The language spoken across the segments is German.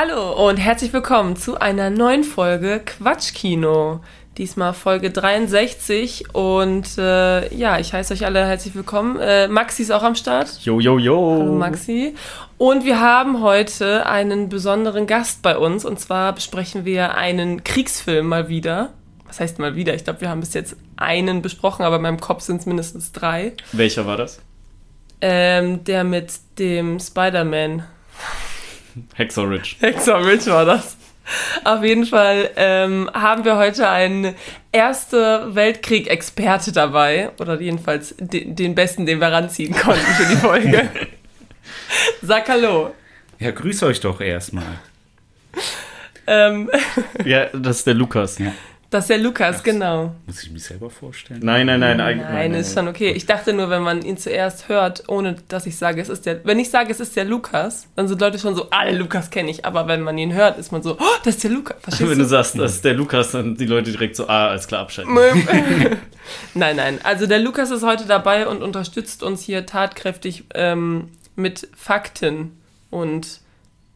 Hallo und herzlich willkommen zu einer neuen Folge Quatschkino. Diesmal Folge 63 und äh, ja, ich heiße euch alle herzlich willkommen. Äh, Maxi ist auch am Start. Jo, jo, jo. Hallo Maxi. Und wir haben heute einen besonderen Gast bei uns und zwar besprechen wir einen Kriegsfilm mal wieder. Was heißt mal wieder? Ich glaube, wir haben bis jetzt einen besprochen, aber in meinem Kopf sind es mindestens drei. Welcher war das? Ähm, der mit dem Spider-Man. Hexor Ridge war das. Auf jeden Fall ähm, haben wir heute einen Erste Weltkrieg-Experte dabei. Oder jedenfalls den, den besten, den wir ranziehen konnten für die Folge. Sag Hallo. Ja, grüß euch doch erstmal. Ähm, Ja, das ist der Lukas. Ja. Das ist der Lukas, Ach, genau. Muss ich mich selber vorstellen? Nein, nein, nein, nein. Nein, ist schon okay. Ich dachte nur, wenn man ihn zuerst hört, ohne dass ich sage, es ist der. Wenn ich sage, es ist der Lukas, dann sind Leute schon so, ah, Lukas kenne ich. Aber wenn man ihn hört, ist man so, oh, das ist der Lukas. Verstehst Wenn du? du sagst, das ist der Lukas, dann die Leute direkt so, ah, alles klar, abschalten. nein, nein. Also der Lukas ist heute dabei und unterstützt uns hier tatkräftig ähm, mit Fakten und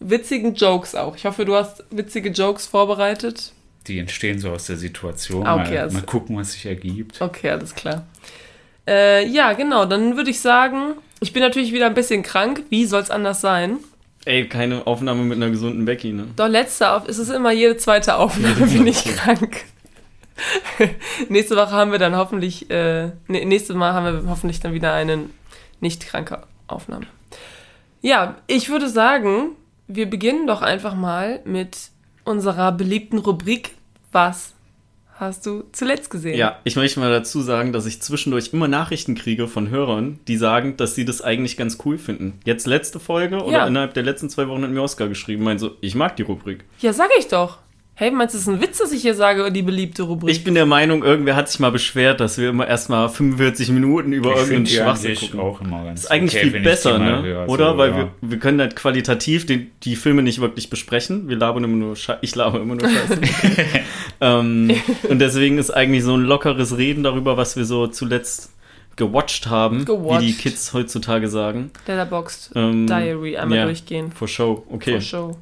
witzigen Jokes auch. Ich hoffe, du hast witzige Jokes vorbereitet. Die entstehen so aus der Situation. Ah, okay, mal, also- mal gucken, was sich ergibt. Okay, alles klar. Äh, ja, genau. Dann würde ich sagen, ich bin natürlich wieder ein bisschen krank. Wie soll es anders sein? Ey, keine Aufnahme mit einer gesunden Becky, ne? Doch, letzte auf, es ist immer jede zweite Aufnahme, bin ich krank. nächste Woche haben wir dann hoffentlich, äh, ne, nächstes Mal haben wir hoffentlich dann wieder eine nicht kranke Aufnahme. Ja, ich würde sagen, wir beginnen doch einfach mal mit unserer beliebten Rubrik Was hast du zuletzt gesehen? Ja, ich möchte mal dazu sagen, dass ich zwischendurch immer Nachrichten kriege von Hörern, die sagen, dass sie das eigentlich ganz cool finden. Jetzt letzte Folge oder Ja. innerhalb der letzten zwei Wochen hat mir Oskar geschrieben, meint so, ich mag die Rubrik. Ja, sag ich doch. Hey, meinst du, es ist ein Witz, dass ich hier sage, die beliebte Rubrik? Ich bin der Meinung, irgendwer hat sich mal beschwert, dass wir immer erstmal 45 Minuten über Ich irgendeinen Schwachsinn gucken. auch immer ganz ist eigentlich okay, viel besser, ne? höre, Oder? so, Weil ja. wir, wir können halt qualitativ die, die Filme nicht wirklich besprechen. Wir labern immer nur Scheiße. Ich laber immer nur Scheiße. ähm, und deswegen ist eigentlich so ein lockeres Reden darüber, was wir so zuletzt gewatcht haben, Gewatcht. wie die Kids heutzutage sagen. Letterboxd Ähm, Diary einmal ja, durchgehen. For show. Okay. For show.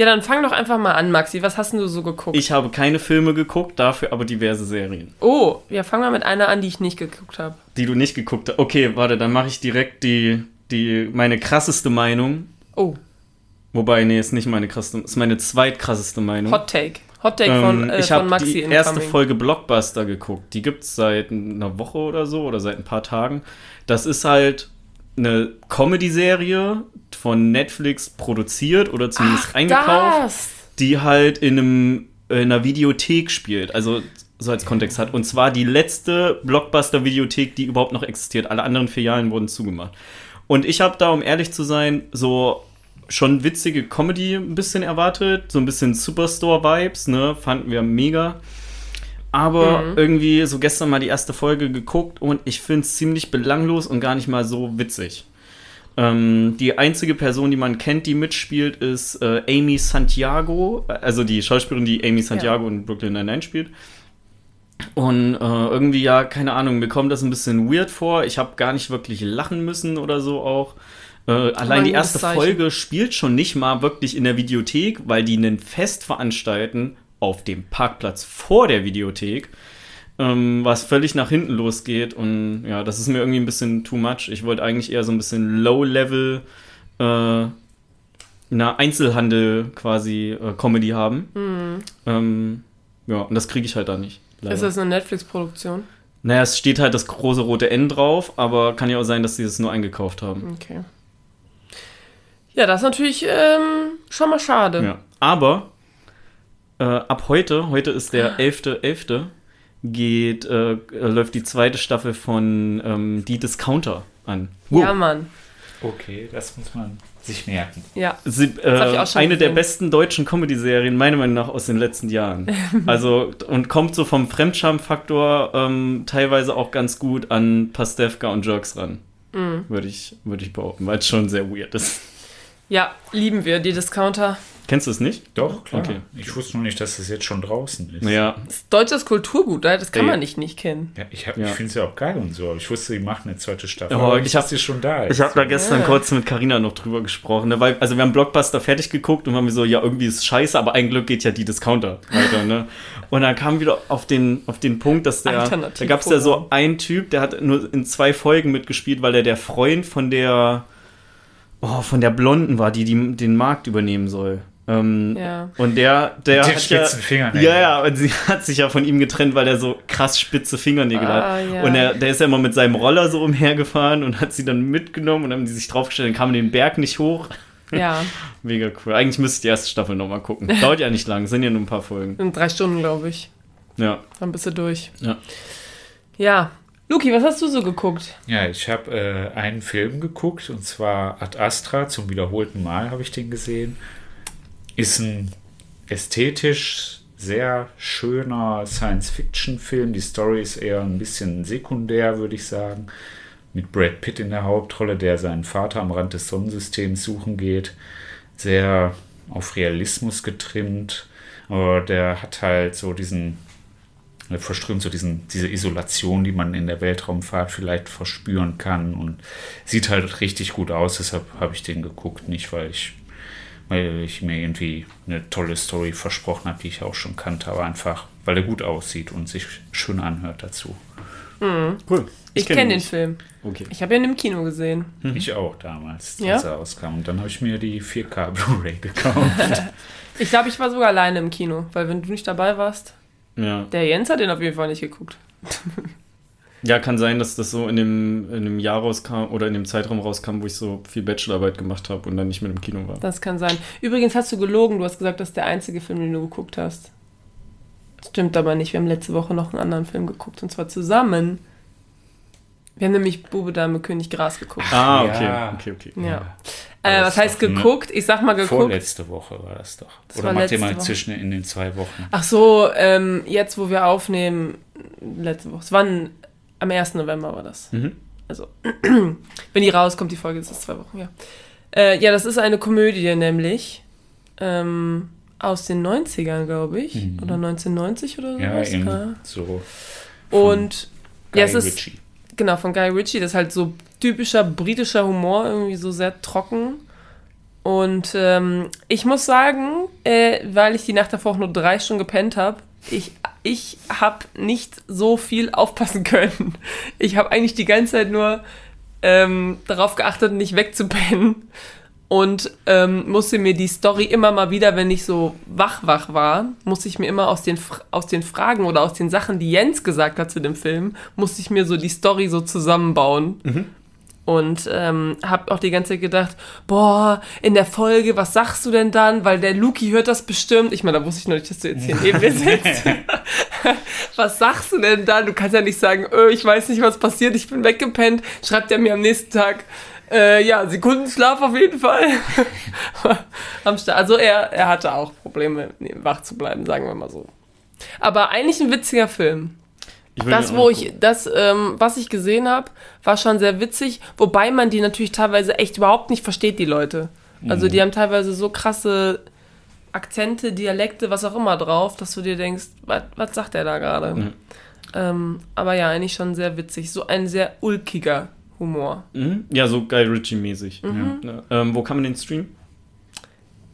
Ja, dann fang doch einfach mal an, Maxi. Was hast denn du so geguckt? Ich habe keine Filme geguckt, dafür aber diverse Serien. oh, ja, fang mal mit einer an, die ich nicht geguckt habe. Die du nicht geguckt hast. Okay, warte, dann mache ich direkt die, die, meine krasseste Meinung. Oh, Wobei, nee, ist nicht meine krasseste, ist meine zweitkrasseste Meinung. Hot Take. Hot Take Ähm, von, äh, ich von habe Maxi die incoming. erste Folge Blockbuster geguckt. Die gibt's seit einer Woche oder so oder seit ein paar Tagen. Das ist halt eine Comedy-Serie von Netflix produziert oder zumindest Ach, eingekauft, das! die halt in, einem, in einer Videothek spielt. Also so als Kontext hat. Und zwar die letzte Blockbuster-Videothek, die überhaupt noch existiert. Alle anderen Filialen wurden zugemacht. Und ich habe da, um ehrlich zu sein, so schon witzige Comedy ein bisschen erwartet, so ein bisschen Superstore-Vibes, ne, fanden wir mega. Aber Mhm. irgendwie so gestern mal die erste Folge geguckt und ich finde es ziemlich belanglos und gar nicht mal so witzig. Ähm, die einzige Person, die man kennt, die mitspielt, ist äh, Amy Santiago, also die Schauspielerin, die Amy Santiago in Brooklyn Nine-Nine spielt. Und äh, irgendwie, ja, keine Ahnung, mir kommt das ein bisschen weird vor. Ich habe gar nicht wirklich lachen müssen oder so auch. Äh, allein ein die erste. Folge spielt schon nicht mal wirklich in der Videothek, weil die ein Fest veranstalten auf dem Parkplatz vor der Videothek, ähm, was völlig nach hinten losgeht. Und ja, das ist mir irgendwie ein bisschen too much. Ich wollte eigentlich eher so ein bisschen Low-Level, äh, na, Einzelhandel quasi äh, Comedy haben. Ähm, ja, und das kriege ich halt da nicht. leider. Ist das eine Netflix-Produktion? Naja, es steht halt das große rote N drauf, aber kann ja auch sein, dass sie das nur eingekauft haben. Okay. Ja, das ist natürlich ähm, schon mal schade. Ja. Aber äh, ab heute, heute ist der 11.11., geht, äh, läuft die zweite Staffel von ähm, Die Discounter an. Ja, Mann. Okay, das muss man sich merken. Ja. Sie, äh, auch schon eine der gesehen. besten deutschen Comedy-Serien, meiner Meinung nach, aus den letzten Jahren. also, und kommt so vom Fremdscham-Faktor ähm, teilweise auch ganz gut an Pastewka und Jerks ran. Mhm. Würde ich, würde ich behaupten, weil es schon sehr weird ist. Ja, lieben wir die Discounter. Kennst du es nicht? Doch, klar. Okay. Ich wusste noch nicht, dass das jetzt schon draußen ist. Ja. Das ist deutsches Kulturgut, das kann Ey. man nicht nicht kennen. Ja, ich Ja. ich finde es ja auch geil und so. aber Ich wusste, die machen eine zweite Staffel. Oh, aber ich nicht, hab- dass die schon da ist. Ich habe da gestern Ja. kurz mit Karina noch drüber gesprochen. Ne? Weil, also wir haben Blockbuster fertig geguckt und haben wir so, ja, irgendwie ist scheiße, aber ein Glück geht ja die Discounter weiter. Ne? Und dann kam wieder auf den, auf den Punkt, dass der, da gab es ja so einen Typ, der hat nur in zwei Folgen mitgespielt, weil er der Freund von der, oh, von der Blonden war, die, die den Markt übernehmen soll. Ähm, Ja. Und der, der hat spitzen ja, Fingernägeln. Ja, ja, und sie hat sich ja von ihm getrennt, weil er so krass spitze Fingernägel Ah, hat. ja. Und er, der ist ja immer mit seinem Roller so umhergefahren und hat sie dann mitgenommen und haben die sich draufgestellt, dann kamen den Berg nicht hoch. Ja, Mega cool. Eigentlich müsste ich die erste Staffel nochmal gucken. Dauert ja nicht lang, sind ja nur ein paar Folgen. in drei Stunden, glaube ich. Ja. Dann bist du durch. Ja. Ja. Luki, was hast du so geguckt? Ja, ich habe äh, einen Film geguckt und zwar Ad Astra. Zum wiederholten Mal habe ich den gesehen. Ist ein ästhetisch sehr schöner Science-Fiction-Film. Die Story ist eher ein bisschen sekundär, würde ich sagen. Mit Brad Pitt in der Hauptrolle, der seinen Vater am Rand des Sonnensystems suchen geht. Sehr auf Realismus getrimmt. Aber der hat halt so diesen er verströmt so diesen, diese Isolation, die man in der Weltraumfahrt vielleicht verspüren kann und sieht halt richtig gut aus. Deshalb habe ich den geguckt, nicht weil ich, weil ich mir irgendwie eine tolle Story versprochen habe, die ich auch schon kannte, aber einfach, weil er gut aussieht und sich schön anhört dazu. Cool. Ich, kenn kenne den ihn Film. Okay. Ich habe ihn im Kino gesehen. Ich auch damals, Ja? als er rauskam. Und dann habe ich mir die 4K Blu-ray gekauft. Ich glaube, ich war sogar alleine im Kino, weil wenn du nicht dabei warst, Ja. der Jens hat den auf jeden Fall nicht geguckt. ja, kann sein, dass das so in dem, in dem Jahr rauskam oder in dem Zeitraum rauskam, wo ich so viel Bachelorarbeit gemacht habe und dann nicht mehr im Kino war. Das kann sein. Übrigens hast du gelogen, du hast gesagt, das ist der einzige Film, den du geguckt hast. Das stimmt aber nicht. Wir haben letzte Woche noch einen anderen Film geguckt und zwar zusammen. Wir haben nämlich Bube, Dame, König, Gras geguckt. Ah, Ja. okay, okay, okay. Ja. Aber Äh, das was heißt geguckt? Ich sag mal geguckt. Vorletzte Woche war das doch. Das Oder war macht ihr mal Woche. zwischen in den zwei Wochen? Ach so, ähm, jetzt wo wir aufnehmen, letzte Woche. Es war ein, am 1. November war das. Mhm. Also, wenn die rauskommt, die Folge ist es zwei Wochen, ja. Äh, ja, das ist eine Komödie nämlich. Ähm, aus den 90ern, glaube ich. Mhm. Oder 1990 oder so. Ja, eben so. Und Guy ja, es ist Ritchie. genau von Guy Ritchie. Das ist halt so typischer britischer Humor, irgendwie so sehr trocken. Und ähm, ich muss sagen, äh, weil ich die Nacht davor auch nur drei Stunden gepennt habe, ich, ich habe nicht so viel aufpassen können. Ich habe eigentlich die ganze Zeit nur ähm, darauf geachtet, nicht wegzupennen. Und ähm, musste mir die Story immer mal wieder, wenn ich so wach-wach war, musste ich mir immer aus den, aus den Fragen oder aus den Sachen, die Jens gesagt hat zu dem Film, musste ich mir so die Story so zusammenbauen. Und ähm, habe auch die ganze Zeit gedacht, boah, in der Folge, was sagst du denn dann? Weil der Luki hört das bestimmt. Ich meine, da wusste ich noch nicht, dass du jetzt hier neben mir sitzt. was sagst du denn dann? Du kannst ja nicht sagen, öh, ich weiß nicht, was passiert, ich bin weggepennt. Schreibt er mir am nächsten Tag, äh, ja, Sekundenschlaf auf jeden Fall. Also er, er hatte auch Probleme, wach zu bleiben, sagen wir mal so. Aber eigentlich ein witziger Film. Das, wo ich, das, ähm, was ich gesehen habe, war schon sehr witzig, wobei man die natürlich teilweise echt überhaupt nicht versteht, die Leute. Also die haben teilweise so krasse Akzente, Dialekte, was auch immer drauf, dass du dir denkst, was, was sagt der da gerade? Mhm. Ähm, aber ja, eigentlich schon sehr witzig. So ein sehr ulkiger Humor. Mhm. Ja, so Guy Ritchie-mäßig. Mhm. Ja. Ähm, wo kann man den streamen?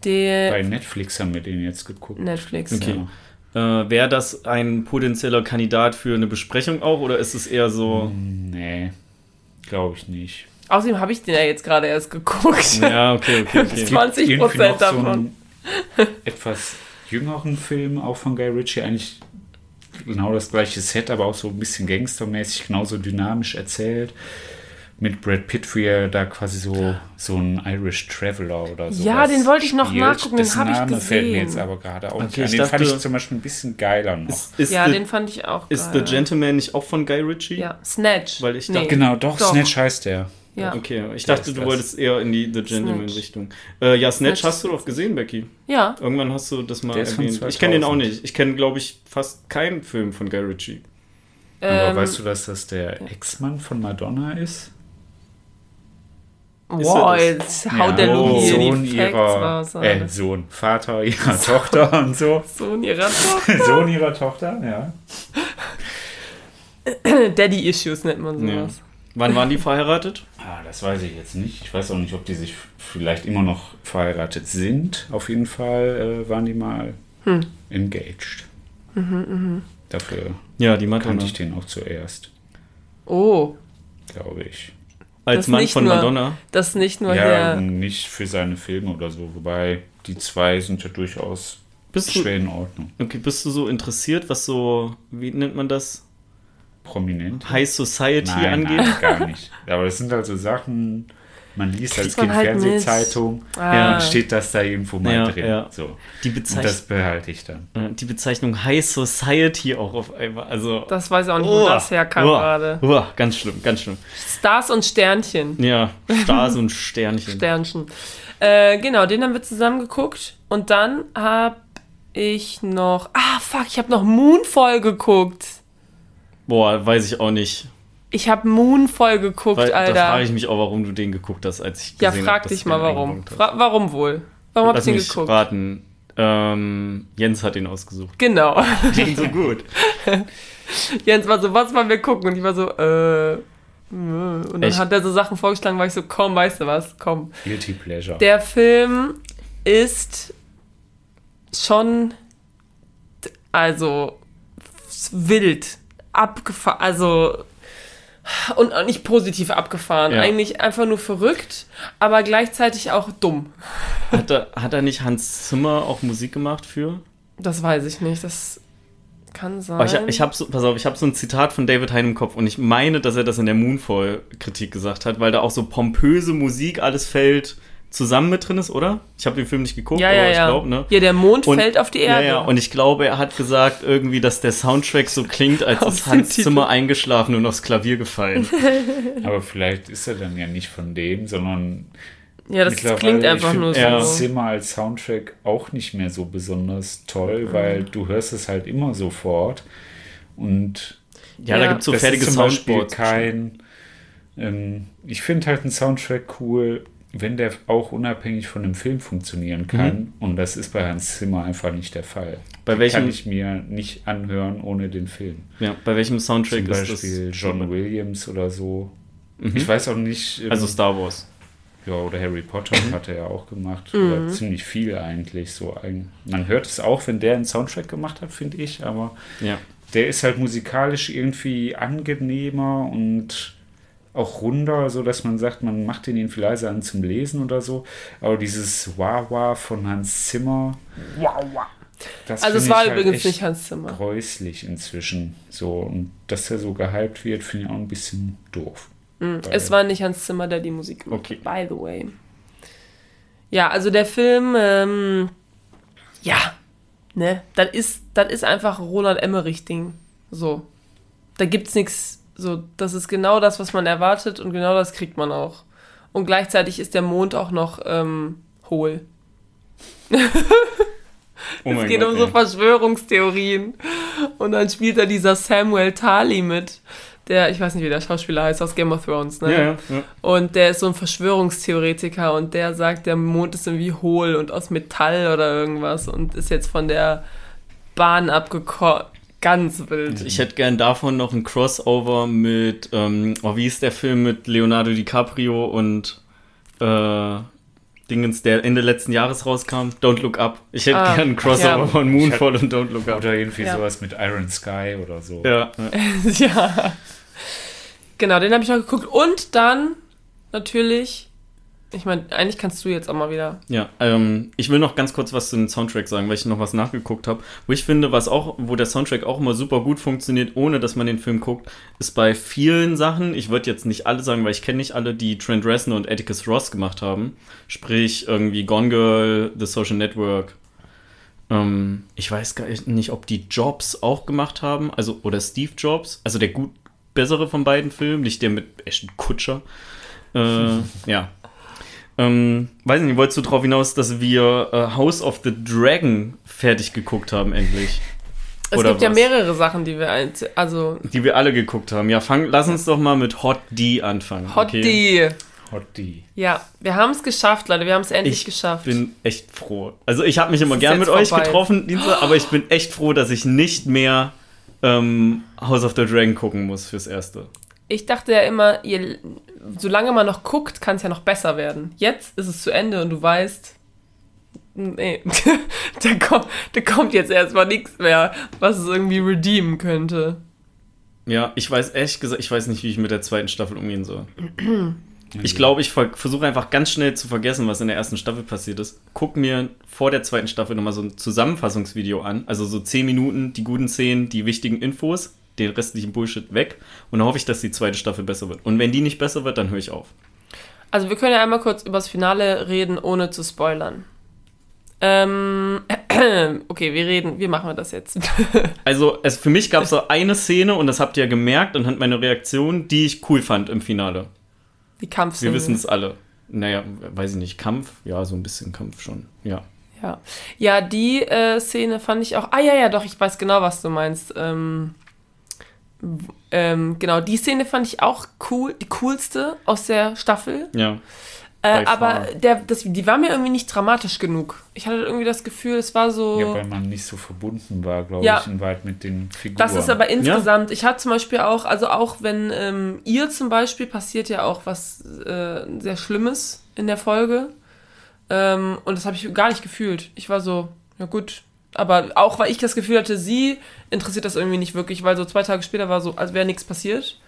Der Bei Netflix haben wir den jetzt geguckt. Netflix. Okay. Ja. Äh, Wäre das ein potenzieller Kandidat für eine Besprechung auch oder ist es eher so. Nee, glaube ich nicht. Außerdem habe ich den ja jetzt gerade erst geguckt. Ja, okay, okay, Es okay. gibt 20% irgendwie noch davon. einen etwas jüngeren Film, auch von Guy Ritchie, eigentlich genau das gleiche Set, aber auch so ein bisschen gangstermäßig, genauso dynamisch erzählt. Mit Brad Pitt, wie er da quasi so, so ein Irish Traveler oder so. Ja, den wollte ich noch nachgucken, den Dessen hab ich Name fällt mir gesehen. jetzt aber gerade auch nicht Okay, an. ich Den fand ich zum Beispiel ein bisschen geiler noch. Ist, ist, Ja, the, den fand ich auch ist geil. The Gentleman nicht auch von Guy Ritchie? Ja, Snatch. Weil ich Nee. dachte- Genau, doch, Doch. Snatch heißt der. Ja. Okay, ich Der dachte, du das. wolltest eher in die The Gentleman-Richtung. Äh, ja, Snatch Snatch hast du doch gesehen, Becky. ja. Irgendwann hast du das mal Der erwähnt. Ich kenne den auch 2000. nicht. Ich kenne, glaube ich, fast keinen Film von Guy Ritchie. Aber Ähm, weißt du, dass das der Ex-Mann von Madonna ist? Wow, jetzt haut der Ja, Luki hier Sohn die Facts ihrer, raus. äh. Sohn, Vater ihrer Tochter und so. Sohn ihrer Tochter. Sohn ihrer Tochter, ja. Daddy Issues nennt man sowas. Wann waren die verheiratet? Ah, das weiß ich jetzt nicht. Ich weiß auch nicht, ob die sich vielleicht immer noch verheiratet sind. Auf jeden Fall äh, waren die mal Hm. engaged. Dafür Ja, die Madonna. kannte ich den auch zuerst, Oh, glaube ich. Als Das Mann von nur- Madonna. das nicht nur Ja, hier. nicht für seine Filme oder so. Wobei die zwei sind ja durchaus Bist du, schwer in Ordnung. okay, bist du so interessiert, was so, wie nennt man das? Prominent. High Society Nein, angeht? nein, gar nicht. Ja, aber das sind halt so Sachen, man liest als Kind halt mit. Fernsehzeitung Ah. und steht das da irgendwo mal Ja, drin. ja. So. Die, Und das behalte ich dann. die Bezeichnung High Society auch auf einmal. Also. Das weiß ich auch nicht, wo Uah, das herkam uah, gerade. uah, ganz schlimm, ganz schlimm. Stars und Sternchen. Ja, Stars und Sternchen. Sternchen. Äh, genau, den haben wir zusammen geguckt. Und dann hab ich noch. Ah, fuck, ich habe noch Moonfall geguckt. Boah, weiß ich auch nicht. Ich habe Moonfall geguckt, Weil, da Alter. frage ich mich auch, warum du den geguckt hast, als ich ja, gesehen frag hab, dich mal den warum. Fra warum wohl? Warum Lass habt ihr ihn mich geguckt? raten. Ähm, Jens hat ihn ausgesucht. Genau. Den so gut. Jens war so, was wollen wir gucken? Und ich war so, äh. äh. Und dann Echt? hat er so Sachen vorgeschlagen, war ich so, komm, weißt du was, komm. Guilty Pleasure. Der Film ist schon, also, wild, abgefahren, also, und auch nicht positiv abgefahren. Ja. Eigentlich einfach nur verrückt, aber gleichzeitig auch dumm. Hat er, hat er nicht Hans Zimmer auch Musik gemacht für? Das weiß ich nicht, das kann sein. Aber ich, ich habe so, pass auf, ich habe so ein Zitat von David Hein im Kopf und ich meine, dass er das in der Moonfall-Kritik gesagt hat, weil da auch so pompöse Musik, alles fällt zusammen mit drin ist, oder? Ich habe den Film nicht geguckt, ja, aber ja, ich ja. glaube, ne? Ja, der Mond Und- fällt auf die Ja, Erde. ja, und ich glaube, er hat gesagt irgendwie, dass der Soundtrack so klingt, als ist Hans Titel. Zimmer eingeschlafen und aufs Klavier gefallen. Aber vielleicht ist er dann ja nicht von dem, sondern ja, das klingt einfach nur Ja. so. Zimmer als Soundtrack auch nicht mehr so besonders Mhm. toll, weil du hörst es halt immer sofort. Und Ja, Ja. da gibt es so fertige ist zum Beispiel Soundboards. kein. Ähm, ich finde halt einen Soundtrack cool, wenn der auch unabhängig von dem Film funktionieren kann. Und das ist bei Hans Zimmer einfach nicht der Fall. Mhm. Bei welchem- kann ich mir nicht anhören ohne den Film. Ja, bei welchem Soundtrack Zum ist Beispiel das? John Williams oder so. Mhm. Ich weiß auch nicht. ähm, Also Star Wars. ja, oder Harry Potter hat er ja auch gemacht. Mhm. Oder ziemlich viel eigentlich. So ein, man hört es auch, wenn der einen Soundtrack gemacht hat, finde ich. Aber Ja. der ist halt musikalisch irgendwie angenehmer und auch runder, so dass man sagt, man macht den irgendwie leiser an zum Lesen oder so. Aber dieses Wah-Wah von Hans Zimmer. Das Also es finde war ich halt übrigens echt nicht Hans Zimmer. Gräuslich inzwischen. So, und dass er so gehypt wird, finde ich auch ein bisschen doof. Weil- Es war nicht Hans Zimmer, der die Musik gemacht Okay. hat, by the way. Ja, also der Film, ähm, ja, ne, das ist, das ist einfach Roland Emmerich-Ding. So. Da gibt's nichts, so, das ist genau das, was man erwartet und genau das kriegt man auch. Und gleichzeitig ist der Mond auch noch ähm, hohl. Oh es geht Gott, um so ey. Verschwörungstheorien. Und dann spielt da dieser Samuel Tali mit. Der, ich weiß nicht, wie der Schauspieler heißt, aus Game of Thrones, ne? Ja, ja, ja. Und der ist so ein Verschwörungstheoretiker und der sagt, der Mond ist irgendwie hohl und aus Metall oder irgendwas und ist jetzt von der Bahn abgekommen. Ganz wild. Ich hätte gern davon noch ein Crossover mit, ähm, oh, wie ist der Film mit Leonardo DiCaprio und äh, Dingens, der Ende letzten Jahres rauskam? Don't Look Up. Ich hätte Ah, gern ein Crossover ja. von Moonfall und Don't Look Up. Oder irgendwie Ja. sowas mit Iron Sky oder so. Ja, ja. ja. Genau, den habe ich noch geguckt. Und dann natürlich, ich meine, eigentlich kannst du jetzt auch mal wieder. Ja, ähm, ich will noch ganz kurz was zu dem Soundtrack sagen, weil ich noch was nachgeguckt habe. Wo ich finde, was auch, wo der Soundtrack auch immer super gut funktioniert, ohne dass man den Film guckt, ist bei vielen Sachen, ich würde jetzt nicht alle sagen, weil ich kenne nicht alle, die Trent Reznor und Atticus Ross gemacht haben. Sprich, irgendwie Gone Girl, The Social Network. Ähm, ich weiß gar nicht, ob die Jobs auch gemacht haben, also, oder Steve Jobs, also der gut bessere von beiden Filmen, nicht der mit Ashton Kutscher. Äh, ja, ähm, weiß nicht, wolltest du darauf hinaus, dass wir äh, House of the Dragon fertig geguckt haben, endlich? Es Oder gibt ja was? mehrere Sachen, die wir also Die wir alle geguckt haben. Ja, fang, lass uns doch mal mit Hot D anfangen. Hot okay? D. Hot D. Ja, wir haben es geschafft, Leute. Wir haben es endlich Ich geschafft. bin echt froh. Also ich habe mich immer gern mit jetzt euch vorbei. getroffen, Dienstag, aber ich bin echt froh, dass ich nicht mehr ähm, House of the Dragon gucken muss fürs Erste. Ich dachte ja immer, ihr, solange man noch guckt, kann es ja noch besser werden. Jetzt ist es zu Ende und du weißt, nee, da, kommt, da kommt jetzt erstmal nichts mehr, was es irgendwie redeemen könnte. Ja, ich weiß ehrlich gesagt, ich weiß nicht, wie ich mit der zweiten Staffel umgehen soll. Ich glaube, ich ver versuche einfach ganz schnell zu vergessen, was in der ersten Staffel passiert ist. Guck mir vor der zweiten Staffel nochmal so ein Zusammenfassungsvideo an. Also so 10 Minuten, die guten Szenen, die wichtigen Infos, den restlichen Bullshit weg. Und dann hoffe ich, dass die zweite Staffel besser wird. Und wenn die nicht besser wird, dann höre ich auf. Also wir können ja einmal kurz über das Finale reden, ohne zu spoilern. Ähm, okay, wir reden, wie machen wir das jetzt? Also es, für mich gab es so eine Szene, und das habt ihr ja gemerkt, anhand meiner Reaktion, die ich cool fand im Finale. Die Kampfszene. Wir wissen es alle. Naja, weiß ich nicht, Kampf? Ja, so ein bisschen Kampf schon. Ja. Ja, ja die äh, Szene fand ich auch. Ah ja, ja, doch, ich weiß genau, was du meinst. Ähm, ähm, genau, die Szene fand ich auch cool, die coolste aus der Staffel. Ja. Äh, aber der, das, die war mir irgendwie nicht dramatisch genug. Ich hatte irgendwie das Gefühl, es war so. Ja, weil man nicht so verbunden war, glaube Ja. ich, in weit mit den Figuren. Das ist aber insgesamt, ich hatte zum Beispiel auch, also auch wenn ähm, ihr zum Beispiel passiert ja auch was äh, sehr Schlimmes in der Folge. Ähm, und das habe ich gar nicht gefühlt. Ich war so, ja gut. Aber auch weil ich das Gefühl hatte, sie interessiert das irgendwie nicht wirklich, weil so zwei Tage später war so, als wäre nichts passiert.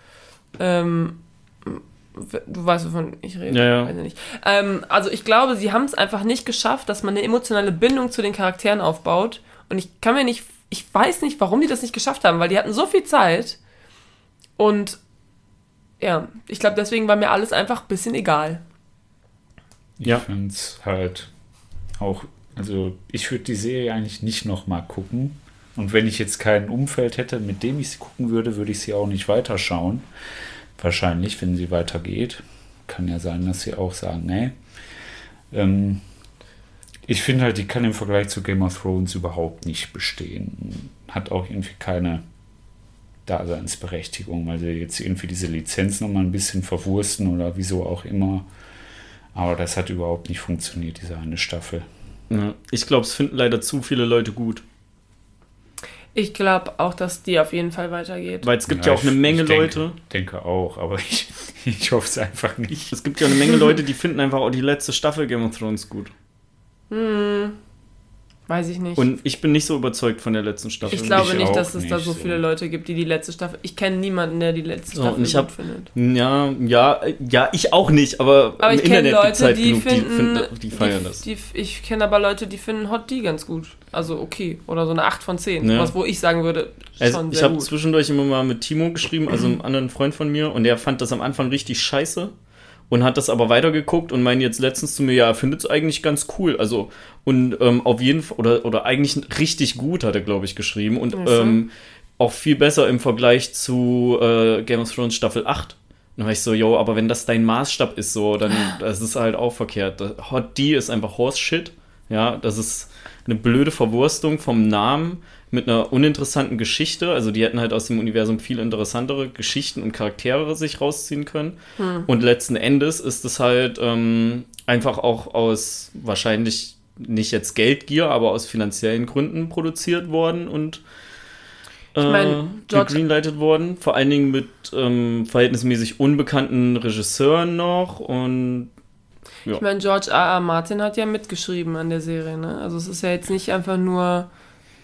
Ähm, du weißt, wovon ich rede. Ja, ja. Weiß ich nicht. Ähm, also ich glaube, sie haben es einfach nicht geschafft, dass man eine emotionale Bindung zu den Charakteren aufbaut. Und ich kann mir nicht, ich weiß nicht, warum die das nicht geschafft haben, weil die hatten so viel Zeit. Und ja, ich glaube, deswegen war mir alles einfach ein bisschen egal. Ich Ja. finde es halt auch, also ich würde die Serie eigentlich nicht nochmal gucken. Und wenn ich jetzt kein Umfeld hätte, mit dem ich sie gucken würde, würde ich sie auch nicht weiterschauen. Wahrscheinlich, wenn sie weitergeht. Kann ja sein, dass sie auch sagen, nee. Ähm, ich finde halt, die kann im Vergleich zu Game of Thrones überhaupt nicht bestehen. Hat auch irgendwie keine Daseinsberechtigung, weil sie jetzt irgendwie diese Lizenz nochmal ein bisschen verwursten oder wieso auch immer. Aber das hat überhaupt nicht funktioniert, diese eine Staffel. Ja. Ich glaube, es finden leider zu viele Leute gut. Ich glaube auch, dass die auf jeden Fall weitergeht. Weil es gibt ja, auch ich- eine Menge ich denke, Leute. denke auch, aber ich, ich hoffe es einfach nicht. Es gibt ja eine Menge Leute, die finden einfach auch die letzte Staffel Game of Thrones gut. Hm, weiß ich nicht. Und ich bin nicht so überzeugt von der letzten Staffel. ich glaube ich nicht, dass es da nicht, so so. viele Leute gibt, die die letzte Staffel. Ich kenne niemanden, der die letzte So, Staffel und ich gut hab- findet. Ja, ja, ja, ich auch nicht, aber, Aber im ich kenne Internet gibt Leute, halt die genug, finden, die, finden, die feiern das. Die, ich kenne aber Leute, die finden Hot D ganz gut. Also okay. Oder so eine 8 von 10. Ja. Was, wo ich sagen würde, schon Also, ich habe zwischendurch immer mal mit Timo geschrieben, also einem anderen Freund von mir, und der fand das am Anfang richtig scheiße und hat das aber weitergeguckt und meinte jetzt letztens zu mir, ja, er findet es eigentlich ganz cool. Also, und ähm, auf jeden Fall, oder, oder eigentlich richtig gut, hat er, glaube ich, geschrieben. Und Ach so. ähm, auch viel besser im Vergleich zu äh, Game of Thrones Staffel 8. Und dann war ich so, yo, aber wenn das dein Maßstab ist, so, dann das ist halt auch verkehrt. Hot D ist einfach Horse Shit. Ja, das ist eine blöde Verwurstung vom Namen mit einer uninteressanten Geschichte. Also die hätten halt aus dem Universum viel interessantere Geschichten und Charaktere sich rausziehen können. Und letzten Endes ist es halt ähm, einfach auch aus wahrscheinlich nicht jetzt Geldgier, aber aus finanziellen Gründen produziert worden und äh, mein, gegreenlightet worden. Vor allen Dingen mit ähm, verhältnismäßig unbekannten Regisseuren noch und Ich meine, George R. R. Martin hat ja mitgeschrieben an der Serie, ne? Also es ist ja jetzt nicht einfach nur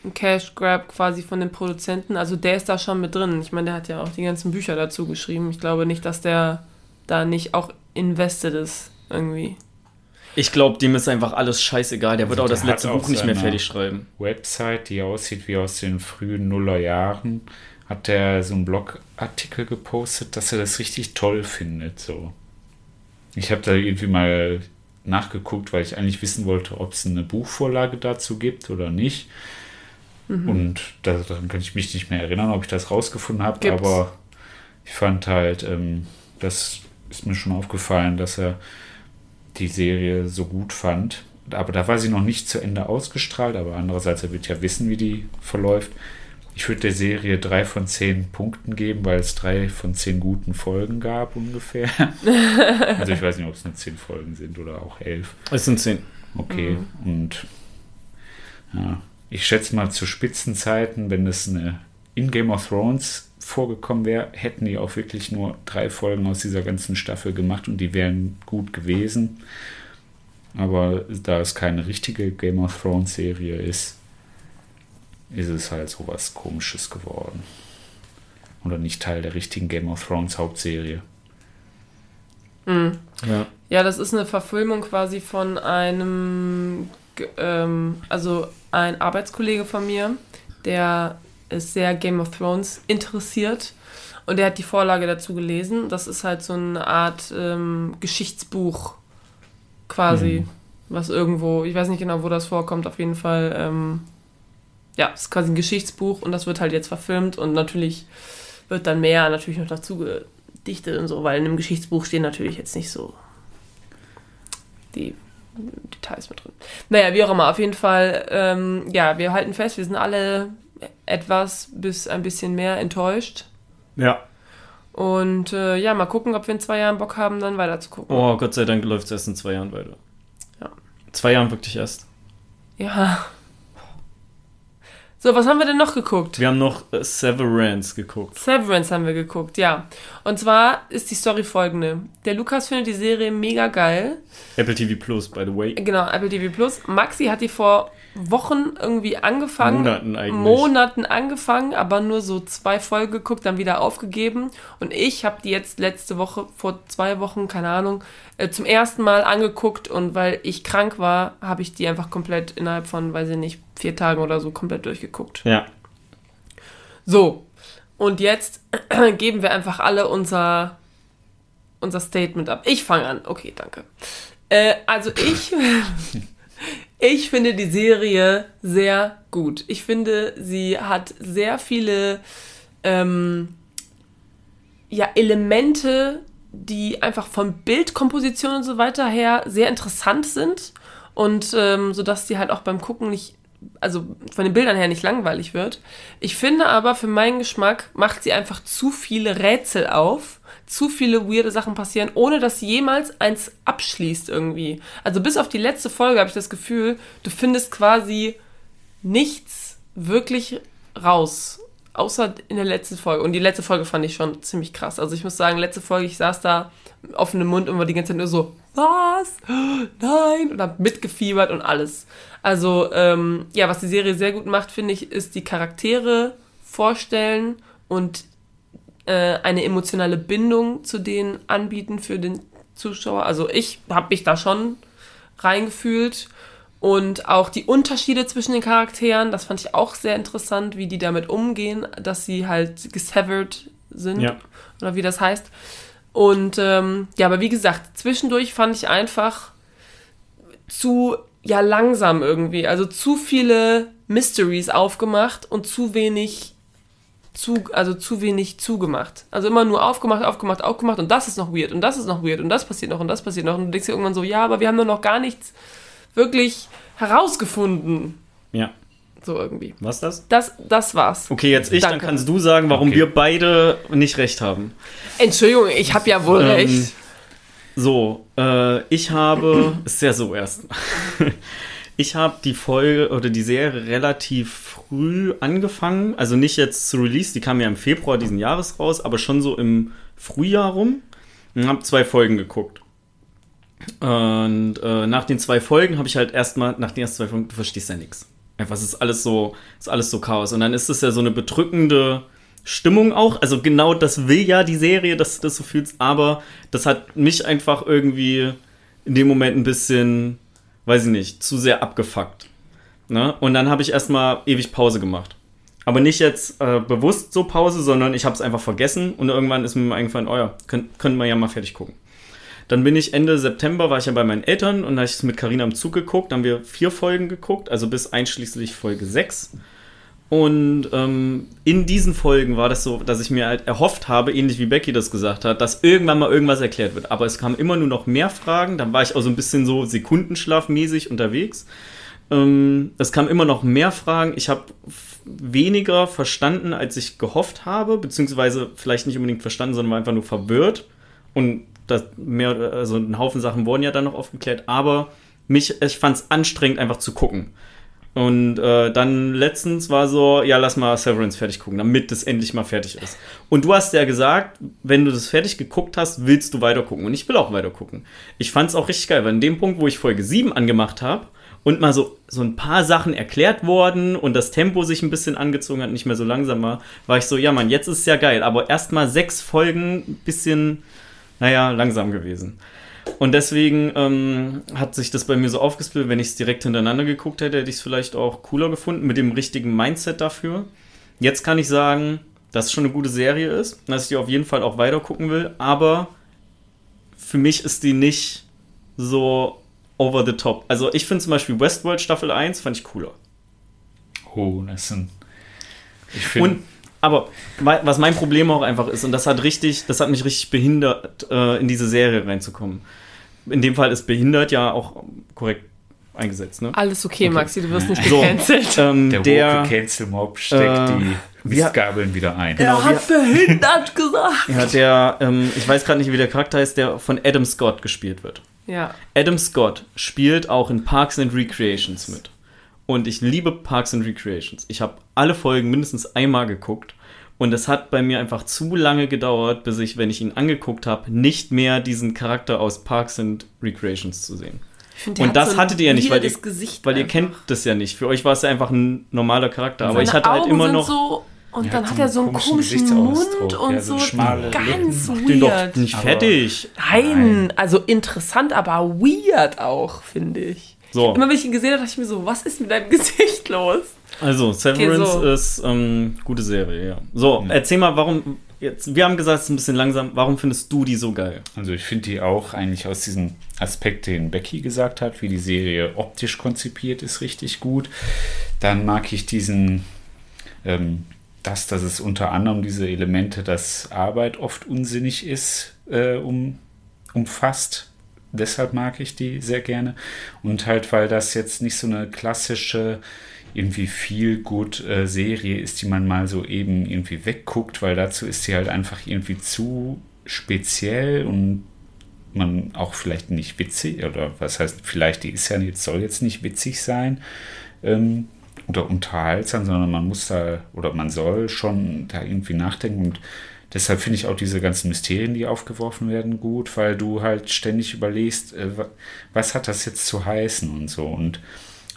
ein Cash Grab quasi von den Produzenten. Also der ist da schon mit drin. Ich meine, der hat ja auch die ganzen Bücher dazu geschrieben. Ich glaube nicht, dass der da nicht auch invested ist irgendwie. ich glaube, dem ist einfach alles scheißegal. Der wird Also auch das letzte auch Buch nicht mehr fertig schreiben. Website, die aussieht wie aus den frühen Nullerjahren, hat der so einen Blogartikel gepostet, dass er das richtig toll findet. So. Ich habe da irgendwie mal nachgeguckt, weil ich eigentlich wissen wollte, ob es eine Buchvorlage dazu gibt oder nicht. Und da- daran kann ich mich nicht mehr erinnern, ob ich das rausgefunden habe, Gibt's. aber ich fand halt, ähm, das ist mir schon aufgefallen, dass er die Serie so gut fand. Aber da war sie noch nicht zu Ende ausgestrahlt, aber andererseits, er wird ja wissen, wie die verläuft. Ich würde der Serie drei von zehn Punkten geben, weil es drei von zehn guten Folgen gab ungefähr. also ich weiß nicht, ob es nur zehn Folgen sind oder auch elf. Es sind zehn. Okay, und ja, ich schätze mal zu Spitzenzeiten, wenn es eine in Game of Thrones vorgekommen wäre, hätten die auch wirklich nur drei Folgen aus dieser ganzen Staffel gemacht und die wären gut gewesen. Aber da es keine richtige Game of Thrones Serie ist, ist es halt so was Komisches geworden. Oder nicht Teil der richtigen Game of Thrones Hauptserie. Ja. Ja, das ist eine Verfilmung quasi von einem, ähm, also ein Arbeitskollege von mir, der ist sehr Game of Thrones interessiert und der hat die Vorlage dazu gelesen. Das ist halt so eine Art ähm, Geschichtsbuch quasi, was irgendwo, ich weiß nicht genau, wo das vorkommt, auf jeden Fall, ähm, ja, es ist quasi ein Geschichtsbuch und das wird halt jetzt verfilmt und natürlich wird dann mehr natürlich noch dazu gedichtet und so, weil in einem Geschichtsbuch stehen natürlich jetzt nicht so die Details mit drin. Naja, wie auch immer, auf jeden Fall, ähm, ja, wir halten fest, wir sind alle etwas bis ein bisschen mehr enttäuscht. Ja. Und äh, ja, mal gucken, ob wir in zwei Jahren Bock haben, dann weiter zu gucken. Oh, Gott sei Dank läuft es erst in zwei Jahren weiter. Ja. Zwei Jahren wirklich erst. Ja. So, was haben wir denn noch geguckt? Wir haben noch äh, Severance geguckt. Severance haben wir geguckt, ja. Und zwar ist die Story folgende. Der Lukas findet die Serie mega geil. Apple TV Plus, by the way. Genau, Apple TV Plus. Maxi hat die vor Wochen irgendwie angefangen. Monaten eigentlich. Monaten angefangen, aber nur so zwei Folgen geguckt, dann wieder aufgegeben. Und ich habe die jetzt letzte Woche, vor zwei Wochen, keine Ahnung, äh, zum ersten Mal angeguckt. Und weil ich krank war, habe ich die einfach komplett innerhalb von, weiß ich nicht, vier Tagen oder so komplett durchgeguckt. Ja. So, und jetzt geben wir einfach alle unser, unser Statement ab. Ich fange an. Okay, danke. Äh, also ich, ich finde die Serie sehr gut. Ich finde, sie hat sehr viele ähm, ja, Elemente, die einfach von Bildkomposition und so weiter her sehr interessant sind und ähm, so dass die halt auch beim Gucken nicht also von den Bildern her nicht langweilig wird. Ich finde aber, für meinen Geschmack macht sie einfach zu viele Rätsel auf, zu viele weirde Sachen passieren, ohne dass jemals eins abschließt irgendwie. Also bis auf die letzte Folge habe ich das Gefühl, du findest quasi nichts wirklich raus. Außer in der letzten Folge. Und die letzte Folge fand ich schon ziemlich krass. Also ich muss sagen, letzte Folge, ich saß da offenem Mund und war die ganze Zeit nur so, was? Nein! Und hab mitgefiebert und alles. Also, ähm, ja, was die Serie sehr gut macht, finde ich, ist die Charaktere vorstellen und äh, eine emotionale Bindung zu denen anbieten für den Zuschauer. Also ich habe mich da schon reingefühlt. Und auch die Unterschiede zwischen den Charakteren, das fand ich auch sehr interessant, wie die damit umgehen, dass sie halt gesevered sind. Ja. Oder wie das heißt. Und ähm, ja, aber wie gesagt, zwischendurch fand ich einfach zu ja langsam irgendwie. Also zu viele Mysteries aufgemacht und zu wenig zu, also zu wenig zugemacht. Also immer nur aufgemacht, aufgemacht, aufgemacht und das ist noch weird und das ist noch weird und das passiert noch und das passiert noch und du denkst dir irgendwann so, ja, aber wir haben doch noch gar nichts wirklich herausgefunden. Ja. So irgendwie. Was das? Das, das war's. Okay, jetzt ich, dann Danke. kannst du sagen, warum Okay. wir beide nicht recht haben. Entschuldigung, ich habe ja wohl Ähm, recht. So, äh, ich habe, ist ja so erst. Ich habe die Folge oder die Serie relativ früh angefangen, also nicht jetzt zu Release, die kam ja im Februar diesen Jahres raus, aber schon so im Frühjahr rum und habe zwei Folgen geguckt. Und äh, nach den zwei Folgen habe ich halt erstmal, nach den ersten zwei Folgen, du verstehst ja nichts. Einfach, es ist alles so, ist alles so Chaos. Und dann ist es ja so eine bedrückende Stimmung auch. Also genau das will ja die Serie, dass du das so fühlst, aber das hat mich einfach irgendwie in dem Moment ein bisschen, weiß ich nicht, zu sehr abgefuckt. Ne? Und dann habe ich erstmal ewig Pause gemacht. Aber nicht jetzt äh, bewusst so Pause, sondern ich habe es einfach vergessen und irgendwann ist mir eingefallen, oh ja, können, können wir ja mal fertig gucken. Dann bin ich Ende September, war ich ja bei meinen Eltern und da habe ich es mit Karina im Zug geguckt. Haben wir vier Folgen geguckt, also bis einschließlich Folge 6. Und ähm, in diesen Folgen war das so, dass ich mir halt erhofft habe, ähnlich wie Becky das gesagt hat, dass irgendwann mal irgendwas erklärt wird. Aber es kamen immer nur noch mehr Fragen. Dann war ich auch so ein bisschen so sekundenschlafmäßig unterwegs. Ähm, es kamen immer noch mehr Fragen. Ich habe weniger verstanden, als ich gehofft habe, beziehungsweise vielleicht nicht unbedingt verstanden, sondern war einfach nur verwirrt. Und das mehr, also ein Haufen Sachen wurden ja dann noch aufgeklärt, aber mich, ich fand es anstrengend, einfach zu gucken. Und äh, dann letztens war so, ja, lass mal Severance fertig gucken, damit das endlich mal fertig ist. Und du hast ja gesagt, wenn du das fertig geguckt hast, willst du weiter gucken. Und ich will auch weiter gucken. Ich fand es auch richtig geil, weil in dem Punkt, wo ich Folge 7 angemacht habe und mal so, so ein paar Sachen erklärt worden und das Tempo sich ein bisschen angezogen hat, nicht mehr so langsam war, war ich so, ja Mann, jetzt ist es ja geil. Aber erst mal sechs Folgen, ein bisschen, naja, langsam gewesen. Und deswegen ähm, hat sich das bei mir so aufgespielt, wenn ich es direkt hintereinander geguckt hätte, hätte ich es vielleicht auch cooler gefunden, mit dem richtigen Mindset dafür. Jetzt kann ich sagen, dass es schon eine gute Serie ist, dass ich die auf jeden Fall auch weiter gucken will, aber für mich ist die nicht so over the top. Also ich finde zum Beispiel Westworld Staffel 1 fand ich cooler. Oh, das sind. Ich finde. Aber was mein Problem auch einfach ist, und das hat richtig, das hat mich richtig behindert, äh, in diese Serie reinzukommen. In dem Fall ist behindert ja auch korrekt eingesetzt, ne? Alles okay, okay. Maxi, du wirst nicht gecancelt. So, ähm, der der Cancel Mob steckt äh, die Mistgabeln wieder ein. Genau, er hat behindert gesagt. Ja, der, ähm, ich weiß gerade nicht, wie der Charakter ist, der von Adam Scott gespielt wird. Ja. Adam Scott spielt auch in Parks and Recreations mit. Und ich liebe Parks and Recreations. Ich habe alle Folgen mindestens einmal geguckt. Und es hat bei mir einfach zu lange gedauert, bis ich, wenn ich ihn angeguckt habe, nicht mehr diesen Charakter aus Parks and Recreations zu sehen. Find, und das so hattet ihr ja nicht, weil, ihr, weil ihr kennt das ja nicht. Für euch war es ja einfach ein normaler Charakter. Aber ich hatte halt Augen halt immer noch. So, und dann hat er so einen komischen, Mund und ja, so, so ganz Lippen. weird. Den doch nicht fertig. Nein, also interessant, aber weird auch, finde ich. So. Immer wenn ich ihn gesehen habe, dachte ich mir so, was ist mit deinem Gesicht los? Also, Severance okay, so. ist ähm, gute Serie, ja. So, mhm. erzähl mal, warum. Jetzt, wir haben gesagt, es ist ein bisschen langsam. Warum findest du die so geil? Also, ich finde die auch eigentlich aus diesem Aspekt, den Becky gesagt hat, wie die Serie optisch konzipiert ist, richtig gut. Dann mag ich diesen. Ähm, das, dass es unter anderem diese Elemente, dass Arbeit oft unsinnig ist, äh, um, umfasst deshalb mag ich die sehr gerne. Und halt, weil das jetzt nicht so eine klassische, irgendwie viel gut äh, Serie ist, die man mal so eben irgendwie wegguckt, weil dazu ist sie halt einfach irgendwie zu speziell und man auch vielleicht nicht witzig, oder was heißt vielleicht, die ist ja nicht, soll jetzt nicht witzig sein ähm, oder unterhaltsam, sondern man muss da oder man soll schon da irgendwie nachdenken und Deshalb finde ich auch diese ganzen Mysterien, die aufgeworfen werden, gut, weil du halt ständig überlegst, äh, was hat das jetzt zu heißen und so. Und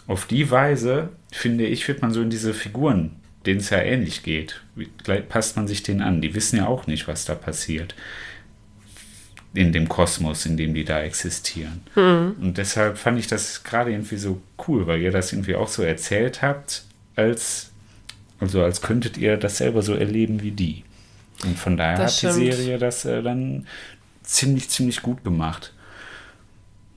auf die Weise, finde ich, wird man so in diese Figuren, denen es ja ähnlich geht, passt man sich denen an. Die wissen ja auch nicht, was da passiert in dem Kosmos, in dem die da existieren. Mhm. Und deshalb fand ich das gerade irgendwie so cool, weil ihr das irgendwie auch so erzählt habt, als, also als könntet ihr das selber so erleben wie die. Und von daher das hat stimmt. die Serie das äh, dann ziemlich, ziemlich gut gemacht.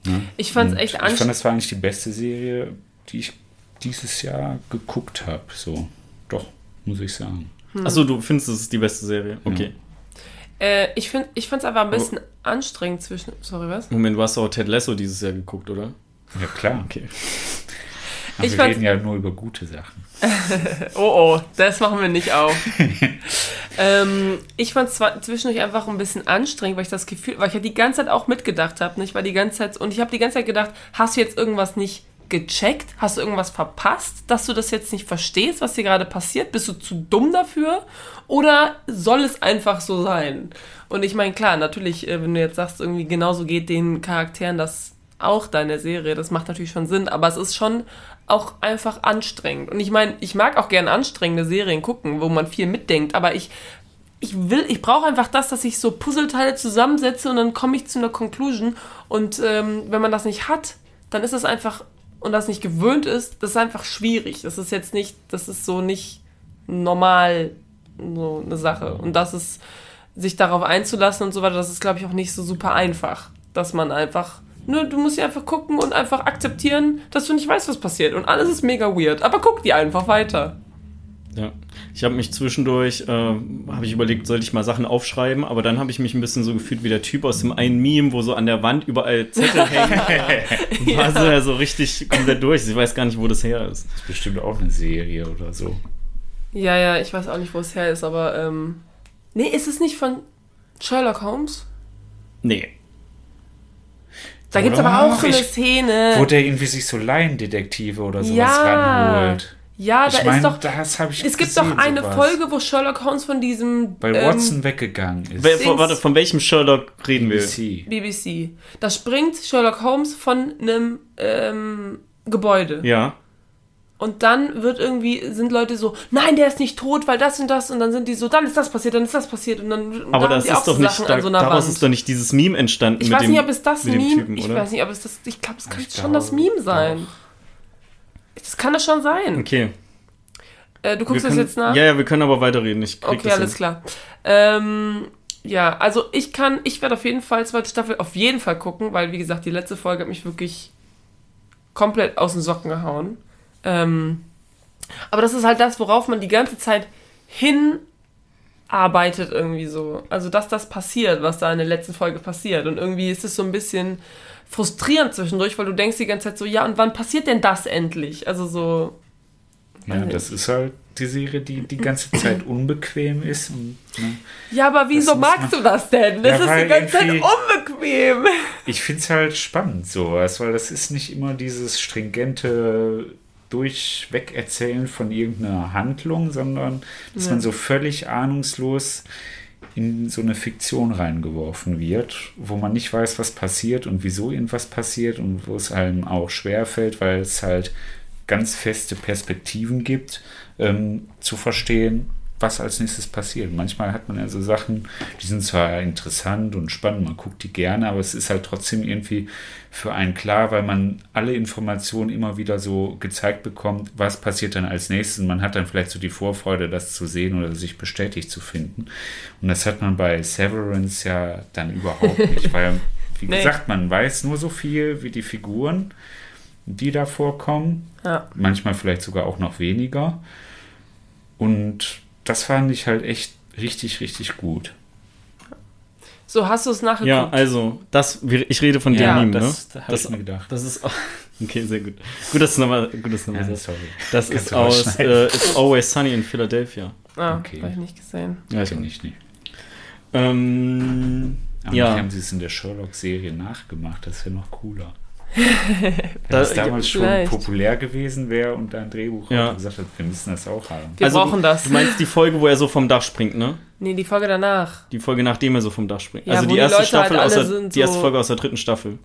Ja? Ich fand es echt anstrengend. Ich fand, das war eigentlich die beste Serie, die ich dieses Jahr geguckt habe. So, doch, muss ich sagen. Hm. Achso, du findest, es ist die beste Serie? Okay. Ja. Äh, ich finde ich es einfach ein bisschen oh. anstrengend zwischen. Sorry, was? Moment, du hast auch Ted Lasso dieses Jahr geguckt, oder? Ja, klar. Okay. Aber ich wir reden ja nur über gute Sachen. oh oh, das machen wir nicht auf. ähm, ich fand es zwischendurch einfach ein bisschen anstrengend, weil ich das Gefühl, weil ich ja die ganze Zeit auch mitgedacht habe. Ich war die ganze Zeit und ich habe die ganze Zeit gedacht, hast du jetzt irgendwas nicht gecheckt? Hast du irgendwas verpasst, dass du das jetzt nicht verstehst, was hier gerade passiert? Bist du zu dumm dafür? Oder soll es einfach so sein? Und ich meine, klar, natürlich, äh, wenn du jetzt sagst, irgendwie genauso geht den Charakteren das auch deine Serie, das macht natürlich schon Sinn, aber es ist schon auch einfach anstrengend. Und ich meine, ich mag auch gerne anstrengende Serien gucken, wo man viel mitdenkt, aber ich ich will, ich brauche einfach das, dass ich so Puzzleteile zusammensetze und dann komme ich zu einer Conclusion. Und ähm, wenn man das nicht hat, dann ist es einfach und das nicht gewöhnt ist, das ist einfach schwierig. Das ist jetzt nicht, das ist so nicht normal so eine Sache. Und das ist, sich darauf einzulassen und so weiter, das ist, glaube ich, auch nicht so super einfach. Dass man einfach Nur, du musst ja einfach gucken und einfach akzeptieren, dass du nicht weißt, was passiert. Und alles ist mega weird. Aber guck die einfach weiter. Ja, ich habe mich zwischendurch, äh, habe ich überlegt, sollte ich mal Sachen aufschreiben, aber dann habe ich mich ein bisschen so gefühlt wie der Typ aus dem einen Meme, wo so an der Wand überall Zettel hängen. War so, ja, so richtig komplett durch. Ich weiß gar nicht, wo das her ist. Das ist bestimmt auch eine Serie oder so. Ja, ja, ich weiß auch nicht, wo es her ist, aber ähm. Nee, ist es nicht von Sherlock Holmes? Nee. Da gibt es aber auch so eine Ich- Szene. Wo der irgendwie sich so Laiendetektive oder sowas Ja. ranholt. Ja, da ich meine, ist doch. das habe ich Es gibt gesehen, doch eine sowas. Folge, wo Sherlock Holmes von diesem Weil ähm, Watson weggegangen ist. Wer, Dings. warte, von welchem Sherlock reden wir? BBC. BBC. Da springt Sherlock Holmes von einem ähm, Gebäude. Ja. Und dann wird irgendwie, sind Leute so, nein, der ist nicht tot, weil das und das. Und dann sind die so, dann ist das passiert, dann ist das passiert. Und dann Aber da das die ist doch nicht, Sachen da, an so einer daraus Wand. ist doch nicht dieses Meme entstanden. Ich mit weiß dem, nicht, ob es das Meme, Typen, ich weiß nicht, ob es das, ich glaube, es kann Ich schon das Meme sein. Das kann das schon sein. Okay. Äh, du Wir guckst das können, jetzt nach? Ja, ja, wir können aber weiterreden. Ich krieg Okay, das alles hin. klar. Ähm, ja, also ich kann, ich werde auf jeden Fall zweite Staffel auf jeden Fall gucken, weil wie gesagt, die letzte Folge hat mich wirklich komplett aus den Socken gehauen. Ähm, aber das ist halt das, worauf man die ganze Zeit hinarbeitet irgendwie so. Also dass das passiert, was da in der letzten Folge passiert. Und irgendwie ist es so ein bisschen frustrierend zwischendurch, weil du denkst die ganze Zeit so, ja, und wann passiert denn das endlich? Also so, Ja, das ist halt die Serie, die die ganze Zeit unbequem ist. Und, ne? ja, aber wieso magst du das denn? Das Ja, ist die ganze Zeit unbequem. Ich finde es halt spannend sowas, weil das ist nicht immer dieses stringente Durchwegerzählen von irgendeiner Handlung, sondern dass man so völlig ahnungslos in so eine Fiktion reingeworfen wird, wo man nicht weiß, was passiert und wieso irgendwas passiert und wo es einem auch schwerfällt, weil es halt ganz feste Perspektiven gibt, ähm, zu verstehen, was als nächstes passiert. Manchmal hat man ja so Sachen, die sind zwar interessant und spannend, man guckt die gerne, aber es ist halt trotzdem irgendwie für einen klar, weil man alle Informationen immer wieder so gezeigt bekommt, was passiert dann als nächstes. Und man hat dann vielleicht so die Vorfreude, das zu sehen oder sich bestätigt zu finden. Und das hat man bei Severance ja dann überhaupt nicht, weil, wie Nee. gesagt, man weiß nur so viel wie die Figuren, die da vorkommen Ja. manchmal vielleicht sogar auch noch weniger. Und das fand ich halt echt richtig, richtig gut. So, hast du es nachgeguckt? Ja, also, das, ich rede von dem Ja, Meme, das, ne? da habe Das, ich mir gedacht. das ist, okay, sehr gut. Gut, dass du nochmal, gut, dass du nochmal Ja, sagst. sorry. Das Kannst ist aus äh, It's Always Sunny in Philadelphia. ah, Okay. habe ich nicht gesehen. Ja, ich Kenn ich nicht. Ähm, Aber Ja. ja. haben sie es in der Sherlock-Serie nachgemacht. Das wäre noch cooler. Da- Wenn es damals schon vielleicht. populär gewesen wäre und da ein Drehbuch Ja. gesagt hat, wir müssen das auch haben. Wir brauchen das. Also, Du meinst die Folge, wo er so vom Dach springt, ne? Nee, die Folge danach. Die Folge, nachdem er so vom Dach springt. Ja, also die die erste Leute Staffel halt aus der, die erste Folge aus der dritten Staffel.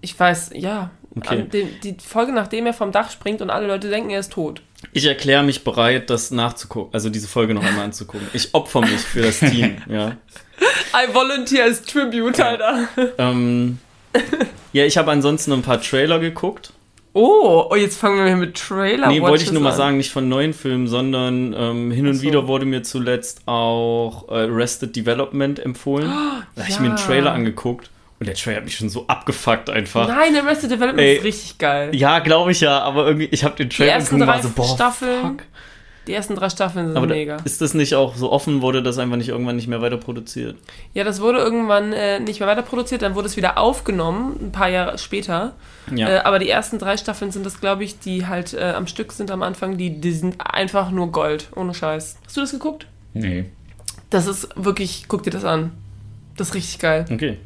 Ich weiß, ja. Okay. Dem, die Folge, nachdem er vom Dach springt und alle Leute denken, er ist tot. Ich erkläre mich bereit, das nachzugucken, also diese Folge noch einmal anzugucken. Ich opfer mich für das Team, ja. I volunteer as Tribute, Alter. Ähm, ja, ich habe ansonsten ein paar Trailer geguckt. Oh, oh, jetzt fangen wir hier mit Trailer Nee, wollte ich nur mal an. sagen, nicht von neuen Filmen, sondern ähm, hin und so. wieder wurde mir zuletzt auch äh, Arrested Development empfohlen. Da habe ich mir einen ja. Trailer angeguckt und der Trailer hat mich schon so abgefuckt einfach. Nein, Arrested Development Ey. ist richtig geil. Ja, glaube ich ja, aber irgendwie, ich habe den Trailer und war so, boah, Staffeln, fuck. Die ersten drei Staffeln sind Aber da, mega. ist das nicht auch so offen, wurde das einfach nicht irgendwann nicht mehr weiter produziert? Ja, das wurde irgendwann äh, nicht mehr weiter produziert, dann wurde es wieder aufgenommen, ein paar Jahre später. Ja. Äh, aber die ersten drei Staffeln sind das, glaube ich, die halt äh, am Stück sind am Anfang, die, die sind einfach nur Gold, ohne Scheiß. Hast du das geguckt? Nee. Das ist wirklich, guck dir das an. Das ist richtig geil. Okay.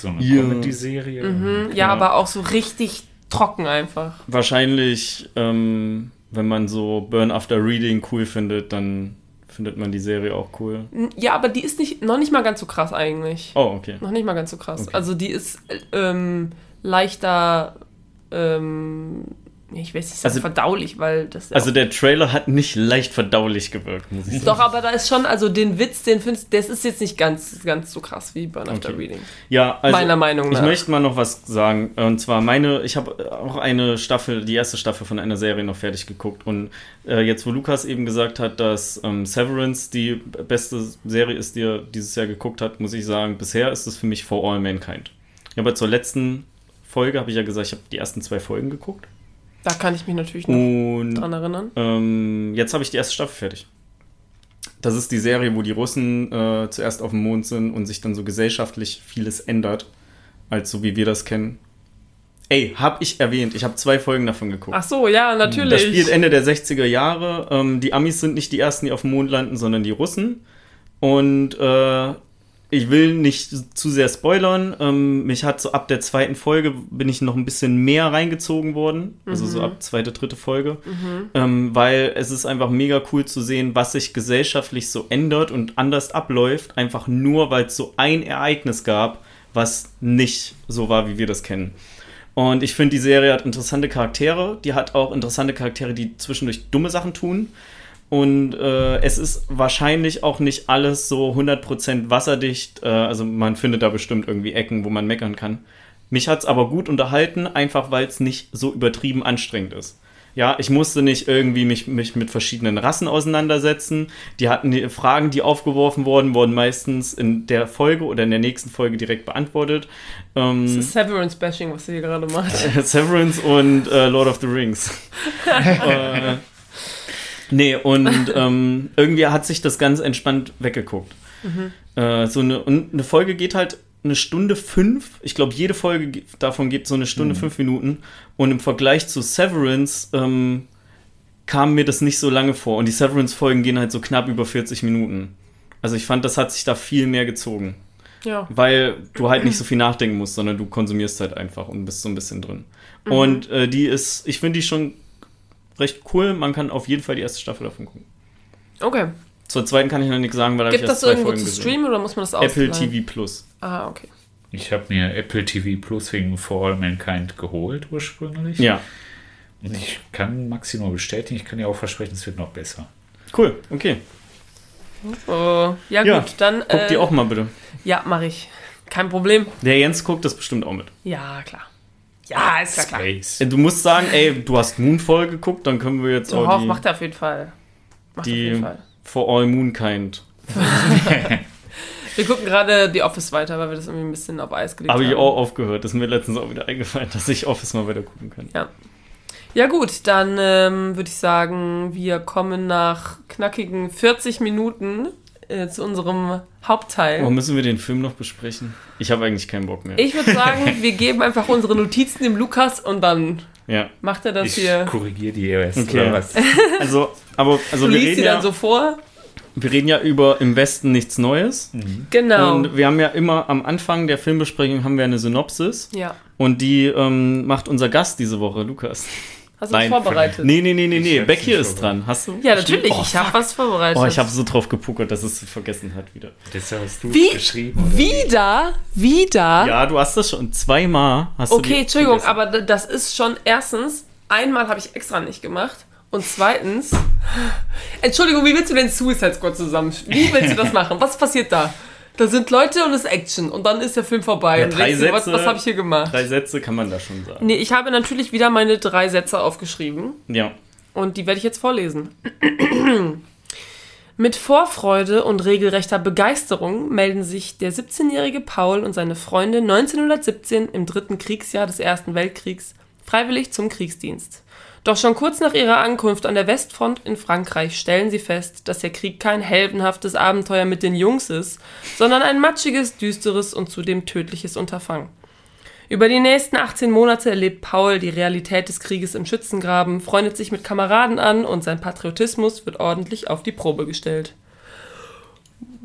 So eine Ja. Comedy-Serie. Mhm, ja, Ja. aber auch so richtig trocken einfach. Wahrscheinlich, ähm, wenn man so Burn After Reading cool findet, dann findet man die Serie auch cool. Ja, aber die ist nicht, noch nicht mal ganz so krass eigentlich. Oh, okay. Noch nicht mal ganz so krass. Okay. Also die ist äh, ähm, leichter, ähm, ich weiß nicht, Also- verdaulich, weil das Also der Trailer hat nicht leicht verdaulich gewirkt, muss ich sagen. Doch, aber da ist schon, also den Witz, den findest das ist jetzt nicht ganz, ganz so krass wie Burn After Okay. Reading. Ja, also Meiner Meinung nach. Ich möchte mal noch was sagen. Und zwar meine, ich habe auch eine Staffel, die erste Staffel von einer Serie noch fertig geguckt. Und äh, jetzt, wo Lukas eben gesagt hat, dass ähm, Severance die beste Serie ist, die er dieses Jahr geguckt hat, muss ich sagen, bisher ist es für mich For All Mankind. Ja, aber zur letzten Folge habe ich ja gesagt, ich habe die ersten zwei Folgen geguckt. Da kann ich mich natürlich noch Und dran erinnern. ähm, jetzt habe ich die erste Staffel fertig. Das ist die Serie, wo die Russen äh, zuerst auf dem Mond sind und sich dann so gesellschaftlich vieles ändert, als so wie wir das kennen. Ey, hab ich erwähnt, ich habe zwei Folgen davon geguckt. Ach so, ja, natürlich. Das spielt Ende der 60er Jahre. Ähm, die Amis sind nicht die ersten, die auf dem Mond landen, sondern die Russen. Und äh, ich will nicht zu sehr spoilern. Ähm, mich hat so ab der zweiten Folge bin ich noch ein bisschen mehr reingezogen worden. Also so ab zweite, dritte Folge. Ähm, weil es ist einfach mega cool zu sehen, was sich gesellschaftlich so ändert und anders abläuft. Einfach nur, weil es so ein Ereignis gab, was nicht so war, wie wir das kennen. Und ich finde, die Serie hat interessante Charaktere. Die hat auch interessante Charaktere, die zwischendurch dumme Sachen tun. Und äh, es ist wahrscheinlich auch nicht alles so 100% wasserdicht. Äh, also man findet da bestimmt irgendwie Ecken, wo man meckern kann. Mich hat es aber gut unterhalten, einfach weil es nicht so übertrieben anstrengend ist. Ja, ich musste nicht irgendwie mich, mich mit verschiedenen Rassen auseinandersetzen. Die hatten die Fragen, die aufgeworfen wurden, wurden meistens in der Folge oder in der nächsten Folge direkt beantwortet. Ähm, Das ist Severance-Bashing, was ihr hier gerade macht. Severance und äh, Lord of the Rings. äh, nee, und ähm, irgendwie hat sich das ganz entspannt weggeguckt. Äh, so eine, und eine Folge geht halt eine Stunde fünf. Ich glaube, jede Folge ge- davon geht so eine Stunde fünf Minuten. Und im Vergleich zu Severance ähm, kam mir das nicht so lange vor. Und die Severance-Folgen gehen halt so knapp über 40 Minuten. Also ich fand, das hat sich da viel mehr gezogen Ja. weil du halt nicht so viel nachdenken musst, sondern du konsumierst halt einfach und bist so ein bisschen drin. Und äh, die ist, ich finde die schon recht cool. Man kann auf jeden Fall die erste Staffel davon gucken. Okay. Zur zweiten kann ich noch nichts sagen, weil da habe ich Gibt das erst zwei irgendwo Folgen zu gesehen. streamen oder muss man das Apple ausleihen? TV Plus. Ah, okay. Ich habe mir Apple TV Plus wegen For All Mankind geholt ursprünglich. Ja, Und ich kann Maxi nur bestätigen, ich kann dir auch versprechen, es wird noch besser. cool, okay. Oh, ja, Ja, gut, dann. Guck äh, die auch mal bitte. Ja, mache ich. Kein Problem. Der Jens guckt das bestimmt auch mit. Ja, klar. Ja, ist ja klar. Space. Du musst sagen, ey, du hast Moonfall geguckt, dann können wir jetzt auch die, macht er auf jeden Fall. Macht er auf die jeden Fall. For All Moonkind. Wir gucken gerade The Office weiter, weil wir das irgendwie ein bisschen auf Eis gelegt Habe haben. ich auch aufgehört. Das ist mir letztens auch wieder eingefallen, dass ich Office mal wieder gucken kann. Ja. Ja gut, dann ähm, würde ich sagen, wir kommen nach knackigen 40 Minuten äh, zu unserem Hauptteil. Warum müssen wir den Film noch besprechen? Ich habe eigentlich keinen Bock mehr. Ich würde sagen, wir geben einfach unsere Notizen dem Lukas und dann ja. macht er das Ich hier. korrigiere die erst, Okay. oder was? Also, aber also Du wir liest reden, sie dann ja, so vor. wir reden ja über im Westen nichts Neues. Genau. Und wir haben ja immer am Anfang der Filmbesprechung haben wir eine Synopsis. ja. Und die ähm, macht unser Gast diese Woche, Lukas. Hast du was Nein, vorbereitet? Nee, nee, nee, nee, nee. Becky ist dran. Hast du? Ja, natürlich. Oh, ich habe was vorbereitet. oh ich habe so drauf gepuckert, dass es vergessen hat wieder. Das hast du Wie? geschrieben. Oder? Wieder? Wieder? Ja, du hast das schon zweimal. Hast du Okay, Entschuldigung, vergessen. aber das ist schon erstens, einmal habe ich extra nicht gemacht und zweitens, Entschuldigung, wie willst du denn Suicide Squad zusammen? Wie willst du das machen? Was passiert da? Da sind Leute und es ist Action und dann ist der Film vorbei. Ja, und drei dir, was, Sätze. was habe ich hier gemacht? Drei Sätze kann man da schon sagen. Nee, ich habe natürlich wieder meine drei Sätze aufgeschrieben Ja. und die werde ich jetzt vorlesen. Mit Vorfreude und regelrechter Begeisterung melden sich der 17-jährige Paul und seine Freunde 1917 im dritten Kriegsjahr des Ersten Weltkriegs freiwillig zum Kriegsdienst. Doch schon kurz nach ihrer Ankunft an der Westfront in Frankreich stellen sie fest, dass der Krieg kein heldenhaftes Abenteuer mit den Jungs ist, sondern ein matschiges, düsteres und zudem tödliches Unterfangen. Über die nächsten 18 Monate erlebt Paul die Realität des Krieges im Schützengraben, freundet sich mit Kameraden an und sein Patriotismus wird ordentlich auf die Probe gestellt.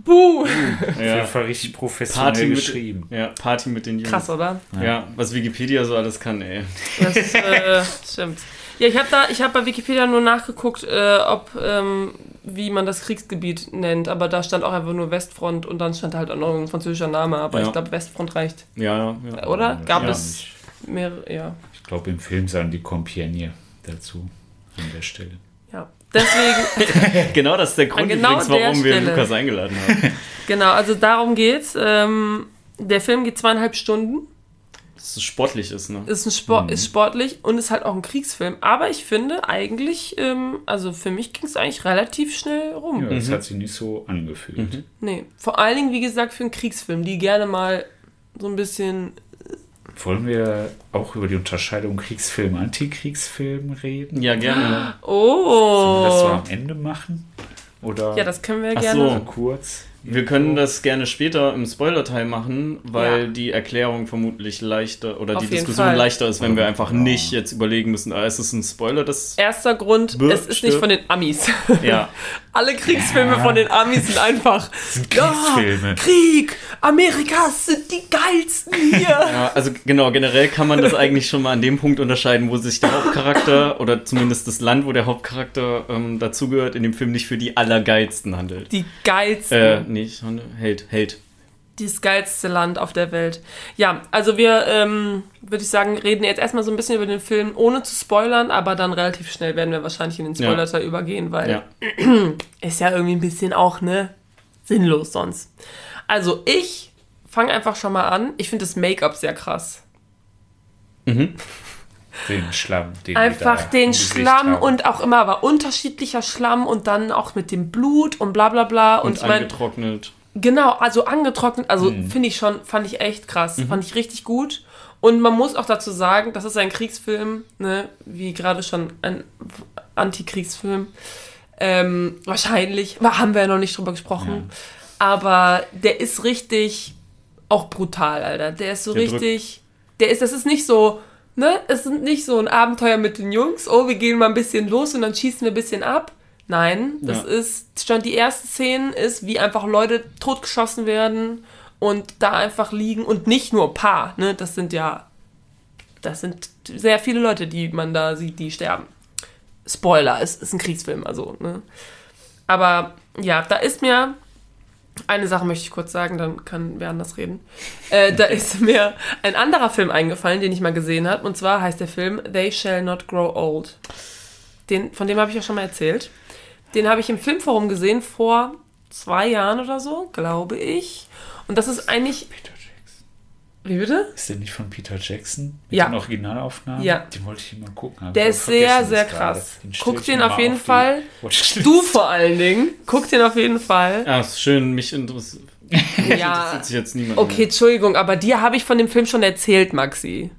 Buh! Auf ja. jeden Fall richtig professionell Party mit, geschrieben. ja, Party mit den Jungs. Krass, oder? Ja, was Wikipedia so alles kann, ey. Das äh, stimmt. Ja, ich habe da, ich habe bei Wikipedia nur nachgeguckt, äh, ob, ähm, wie man das Kriegsgebiet nennt, aber da stand auch einfach nur Westfront und dann stand halt auch noch ein französischer Name, aber Ja. ich glaube Westfront reicht, Ja, ja. oder? Gab Ja, es mehrere, ja. Ich glaube, im Film sagen die Compiègne dazu an der Stelle. Ja. Deswegen, Genau das ist der Grund, genau übrigens, warum wir Stelle. Lukas eingeladen haben. genau, also darum geht's. Ähm, der Film geht zweieinhalb Stunden. Dass es sportlich ist, ne? Ist, ein Sport, ist sportlich und ist halt auch ein Kriegsfilm. Aber ich finde eigentlich, ähm, also für mich ging es eigentlich relativ schnell rum. Ja, das hat sich nicht so angefühlt. Mhm. Nee, vor allen Dingen, wie gesagt, für einen Kriegsfilm, die gerne mal so ein bisschen Wollen wir auch über die Unterscheidung Kriegsfilm, Antikriegsfilm reden? Ja, gerne. Oh. Sollen wir das so am Ende machen? Oder Ja, das können wir Ach gerne. so kurz? Wir können das gerne später im Spoiler-Teil machen, weil Ja. die Erklärung vermutlich leichter oder Auf die Diskussion Fall. leichter ist, wenn wir einfach Ja. nicht jetzt überlegen müssen, ah, ist es ein Spoiler, das. Erster Grund, es ist nicht von den Amis. Ja. Alle Kriegsfilme Ja. von den Amis sind einfach. sind Kriegsfilme. Ja, Krieg! Amerikas sind die geilsten hier! ja. Also genau, generell kann man das eigentlich schon mal an dem Punkt unterscheiden, wo sich der Hauptcharakter oder zumindest das Land, wo der Hauptcharakter ähm, dazugehört, in dem Film nicht für die Allergeilsten handelt. Die geilsten. Äh, nicht, Held, Held. Das geilste Land auf der Welt. Ja, also wir, ähm, würde ich sagen, reden jetzt erstmal so ein bisschen über den Film, ohne zu spoilern, aber dann relativ schnell werden wir wahrscheinlich in den Ja. Spoiler-Teil übergehen, weil Ja. ist ja irgendwie ein bisschen auch, ne, sinnlos sonst. Also ich fange einfach schon mal an. Ich finde das Make-up sehr krass. Den Schlamm. Den Einfach den Schlamm haben. und auch immer war unterschiedlicher Schlamm und dann auch mit dem Blut und bla bla bla. Und, Und ich mein, angetrocknet. Genau, also angetrocknet, also Mhm. finde ich schon, fand ich echt krass, fand ich richtig gut. Und man muss auch dazu sagen, das ist ein Kriegsfilm, ne, wie gerade schon ein Antikriegsfilm. Ähm, wahrscheinlich, haben wir ja noch nicht drüber gesprochen. Aber der ist richtig auch brutal, Alter. Der ist so Der richtig, der ist, das ist nicht so, ne, es ist nicht so ein Abenteuer mit den Jungs, oh, wir gehen mal ein bisschen los und dann schießen wir ein bisschen ab. Nein, das Ja. ist schon die erste Szene ist, wie einfach Leute totgeschossen werden und da einfach liegen und nicht nur ein paar, ne, das sind ja, das sind sehr viele Leute, die man da sieht, die sterben. Spoiler, es ist ein Kriegsfilm, also, ne. Aber ja, da ist mir eine Sache möchte ich kurz sagen, dann kann wer anders reden. Äh, da ist mir ein anderer Film eingefallen, den ich mal gesehen habe. Und zwar heißt der Film They Shall Not Grow Old. Den, von dem habe ich ja schon mal erzählt. Den habe ich im Filmforum gesehen vor zwei Jahren oder so, glaube ich. Und das ist eigentlich. Jackson. Wie bitte? Ist der nicht von Peter Jackson? Mit Ja. den Originalaufnahmen? Ja. Den wollte ich immer gucken. Der ist sehr, sehr krass. Den Guck den auf mal jeden die Fall. Du vor allen Dingen. Guck den auf jeden Fall. Ah, ist schön, mich interessiert. Ja. Interessiert sich jetzt niemand. Okay, Entschuldigung, aber dir habe ich von dem Film schon erzählt, Maxi.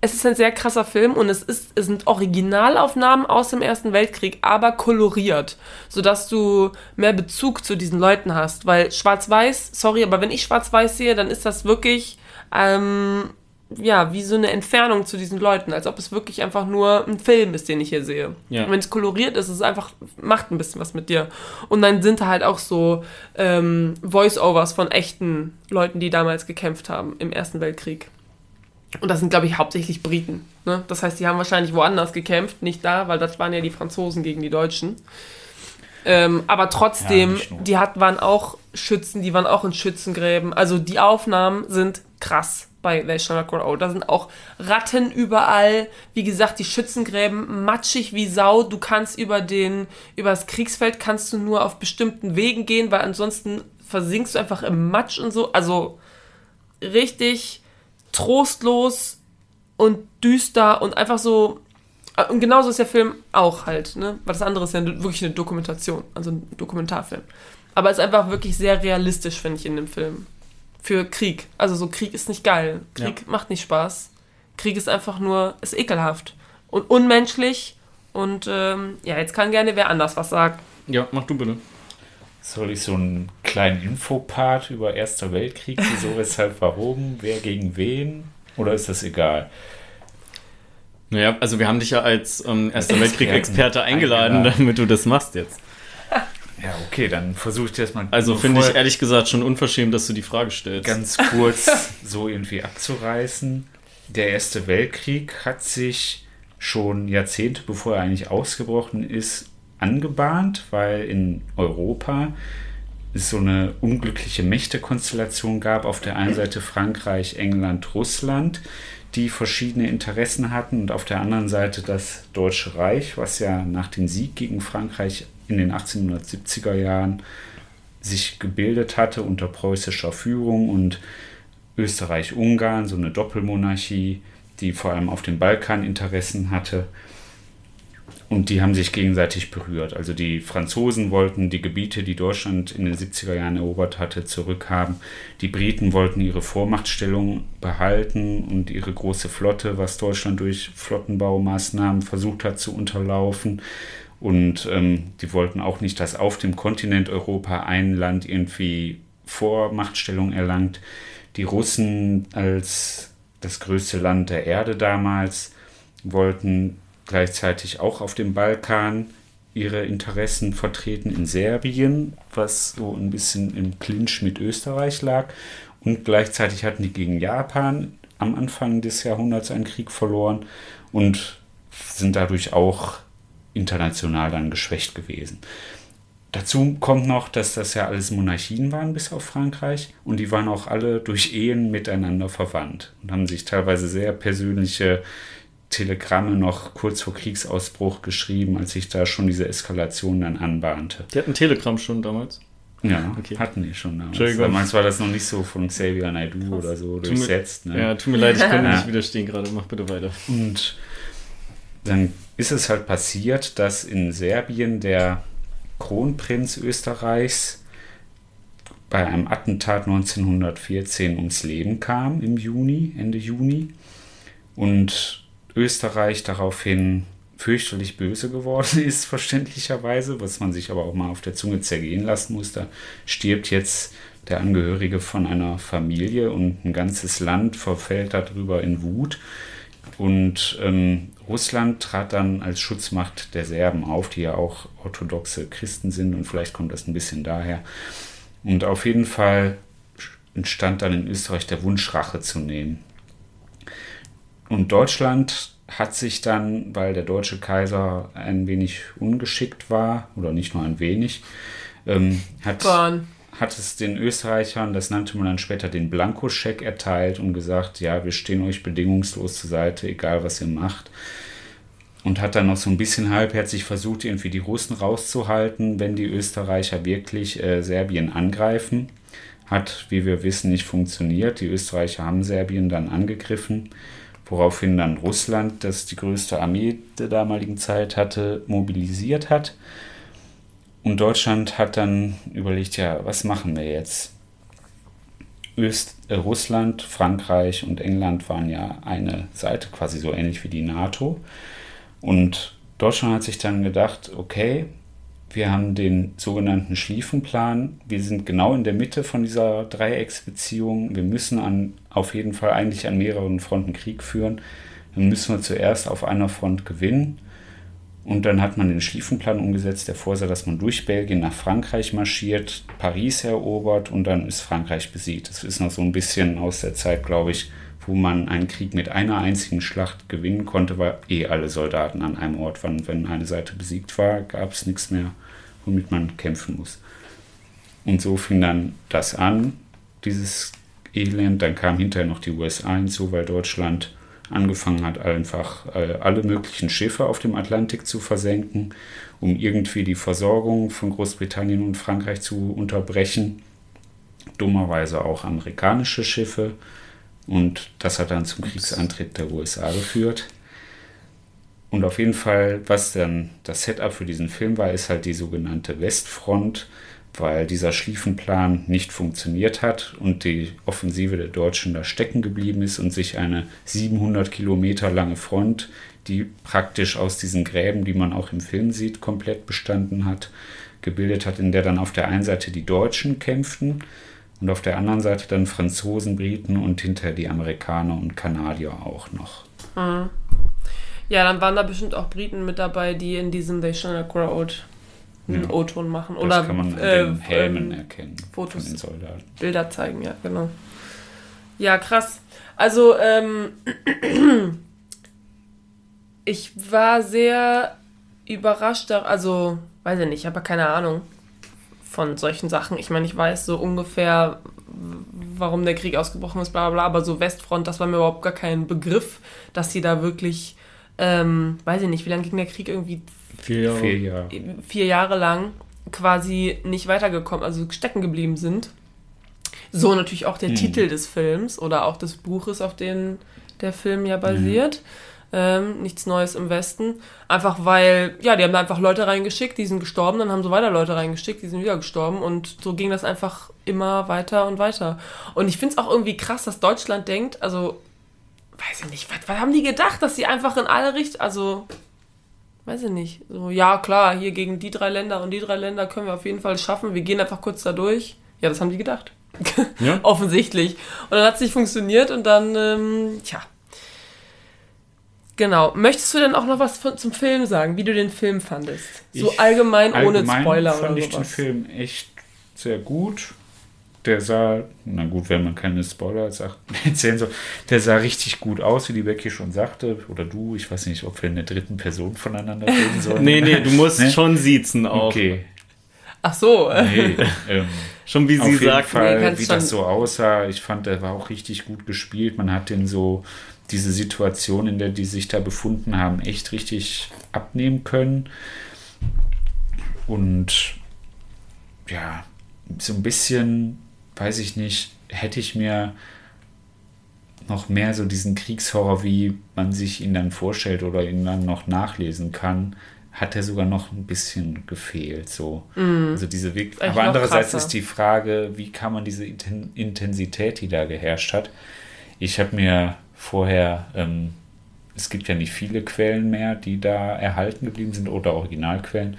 Es ist ein sehr krasser Film und es, ist, es sind Originalaufnahmen aus dem Ersten Weltkrieg, aber koloriert, sodass du mehr Bezug zu diesen Leuten hast. Weil Schwarz-Weiß, sorry, aber wenn ich Schwarz-Weiß sehe, dann ist das wirklich, ähm, ja, wie so eine Entfernung zu diesen Leuten, als ob es wirklich einfach nur ein Film ist, den ich hier sehe. Ja. Und wenn es koloriert ist, ist es einfach, macht ein bisschen was mit dir. Und dann sind da halt auch so ähm, Voice-Overs von echten Leuten, die damals gekämpft haben im Ersten Weltkrieg. Und das sind, glaube ich, hauptsächlich Briten. Ne? Das heißt, die haben wahrscheinlich woanders gekämpft, nicht da, weil das waren ja die Franzosen gegen die Deutschen. Ähm, aber Ja, trotzdem, nur. die hat, waren auch Schützen, die waren auch in Schützengräben. Also die Aufnahmen sind krass bei Not Grow. Da sind auch Ratten überall. Wie gesagt, die Schützengräben matschig wie Sau. Du kannst über den, über das Kriegsfeld kannst du nur auf bestimmten Wegen gehen, weil ansonsten versinkst du einfach im Matsch und so. Also richtig trostlos und düster und einfach so. Und genauso ist der Film auch halt, ne? Weil das andere ist ja wirklich eine Dokumentation, also ein Dokumentarfilm. Aber es ist einfach wirklich sehr realistisch, finde ich, in dem Film. Für Krieg. Also so Krieg ist nicht geil. Krieg macht nicht Spaß. Krieg ist einfach nur, ist ekelhaft und unmenschlich. Und ähm, ja, jetzt kann gerne wer anders was sagen. Ja, mach du bitte. Soll ich so einen kleinen Infopart über Erster Weltkrieg, wieso, weshalb, warum, wer gegen wen? Oder ist das egal? Naja, also wir haben dich ja als ähm, Erster Weltkrieg-Experte eingeladen, eingeladen. damit du das machst jetzt. Ja, okay, dann versuche ich das mal Also finde ich ehrlich gesagt schon unverschämt, dass du die Frage stellst. ganz kurz so irgendwie abzureißen. Der Erste Weltkrieg hat sich schon Jahrzehnte, bevor er eigentlich ausgebrochen ist, angebahnt, weil in Europa es so eine unglückliche Mächtekonstellation gab. Auf der einen Seite Frankreich, England, Russland, die verschiedene Interessen hatten und auf der anderen Seite das Deutsche Reich, was ja nach dem Sieg gegen Frankreich in den 1870er Jahren sich gebildet hatte unter preußischer Führung und Österreich-Ungarn, so eine Doppelmonarchie, die vor allem auf dem Balkan Interessen hatte. Und die haben sich gegenseitig berührt. Also die Franzosen wollten die Gebiete, die Deutschland in den 70er Jahren erobert hatte, zurückhaben. Die Briten wollten ihre Vormachtstellung behalten und ihre große Flotte, was Deutschland durch Flottenbaumaßnahmen versucht hat zu unterlaufen. Und ähm, die wollten auch nicht, dass auf dem Kontinent Europa ein Land irgendwie Vormachtstellung erlangt. Die Russen als das größte Land der Erde damals wollten gleichzeitig auch auf dem Balkan ihre Interessen vertreten in Serbien, was so ein bisschen im Clinch mit Österreich lag. Und gleichzeitig hatten die gegen Japan am Anfang des Jahrhunderts einen Krieg verloren und sind dadurch auch international dann geschwächt gewesen. Dazu kommt noch, dass das ja alles Monarchien waren, bis auf Frankreich. Und die waren auch alle durch Ehen miteinander verwandt und haben sich teilweise sehr persönliche Telegramme noch kurz vor Kriegsausbruch geschrieben, als sich da schon diese Eskalation dann anbahnte. Die hatten Telegram schon damals? Ja, okay. hatten die schon damals. Damals war das noch nicht so von Xavier Naidoo Krass. oder so durchsetzt. Ne? Ja, tut mir leid, ich kann ja. nicht widerstehen gerade. Mach bitte weiter. Und dann ist es halt passiert, dass in Serbien der Kronprinz Österreichs bei einem Attentat 1914 ums Leben kam im Juni, Ende Juni. Und Österreich daraufhin fürchterlich böse geworden ist, verständlicherweise, was man sich aber auch mal auf der Zunge zergehen lassen muss. Da stirbt jetzt der Angehörige von einer Familie und ein ganzes Land verfällt darüber in Wut. Und ähm, Russland trat dann als Schutzmacht der Serben auf, die ja auch orthodoxe Christen sind und vielleicht kommt das ein bisschen daher. Und auf jeden Fall entstand dann in Österreich der Wunsch, Rache zu nehmen. Und Deutschland hat sich dann, weil der deutsche Kaiser ein wenig ungeschickt war, oder nicht nur ein wenig, ähm, hat, hat es den Österreichern, das nannte man dann später den Blankoscheck erteilt und gesagt, ja, wir stehen euch bedingungslos zur Seite, egal was ihr macht. Und hat dann noch so ein bisschen halbherzig versucht, irgendwie die Russen rauszuhalten, wenn die Österreicher wirklich äh, Serbien angreifen. Hat, wie wir wissen, nicht funktioniert. Die Österreicher haben Serbien dann angegriffen woraufhin dann Russland, das die größte Armee der damaligen Zeit hatte, mobilisiert hat. Und Deutschland hat dann überlegt, ja, was machen wir jetzt? Öst, äh, Russland, Frankreich und England waren ja eine Seite, quasi so ähnlich wie die NATO. Und Deutschland hat sich dann gedacht, okay, wir haben den sogenannten Schlieffenplan. Wir sind genau in der Mitte von dieser Dreiecksbeziehung. Wir müssen an, auf jeden Fall eigentlich an mehreren Fronten Krieg führen. Dann müssen wir zuerst auf einer Front gewinnen. Und dann hat man den Schlieffenplan umgesetzt, der vorsah, dass man durch Belgien nach Frankreich marschiert, Paris erobert und dann ist Frankreich besiegt. Das ist noch so ein bisschen aus der Zeit, glaube ich, wo man einen Krieg mit einer einzigen Schlacht gewinnen konnte, weil eh alle Soldaten an einem Ort waren. Wenn eine Seite besiegt war, gab es nichts mehr, womit man kämpfen muss. Und so fing dann das an, dieses Elend. Dann kam hinterher noch die USA hinzu, weil Deutschland angefangen hat, einfach äh, alle möglichen Schiffe auf dem Atlantik zu versenken, um irgendwie die Versorgung von Großbritannien und Frankreich zu unterbrechen. Dummerweise auch amerikanische Schiffe. Und das hat dann zum Kriegsantritt der USA geführt. Und auf jeden Fall, was dann das Setup für diesen Film war, ist halt die sogenannte Westfront, weil dieser Schlieffenplan nicht funktioniert hat und die Offensive der Deutschen da stecken geblieben ist und sich eine 700 Kilometer lange Front, die praktisch aus diesen Gräben, die man auch im Film sieht, komplett bestanden hat, gebildet hat, in der dann auf der einen Seite die Deutschen kämpften und auf der anderen Seite dann Franzosen, Briten und hinterher die Amerikaner und Kanadier auch noch. Mhm. Ja, dann waren da bestimmt auch Briten mit dabei, die in diesem They Shall Not Grow Old einen ja. O-Ton machen. Das Oder kann man an äh, den Helmen ähm, erkennen. Fotos, von den Soldaten. Bilder zeigen, ja, genau. Ja, krass. Also, ähm, ich war sehr überrascht, also, weiß ich nicht, ich habe keine Ahnung von solchen Sachen. Ich meine, ich weiß so ungefähr, warum der Krieg ausgebrochen ist, bla bla bla, aber so Westfront, das war mir überhaupt gar kein Begriff, dass sie da wirklich, ähm, weiß ich nicht, wie lange ging der Krieg? Irgendwie vier Jahre. Vier Jahre. Vier Jahre lang quasi nicht weitergekommen, also stecken geblieben sind. So natürlich auch der hm. Titel des Films oder auch des Buches, auf dem der Film ja basiert. Ähm, nichts Neues im Westen. Einfach weil, ja, die haben da einfach Leute reingeschickt, die sind gestorben, dann haben sie weiter Leute reingeschickt, die sind wieder gestorben und so ging das einfach immer weiter und weiter. Und ich finde es auch irgendwie krass, dass Deutschland denkt, also, weiß ich nicht, was, was haben die gedacht, dass sie einfach in alle Richtungen, also, weiß ich nicht, so, ja, klar, hier gegen die drei Länder und die drei Länder können wir auf jeden Fall schaffen, wir gehen einfach kurz da durch. Ja, das haben die gedacht. Ja. Offensichtlich. Und dann hat es nicht funktioniert und dann, ähm, tja. Genau. Möchtest du denn auch noch was von, zum Film sagen, wie du den Film fandest? So Ich- allgemein, ohne Allgemein Spoiler fand oder ich den. Film echt sehr gut. Der sah, na gut, wenn man keine Spoiler sagt, erzählen soll, der sah richtig gut aus, wie die Becky schon sagte. Oder du, ich weiß nicht, ob wir in der dritten Person voneinander reden sollen. Nee, nee, du musst Ne? schon siezen auch. Okay. Ach so. Nee, ähm, Schon wie auf sie jeden sagt. Fall, Nee, wie das so aussah. Ich fand, der war auch richtig gut gespielt. Man hat den so, diese Situation, in der die sich da befunden haben, echt richtig abnehmen können. Und ja, so ein bisschen, weiß ich nicht, hätte ich mir noch mehr so diesen Kriegshorror, wie man sich ihn dann vorstellt oder ihn dann noch nachlesen kann, hat er sogar noch ein bisschen gefehlt. So. Also diese Weg Aber andererseits krasser. ist die Frage, wie kann man diese Inten Intensität, die da geherrscht hat. Ich habe mir vorher, ähm, es gibt ja nicht viele Quellen mehr, die da erhalten geblieben sind oder Originalquellen,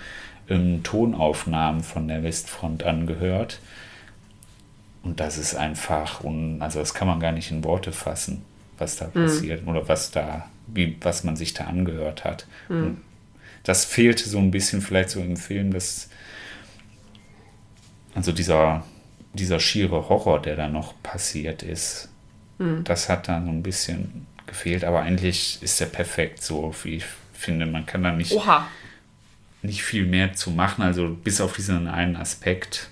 ähm, Tonaufnahmen von der Westfront angehört. Und das ist einfach, un, also das kann man gar nicht in Worte fassen, was da passiert oder was da, wie, was man sich da angehört hat. Und das fehlte so ein bisschen vielleicht so im Film, dass also dieser, dieser schiere Horror, der da noch passiert ist, das hat da so ein bisschen gefehlt, aber eigentlich ist er perfekt, so wie ich finde. Man kann da nicht, Oha. nicht viel mehr zu machen, also bis auf diesen einen Aspekt,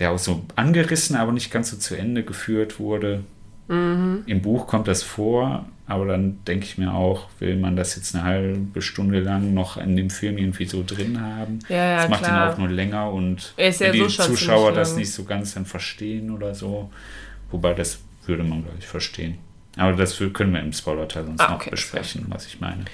der auch so angerissen, aber nicht ganz so zu Ende geführt wurde. Im Buch kommt das vor, aber dann denke ich mir auch, will man das jetzt eine halbe Stunde lang noch in dem Film irgendwie so drin haben? Ja, ja, das macht klar. ihn auch nur länger und ja wenn die so Zuschauer das nicht so ganz dann verstehen oder so. Wobei das würde man, glaube ich, verstehen. Aber das können wir im Spoiler-Teil sonst Ah, noch okay, besprechen, was ich meine.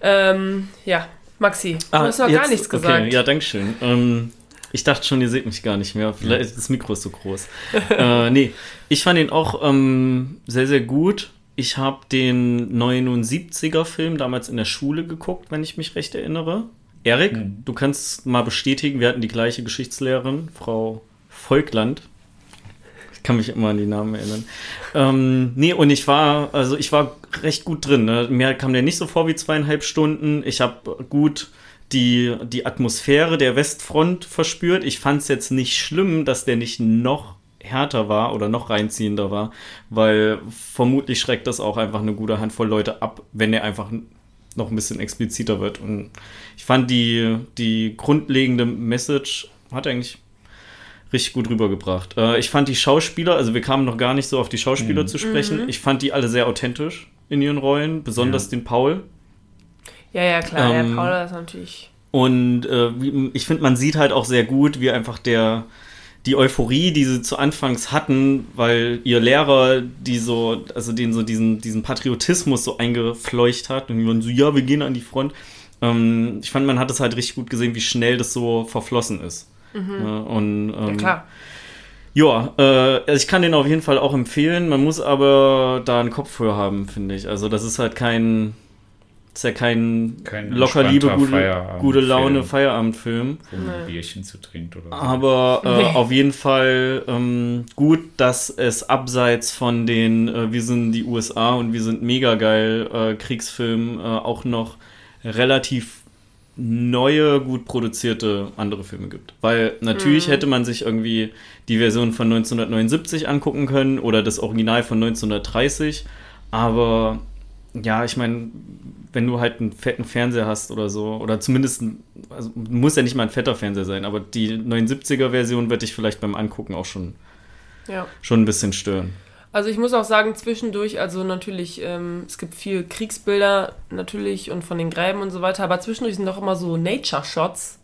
Ähm, ja, Maxi, du hast noch gar Ah, jetzt- nichts gesagt. Okay, ja, danke schön. Ähm, ich dachte schon, ihr seht mich gar nicht mehr. Vielleicht ist das Mikro ist so groß. äh, nee, ich fand ihn auch ähm, sehr, sehr gut. Ich habe den 79er-Film damals in der Schule geguckt, wenn ich mich recht erinnere. Erik, Mhm. du kannst mal bestätigen, wir hatten die gleiche Geschichtslehrerin, Frau Volkland. Ich kann mich immer an die Namen erinnern. Ähm, nee, und ich war, also ich war recht gut drin. Ne? Mir kam der nicht so vor wie zweieinhalb Stunden. Ich habe gut die, die Atmosphäre der Westfront verspürt. Ich fand es jetzt nicht schlimm, dass der nicht noch härter war oder noch reinziehender war, weil vermutlich schreckt das auch einfach eine gute Handvoll Leute ab, wenn der einfach noch ein bisschen expliziter wird. Und ich fand die, die grundlegende Message hat eigentlich richtig gut rübergebracht. Äh, ich fand die Schauspieler, also wir kamen noch gar nicht so auf die Schauspieler zu sprechen. Ich fand die alle sehr authentisch in ihren Rollen, besonders Ja. den Paul. Ja, ja, klar. Ähm, ja, Paula ist natürlich. Und äh, ich finde, man sieht halt auch sehr gut, wie einfach der die Euphorie, die sie zu Anfangs hatten, weil ihr Lehrer, die so, also den so diesen, diesen Patriotismus so eingefleucht hat und die waren so, ja, wir gehen an die Front. Ähm, ich fand, man hat es halt richtig gut gesehen, wie schnell das so verflossen ist. Ja, und, Ja, ähm, klar. ja, äh, also ich kann den auf jeden Fall auch empfehlen. Man muss aber da einen Kopf für haben, finde ich. Also das ist halt kein, ist ja kein, Kein locker liebe, gute, Feierabendfilm. gute Laune Feierabendfilm. Wo man Nee. ein Bierchen zu trinkt oder so. Aber äh, Nee. auf jeden Fall ähm, gut, dass es abseits von den äh, Wir sind die USA und wir sind mega geil äh, Kriegsfilmen äh, auch noch relativ neue, gut produzierte andere Filme gibt. Weil natürlich Mhm. hätte man sich irgendwie die Version von 1979 angucken können oder das Original von 1930, aber ja, ich meine, wenn du halt einen fetten Fernseher hast oder so, oder zumindest, also muss ja nicht mal ein fetter Fernseher sein, aber die 79er-Version wird dich vielleicht beim Angucken auch schon, Ja. schon ein bisschen stören. Also ich muss auch sagen, zwischendurch, also natürlich, ähm, es gibt viel Kriegsbilder natürlich und von den Gräben und so weiter, aber zwischendurch sind doch immer so Nature-Shots.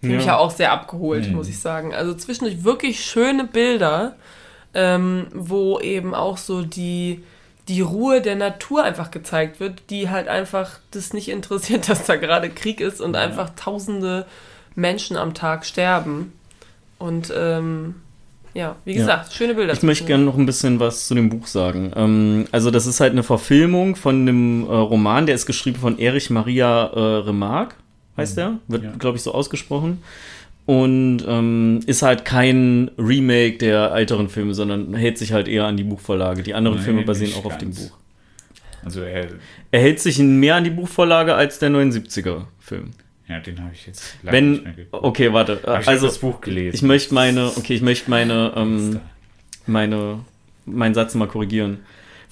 Die haben mich ja auch sehr abgeholt, Mhm. muss ich sagen. Also zwischendurch wirklich schöne Bilder, ähm, wo eben auch so die, die Ruhe der Natur einfach gezeigt wird, die halt einfach das nicht interessiert, dass da gerade Krieg ist und einfach tausende Menschen am Tag sterben. Und ähm, ja, wie Ja. gesagt, schöne Bilder. Ich möchte gerne noch ein bisschen was zu dem Buch sagen. Ähm, also das ist halt eine Verfilmung von einem äh, Roman, der ist geschrieben von Erich Maria äh, Remarque, heißt der, wird Ja. glaube ich so ausgesprochen. Und ähm, ist halt kein Remake der älteren Filme, sondern hält sich halt eher an die Buchvorlage. Die anderen Nee, Filme basieren auch auf dem ganz. Buch. Also er, Er hält sich mehr an die Buchvorlage als der 79er-Film. ja, den habe ich jetzt leider nicht mehr Wenn, geguckt. okay, warte. Habe Also, das Buch gelesen. ich möchte meine, okay, ich möchte meine, ähm, meine, meinen Satz mal korrigieren.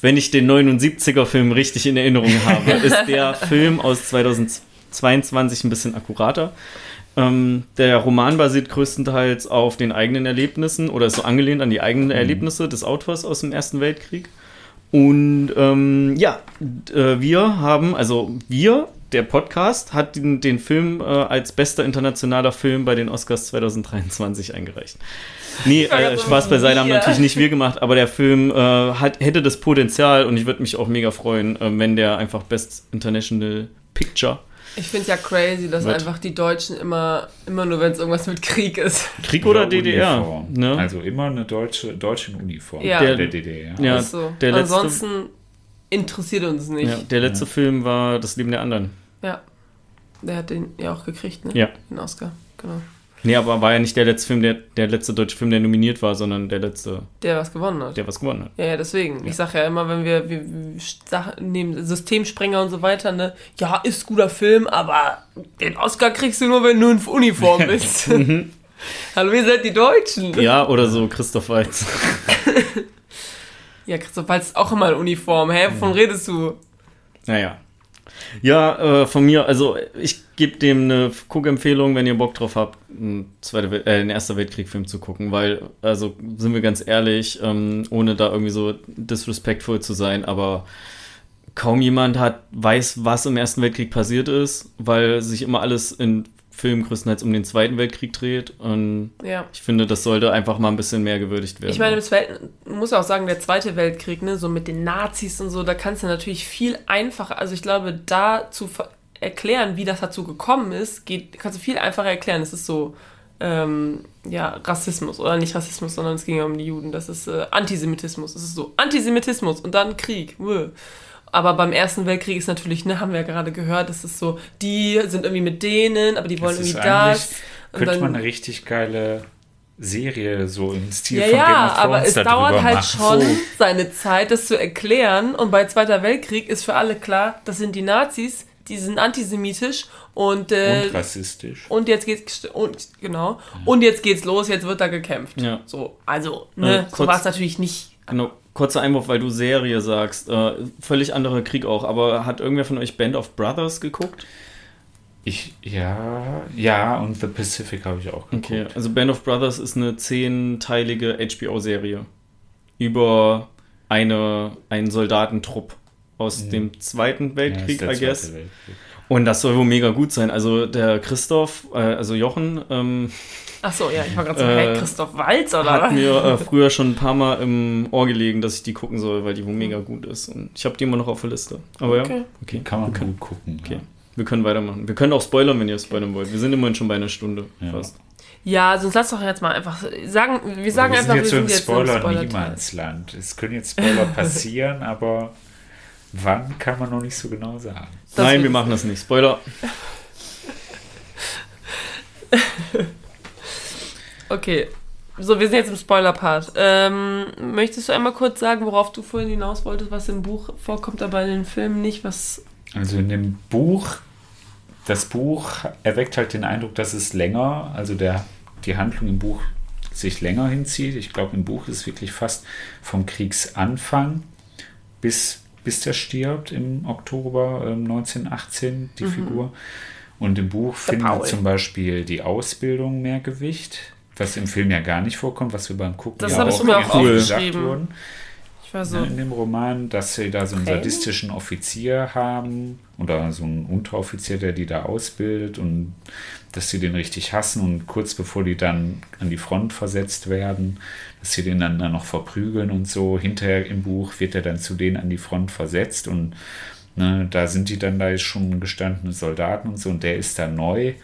Wenn ich den 79er-Film richtig in Erinnerung habe, ist der Film aus 2022 ein bisschen akkurater. Ähm, der Roman basiert größtenteils auf den eigenen Erlebnissen oder ist so angelehnt an die eigenen Erlebnisse des Autors aus dem Ersten Weltkrieg. Und ähm, ja, äh, wir haben, also wir, der Podcast, hat den, den Film äh, als bester internationaler Film bei den Oscars 2023 eingereicht. Nee, war äh, Spaß beiseite haben natürlich nicht wir gemacht, aber der Film äh, hat, hätte das Potenzial und ich würde mich auch mega freuen, äh, wenn der einfach Best International Picture Ich finde ja crazy, dass Wird. einfach die Deutschen immer, immer nur, wenn es irgendwas mit Krieg ist. Krieg oder, DDR. Uniform. Ne? Also immer eine deutsche, deutsche Uniform Ja. der, Der- DDR. Ja, so. der letzte- Ansonsten interessiert uns nicht. ja, der letzte Film war Das Leben der anderen. Ja. Der hat den ja auch gekriegt, ne? Ja. Den Oscar, genau. Nee, aber war ja nicht der letzte Film, der, der letzte deutsche Film, der nominiert war, sondern der letzte, Der was gewonnen hat. der was gewonnen hat. Ja, ja, deswegen. Ich sage ja immer, wenn wir, wir, nehmen, Systemsprenger und so weiter, ne, ja, ist guter Film, aber den Oscar kriegst du nur, wenn du in Uniform bist. Hallo, wir sind die Deutschen. Ja, oder so Christoph Waltz. Ja, Christoph Waltz ist auch immer in Uniform. Hä, wovon redest du? Naja. Ja, äh, von mir, also ich gebe dem eine Guckempfehlung, wenn ihr Bock drauf habt, einen, Zweite äh, einen Erster Weltkrieg-Film zu gucken, weil, also sind wir ganz ehrlich, ähm, ohne da irgendwie so disrespectful zu sein, aber kaum jemand hat, weiß, was im Ersten Weltkrieg passiert ist, weil sich immer alles in Filmen größtenteils um den Zweiten Weltkrieg dreht und Ja. ich finde, das sollte einfach mal ein bisschen mehr gewürdigt werden. Ich meine, man muss auch sagen, der Zweite Weltkrieg, ne, so mit den Nazis und so, da kannst du natürlich viel einfacher, also ich glaube, da zu erklären, wie das dazu gekommen ist, geht, kannst du viel einfacher erklären. Es ist so, ähm, ja, Rassismus oder nicht Rassismus, sondern es ging ja um die Juden. Das ist äh, Antisemitismus. Es ist so Antisemitismus und dann Krieg. Uah. Aber beim Ersten Weltkrieg ist natürlich, ne, haben wir ja gerade gehört, das ist so, die sind irgendwie mit denen, aber die wollen Das irgendwie das. Könnte dann- man eine richtig geile Serie so im Stil Ja, von Game ja, of Thrones aber es dauert halt machen. schon seine Zeit, das zu erklären. Und bei Zweiter Weltkrieg ist für alle klar, das sind die Nazis, die sind antisemitisch und, äh, Und rassistisch. und jetzt geht's und genau und jetzt geht's los, jetzt wird da gekämpft. Ja. So, also ne, Äh, so kurz- war es natürlich nicht. Genau, kurzer Einwurf, weil du Serie sagst. Äh, völlig anderer Krieg auch, aber hat irgendwer von euch Band of Brothers geguckt? Ich, ja, ja, und The Pacific habe ich auch geguckt. Okay, also Band of Brothers ist eine zehnteilige HBO-Serie über eine, einen Soldatentrupp aus dem Zweiten Ja, Weltkrieg, der I Zweite guess. Weltkrieg. Und das soll wohl mega gut sein. Also der Christoph, äh, also Jochen, ähm, Ach so, ja, ich war gerade so, Äh, hey, Christoph Walz oder hat mir äh, früher schon ein paar Mal im Ohr gelegen, dass ich die gucken soll, weil die wohl mega gut ist. Und ich habe die immer noch auf der Liste. Aber Okay. ja, okay. Kann man wir können, gut gucken. okay. Ja. Wir können weitermachen. Wir können auch spoilern, wenn ihr spoilern wollt. Wir sind immerhin schon bei einer Stunde Ja. fast. Ja, sonst lass doch jetzt mal einfach sagen, wir sagen wir einfach, sind jetzt so wir im sind jetzt im Spoiler Spoiler-Teil. Niemandsland. Es können jetzt Spoiler passieren, aber wann kann man noch nicht so genau sagen. Das Nein, wir machen das nicht. Spoiler. Okay. So, wir sind jetzt im Spoiler-Part. Ähm, möchtest du einmal kurz sagen, worauf du vorhin hinaus wolltest, was im Buch vorkommt, aber in den Filmen nicht? Was. Also in dem Buch, das Buch erweckt halt den Eindruck, dass es länger, also der, die Handlung im Buch sich länger hinzieht. Ich glaube, im Buch ist es wirklich fast vom Kriegsanfang bis, bis der stirbt im Oktober ähm, 1918, die Figur. Und im Buch findet Paul. zum Beispiel die Ausbildung mehr Gewicht, was im Film ja gar nicht vorkommt, was wir beim Gucken Das ja auch mir auch aufgeschrieben. gesagt wurden. Ich war so. ne, in dem Roman, dass sie da so einen Tränen? sadistischen Offizier haben oder so einen Unteroffizier, der die da ausbildet und dass sie den richtig hassen und kurz bevor die dann an die Front versetzt werden, dass sie den dann, dann noch verprügeln und so. Hinterher im Buch wird er dann zu denen an die Front versetzt und ne, da sind die dann da schon gestandene Soldaten und so und der ist da neu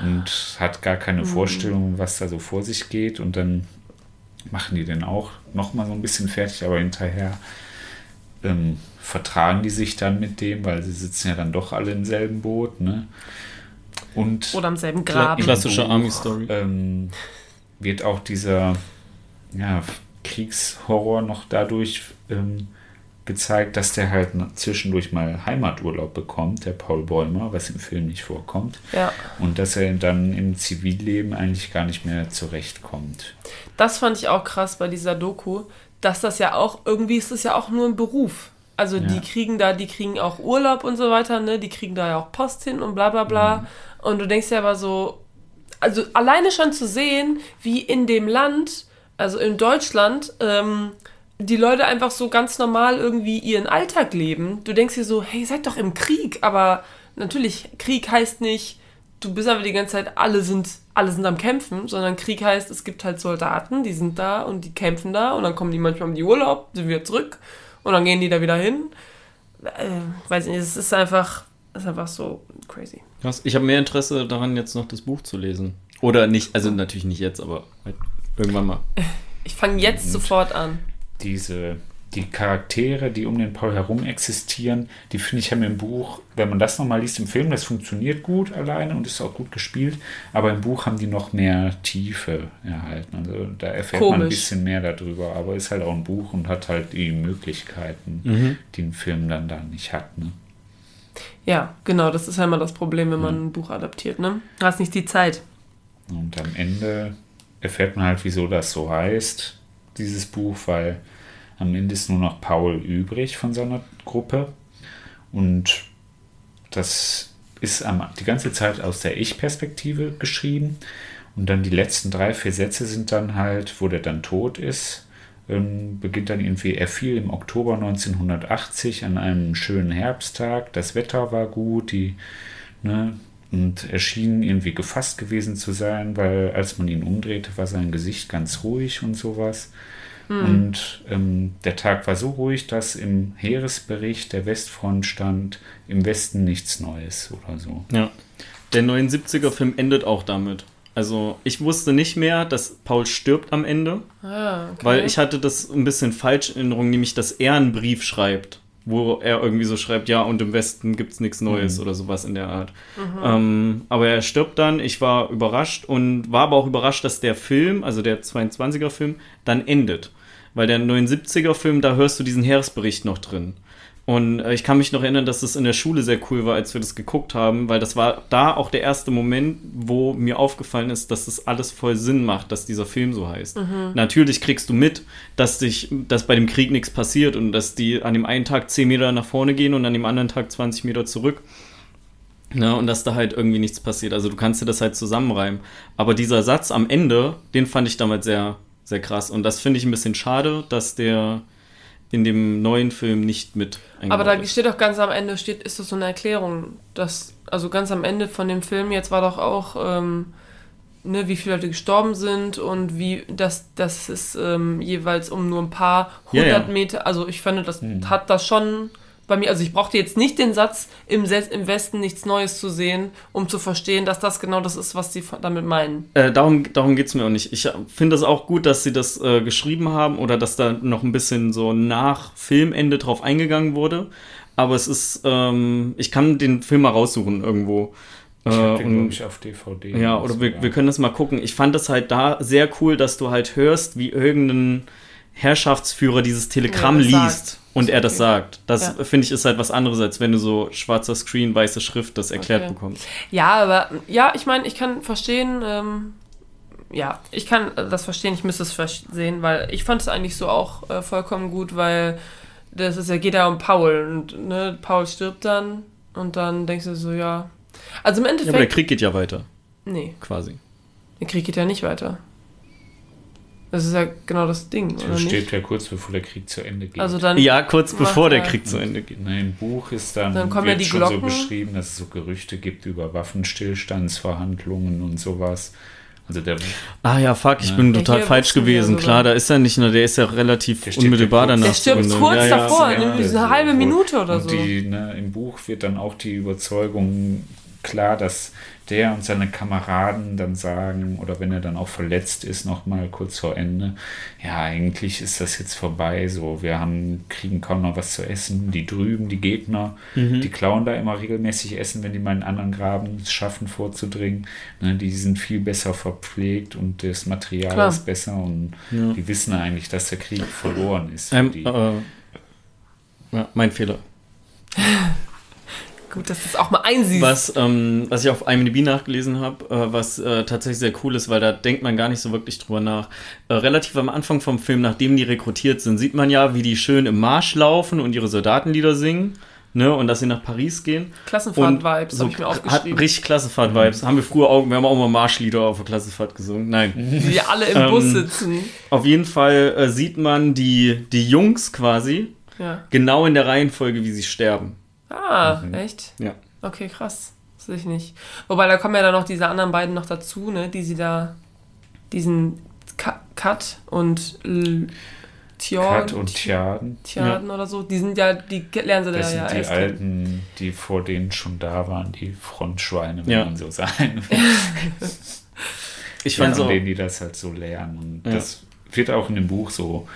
und hat gar keine Vorstellung, was da so vor sich geht und dann machen die den auch nochmal so ein bisschen fertig, aber hinterher ähm, vertragen die sich dann mit dem, weil sie sitzen ja dann doch alle im selben Boot, ne? Und Oder am selben Graben. Klassische Army-Story. ähm, wird auch dieser ja, Kriegshorror noch dadurch ähm, gezeigt, dass der halt zwischendurch mal Heimaturlaub bekommt, der Paul Bäumer, was im Film nicht vorkommt. Ja. Und dass er dann im Zivilleben eigentlich gar nicht mehr zurechtkommt. Das fand ich auch krass bei dieser Doku, dass das ja auch, irgendwie ist es ja auch nur ein Beruf. Also Ja. die kriegen da, die kriegen auch Urlaub und so weiter, ne? Die kriegen da ja auch Post hin und bla bla bla. Mhm. Und du denkst ja aber so, also alleine schon zu sehen, wie in dem Land, also in Deutschland, ähm, die Leute einfach so ganz normal irgendwie ihren Alltag leben. Du denkst dir so, hey, seid doch im Krieg, aber natürlich, Krieg heißt nicht, du bist aber die ganze Zeit, alle sind, alle sind am Kämpfen, sondern Krieg heißt, es gibt halt Soldaten, die sind da und die kämpfen da und dann kommen die manchmal um die Urlaub, sind wieder zurück und dann gehen die da wieder hin. Äh, weiß ich nicht, es ist einfach, es ist einfach so crazy. Krass. Ich habe mehr Interesse daran, jetzt noch das Buch zu lesen. Oder nicht, also natürlich nicht jetzt, aber halt irgendwann mal. Ich fange jetzt sofort an. Diese, die Charaktere, die um den Paul herum existieren, die finde ich haben im Buch, wenn man das nochmal liest im Film, das funktioniert gut alleine und ist auch gut gespielt, aber im Buch haben die noch mehr Tiefe erhalten. Also da erfährt man ein Komisch. bisschen mehr darüber, aber ist halt auch ein Buch und hat halt die Möglichkeiten, Mhm. die ein Film dann da nicht hat. Ne? Ja, genau, das ist ja immer das Problem, wenn man ein Buch adaptiert, ne? Du hast nicht die Zeit. Und am Ende erfährt man halt, wieso das so heißt, dieses Buch, weil am Ende ist nur noch Paul übrig von seiner Gruppe. Und das ist am, die ganze Zeit aus der Ich-Perspektive geschrieben. Und dann die letzten drei, vier Sätze sind dann halt, wo der dann tot ist, ähm, beginnt dann irgendwie, er fiel im Oktober 1980 an einem schönen Herbsttag, das Wetter war gut, die, ne, und er schien irgendwie gefasst gewesen zu sein, weil als man ihn umdrehte, war sein Gesicht ganz ruhig und sowas. Und ähm, der Tag war so ruhig, dass im Heeresbericht der Westfront stand, im Westen nichts Neues oder so. Ja. Der 79er-Film endet auch damit. Also, ich wusste nicht mehr, dass Paul stirbt am Ende, Ah, okay. weil ich hatte das ein bisschen falsch in Erinnerung, nämlich, dass er einen Brief schreibt, wo er irgendwie so schreibt, ja, und im Westen gibt's nichts Neues oder sowas in der Art. Ähm, aber er stirbt dann, ich war überrascht und war aber auch überrascht, dass der Film, also der 22er-Film, dann endet. Weil der 79er-Film, da hörst du diesen Heeresbericht noch drin. Und äh, ich kann mich noch erinnern, dass das in der Schule sehr cool war, als wir das geguckt haben, weil das war da auch der erste Moment, wo mir aufgefallen ist, dass das alles voll Sinn macht, dass dieser Film so heißt. Natürlich kriegst du mit, dass dich, dass bei dem Krieg nichts passiert und dass die an dem einen Tag 10 Meter nach vorne gehen und an dem anderen Tag 20 Meter zurück. Ne, und dass da halt irgendwie nichts passiert. Also du kannst dir das halt zusammenreimen. Aber dieser Satz am Ende, den fand ich damals sehr, sehr krass. Und das finde ich ein bisschen schade, dass der in dem neuen Film nicht mit Aber da ist. steht doch ganz am Ende, steht, ist das so eine Erklärung, dass, also ganz am Ende von dem Film jetzt war doch auch, ähm, ne, wie viele Leute gestorben sind und wie, das, das ist ähm, jeweils um nur ein paar Ja, hundert ja. Meter, also ich finde, das hat das schon bei mir, also ich brauchte jetzt nicht den Satz, im, Se im Westen nichts Neues zu sehen, um zu verstehen, dass das genau das ist, was sie damit meinen. Äh, darum darum geht es mir auch nicht. Ich finde es auch gut, dass sie das äh, geschrieben haben oder dass da noch ein bisschen so nach Filmende drauf eingegangen wurde. Aber es ist, ähm, ich kann den Film mal raussuchen irgendwo. Äh, Ich habe den, und- glaube ich, auf DVD. Ja, oder wir, wir können das mal gucken. Ich fand das halt da sehr cool, dass du halt hörst, wie irgendein Herrschaftsführer dieses Telegramm Ja, liest sagt. und er das sagt. Das Ja. finde ich ist halt was anderes, als wenn du so schwarzer Screen, weiße Schrift das erklärt Okay. bekommst. Ja, aber ja, ich meine, ich kann verstehen, ähm, ja, ich kann das verstehen, ich müsste es verstehen, weil ich fand es eigentlich so auch äh, vollkommen gut, weil das ist ja, geht ja um Paul und ne, Paul stirbt dann und dann denkst du so, ja. Also im Ja, aber der Endeffekt. Krieg geht ja weiter, nee, quasi. der Krieg geht ja nicht weiter. Das ist ja genau das Ding, oder Das nicht? steht ja kurz bevor der Krieg zu Ende geht. Also dann Ja, kurz bevor der er- Krieg zu Ende geht. Na, Im Buch ist dann, Dann kommen ja wird die schon so Glocken. beschrieben, dass es so Gerüchte gibt über Waffenstillstandsverhandlungen und sowas. Also der, Ah ja, fuck, ich Ja. bin Ja, total hier falsch gewesen. Klar, da ist er nicht nur, der ist ja relativ Der unmittelbar ja kurz- danach. Der stirbt kurz ja, ja. davor, Ja, ne? eine so halbe. Minute oder und so. Die, ne, Im Buch wird dann auch die Überzeugung klar, dass der und seine Kameraden dann sagen, oder wenn er dann auch verletzt ist, nochmal kurz vor Ende, ja, eigentlich ist das jetzt vorbei, so, wir haben, kriegen kaum noch was zu essen, die drüben, die Gegner, Mhm. die klauen da immer regelmäßig Essen, wenn die mal in anderen Graben es schaffen vorzudringen, ne, die sind viel besser verpflegt und das Material Klar. ist besser und Ja. die wissen eigentlich, dass der Krieg verloren ist. Ähm, äh, ja, mein Fehler. Gut, dass du es auch mal einsiehst. Was, ähm, was ich auf IMDb nachgelesen habe, äh, was äh, tatsächlich sehr cool ist, weil da denkt man gar nicht so wirklich drüber nach. Äh, relativ am Anfang vom Film, nachdem die rekrutiert sind, sieht man ja, wie die schön im Marsch laufen und ihre Soldatenlieder singen. Ne, und dass sie nach Paris gehen. Klassenfahrt-Vibes so habe ich mir hat aufgeschrieben. richtig Klassenfahrt-Vibes. Haben wir früher auch, wir haben auch mal Marschlieder auf der Klassenfahrt gesungen. Nein. Wie wir alle im Ähm, Bus sitzen. Auf jeden Fall äh, sieht man die, die Jungs quasi Ja. genau in der Reihenfolge, wie sie sterben. Ah, Mhm. echt? Ja. Okay, krass. Das sehe ich nicht. Wobei, da kommen ja dann noch diese anderen beiden noch dazu, ne? Die sie da, diesen Kat und L Tjord, Kat und Tjaden. Tjaden oder so, die sind ja, die lernen sie da Das sind ja die erst kennen. Alten, die vor denen schon da waren, die Frontschweine, wenn Ja. man so sagen Ich will. fand Von so. denen, die das halt so lernen. Und Ja. das wird auch in dem Buch so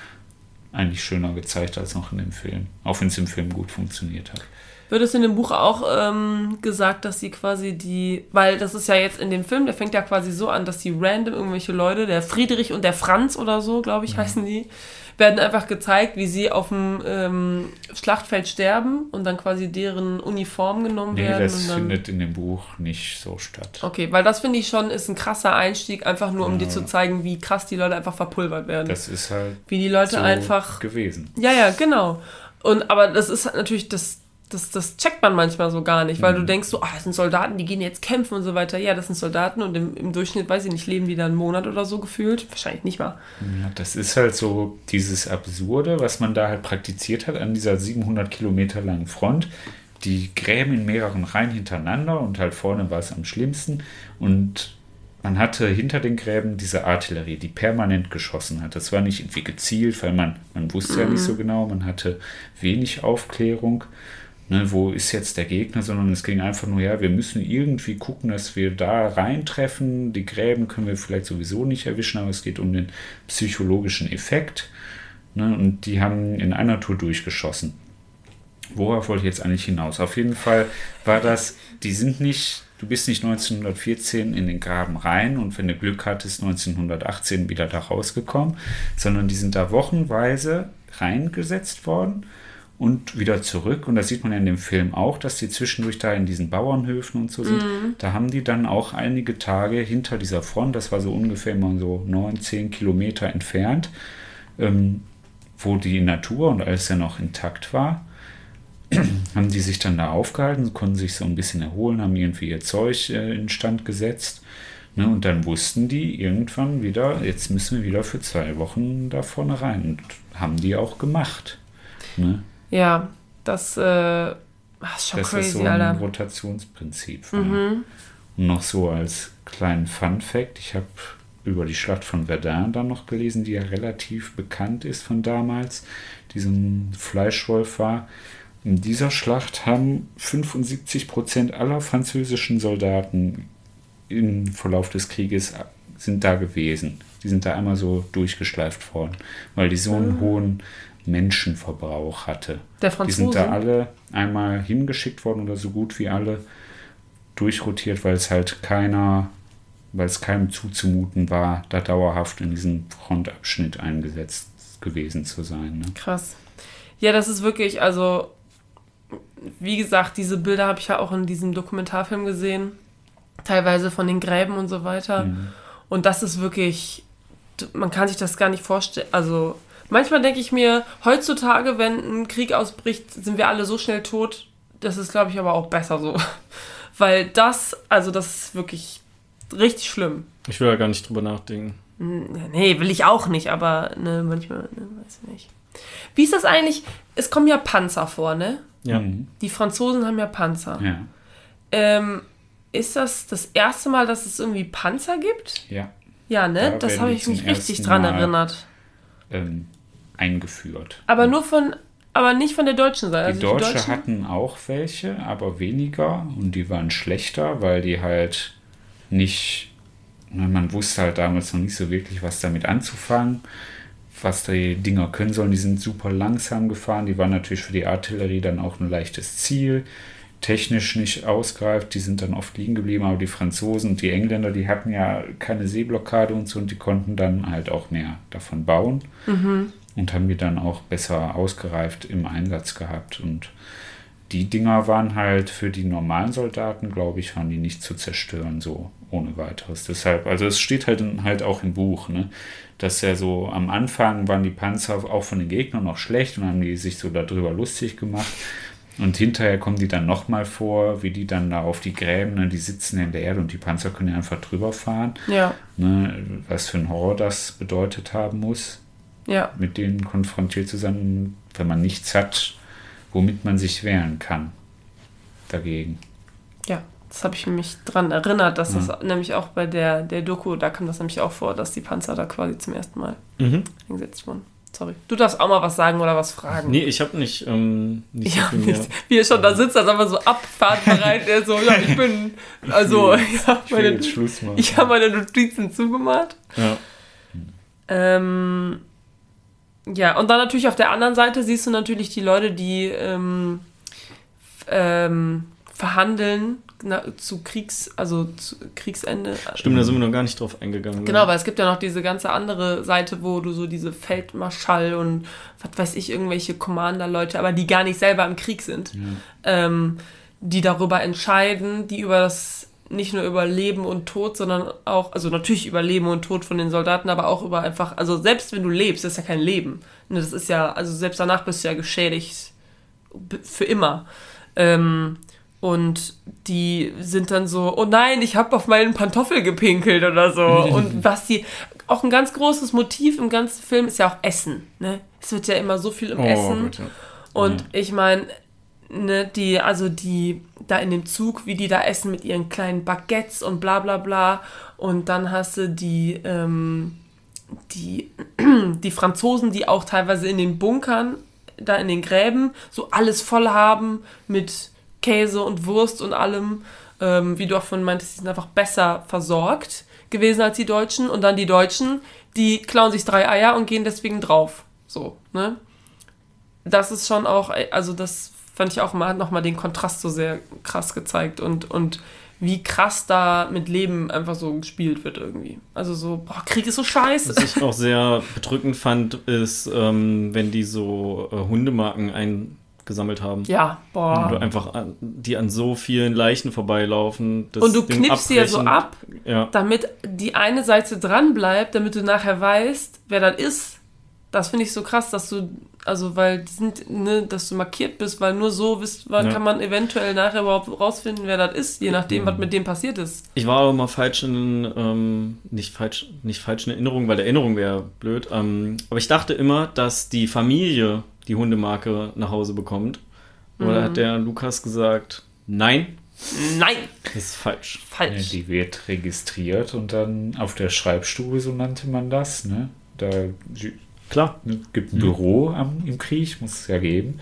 eigentlich schöner gezeigt als noch in dem Film. Auch wenn es im Film gut funktioniert hat. Wird es in dem Buch auch ähm, gesagt, dass sie quasi die, weil das ist ja jetzt in dem Film, der fängt ja quasi so an, dass die random irgendwelche Leute, der Friedrich und der Franz oder so, glaube Mhm. ich, heißen die, werden einfach gezeigt, wie sie auf dem ähm, Schlachtfeld sterben und dann quasi deren Uniform genommen Nee, werden. das findet in dem Buch nicht so statt. Okay, weil das finde ich schon ist ein krasser Einstieg, einfach nur um dir Ja. zu zeigen, wie krass die Leute einfach verpulvert werden. Das ist halt wie die Leute so einfach. gewesen. Ja, ja, genau. Und aber das ist halt natürlich das. Das, das checkt man manchmal so gar nicht, weil du denkst so, ah, das sind Soldaten, die gehen jetzt kämpfen und so weiter. Ja, das sind Soldaten und im, im Durchschnitt, weiß ich nicht, leben die da einen Monat oder so gefühlt. Wahrscheinlich nicht mal. Ja, das ist halt so dieses Absurde, was man da halt praktiziert hat an dieser 700 Kilometer langen Front. Die Gräben in mehreren Reihen hintereinander und halt vorne war es am schlimmsten. Und man hatte hinter den Gräben diese Artillerie, die permanent geschossen hat. Das war nicht irgendwie gezielt, weil man, man wusste ja nicht so genau, man hatte wenig Aufklärung. Ne, wo ist jetzt der Gegner, sondern es ging einfach nur, ja, wir müssen irgendwie gucken, dass wir da reintreffen. Die Gräben können wir vielleicht sowieso nicht erwischen, aber es geht um den psychologischen Effekt. Ne, und die haben in einer Tour durchgeschossen. Worauf wollte ich jetzt eigentlich hinaus? Auf jeden Fall war das, die sind nicht, du bist nicht 1914 in den Graben rein und wenn du Glück hattest, 1918 wieder da rausgekommen, sondern die sind da wochenweise reingesetzt worden und wieder zurück. Und das sieht man ja in dem Film auch, dass die zwischendurch da in diesen Bauernhöfen und so sind. Da haben die dann auch einige Tage hinter dieser Front, das war so ungefähr immer so 9, 10 Kilometer entfernt, ähm, wo die Natur und alles ja noch intakt war, haben die sich dann da aufgehalten, konnten sich so ein bisschen erholen, haben irgendwie ihr Zeug äh, instand gesetzt. Ne, und dann wussten die irgendwann wieder, jetzt müssen wir wieder für zwei Wochen da vorne rein. Und haben die auch gemacht. Ne? Ja, das, äh, das ist schon das crazy, so ein Alter. Rotationsprinzip war. Mhm. Und noch so als kleinen Fun Fact, ich habe über die Schlacht von Verdun dann noch gelesen, die ja relativ bekannt ist von damals, die so ein Fleischwolf war. In dieser Schlacht haben 75 Prozent aller französischen Soldaten im Verlauf des Krieges sind da gewesen. Die sind da einmal so durchgeschleift worden, weil die so einen hohen Menschenverbrauch hatte. Der Die sind da alle einmal hingeschickt worden oder so gut wie alle durchrotiert, weil es halt keiner, weil es keinem zuzumuten war, da dauerhaft in diesem Frontabschnitt eingesetzt gewesen zu sein. Ne? Krass. Ja, das ist wirklich, also, wie gesagt, diese Bilder habe ich ja auch in diesem Dokumentarfilm gesehen. Teilweise von den Gräben und so weiter. Mhm. Und das ist wirklich, man kann sich das gar nicht vorstellen. Also, manchmal denke ich mir, heutzutage, wenn ein Krieg ausbricht, sind wir alle so schnell tot. Das ist, glaube ich, aber auch besser so. Weil das, also, das ist wirklich richtig schlimm. Ich will ja gar nicht drüber nachdenken. Nee, will ich auch nicht, aber ne, manchmal, ne, weiß ich nicht. Wie ist das eigentlich? Es kommen ja Panzer vor, ne? Ja. Mhm. Die Franzosen haben ja Panzer. Ja. Ähm, ist das das erste Mal, dass es irgendwie Panzer gibt? Ja. Ja, ne? Da das habe ich mich richtig dran Mal- erinnert. Ähm, eingeführt. Aber nur von, aber nicht von der deutschen Seite. Die Also Deutsche Deutschen- hatten auch welche, aber weniger. Und die waren schlechter, weil die halt nicht, na, man wusste halt damals noch nicht so wirklich, was damit anzufangen, was die Dinger können sollen. Die sind super langsam gefahren, die waren natürlich für die Artillerie dann auch ein leichtes Ziel, technisch nicht ausgereift, die sind dann oft liegen geblieben, aber die Franzosen und die Engländer, die hatten ja keine Seeblockade und so. Und die konnten dann halt auch mehr davon bauen und haben die dann auch besser ausgereift im Einsatz gehabt. Und die Dinger waren halt für die normalen Soldaten, glaube ich, waren die nicht zu zerstören, so ohne weiteres. Deshalb, also es steht halt, in- halt auch im Buch, ne? dass ja so am Anfang waren die Panzer auch von den Gegnern noch schlecht und haben die sich so darüber lustig gemacht. Und hinterher kommen die dann nochmal vor, wie die dann da auf die Gräben, ne, die sitzen in der Erde und die Panzer können ja einfach drüber fahren. Ja, Ne, was für ein Horror das bedeutet haben muss ja. mit denen konfrontiert zu sein, wenn man nichts hat, womit man sich wehren kann dagegen. Ja, das habe ich mich dran erinnert, dass das nämlich auch bei der, der Doku, da kam das nämlich auch vor, dass die Panzer da quasi zum ersten Mal Mhm. eingesetzt wurden. Sorry. Du darfst auch mal was sagen oder was fragen. Nee, ich habe nicht, ähm, nicht Ja, so viel mehr. wie, er schon da sitzt, als aber so abfahrtbereit, der so, ja, ich bin, also, ja, Ich will meine, jetzt Schluss machen. ich habe meine Notizen zugemacht. Ja. Ähm, ja, und dann natürlich auf der anderen Seite siehst du natürlich die Leute, die ähm, ähm, verhandeln na, zu Kriegs, also zu Kriegsende. Stimmt, da sind wir noch gar nicht drauf eingegangen. Genau, weil es gibt ja noch diese ganze andere Seite, wo du so diese Feldmarschall und was weiß ich, irgendwelche Commander-Leute, aber die gar nicht selber im Krieg sind, ähm, die darüber entscheiden, die über das, nicht nur über Leben und Tod, sondern auch, also natürlich über Leben und Tod von den Soldaten, aber auch über einfach, also selbst wenn du lebst, das ist ja kein Leben. Ne, Das ist ja, also selbst danach bist du ja geschädigt für immer. Ähm, und die sind dann so, oh nein, ich habe auf meinen Pantoffel gepinkelt oder so. Und was die, auch ein ganz großes Motiv im ganzen Film ist ja auch Essen. Ne? Es wird ja immer so viel um Oh, Essen. Ja. Und ich meine, ne, die, also die, da in dem Zug, wie die da essen mit ihren kleinen Baguettes und bla bla bla. Und dann hast du die, ähm, die, die Franzosen, die auch teilweise in den Bunkern, da in den Gräben, so alles voll haben mit Käse und Wurst und allem. Ähm, wie du auch von meintest, die sind einfach besser versorgt gewesen als die Deutschen. Und dann die Deutschen, die klauen sich drei Eier und gehen deswegen drauf. So, ne? das ist schon auch, also das fand ich auch mal, hat nochmal den Kontrast so sehr krass gezeigt und, und wie krass da mit Leben einfach so gespielt wird irgendwie. Also so, boah, Krieg ist so scheiße. Was ich auch sehr bedrückend fand, ist, ähm, wenn die so äh, Hundemarken eingesammelt haben. Ja, Und du boah. einfach an, die an so vielen Leichen vorbeilaufen. Und du Ding knippst sie ja so ab, Ja. damit die eine Seite dran bleibt, damit du nachher weißt, wer das ist. Das finde ich so krass, dass du, also weil die sind, ne, dass du markiert bist, weil nur so wisst, Ja. kann man eventuell nachher überhaupt rausfinden, wer das ist, je nachdem, was mit dem passiert ist. Ich war aber mal falsch in, ähm, nicht falsch, nicht falsch in Erinnerung, weil Erinnerung wäre blöd. Ähm, aber ich dachte immer, dass die Familie die Hundemarke nach Hause bekommt. Aber Mhm. da hat der Lukas gesagt, nein, Nein, das ist falsch. Ja, falsch. die wird registriert und dann auf der Schreibstube, so nannte man das. Ne? Da Klar. gibt ein Büro am, im Krieg, muss es ja geben,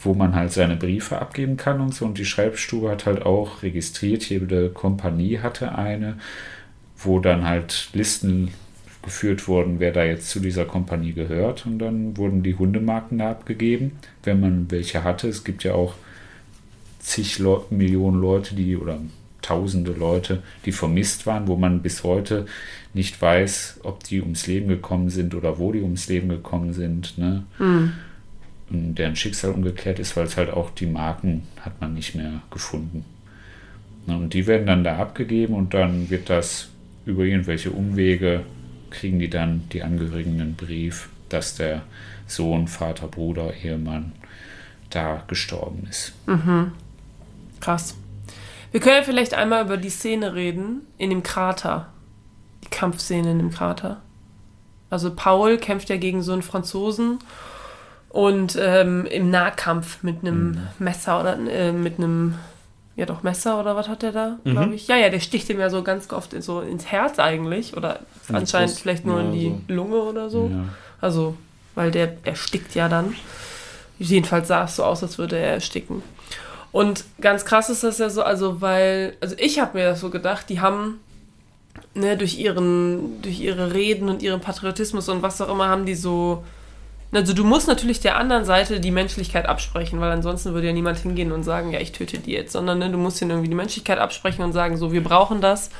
wo man halt seine Briefe abgeben kann und so. Und die Schreibstube hat halt auch registriert, jede Kompanie hatte eine, wo dann halt Listen geführt wurden, wer da jetzt zu dieser Kompanie gehört. Und dann wurden die Hundemarken da abgegeben, wenn man welche hatte. Es gibt ja auch zig Leu Millionen Leute, die oder tausende Leute, die vermisst waren, wo man bis heute nicht weiß, ob die ums Leben gekommen sind oder wo die ums Leben gekommen sind, ne? Und deren Schicksal umgekehrt ist, weil es halt auch die Marken hat man nicht mehr gefunden. Ne, Und die werden dann da abgegeben und dann wird das über irgendwelche Umwege, kriegen die dann die Angehörigen einen Brief, dass der Sohn, Vater, Bruder, Ehemann da gestorben ist. Krass. Wir können ja vielleicht einmal über die Szene reden in dem Krater. die Kampfszenen im Krater. Also Paul kämpft ja gegen so einen Franzosen und ähm, im Nahkampf mit einem mhm. Messer oder äh, mit einem, ja doch Messer oder was hat der da, mhm. glaube ich. Ja, ja, der sticht ihm ja so ganz oft in, so ins Herz eigentlich oder in anscheinend vielleicht nur ja, in die so. Lunge oder so. Ja. Also, weil der erstickt ja dann. Jedenfalls sah es so aus, als würde er ersticken. Und ganz krass ist das ja so, also weil, also ich habe mir das so gedacht, die haben ne, durch ihren, durch ihre Reden und ihren Patriotismus und was auch immer haben die so. Also du musst natürlich der anderen Seite die Menschlichkeit absprechen, weil ansonsten würde ja niemand hingehen und sagen, ja, ich töte die jetzt, sondern ne, du musst ihnen irgendwie die Menschlichkeit absprechen und sagen, so, wir brauchen das.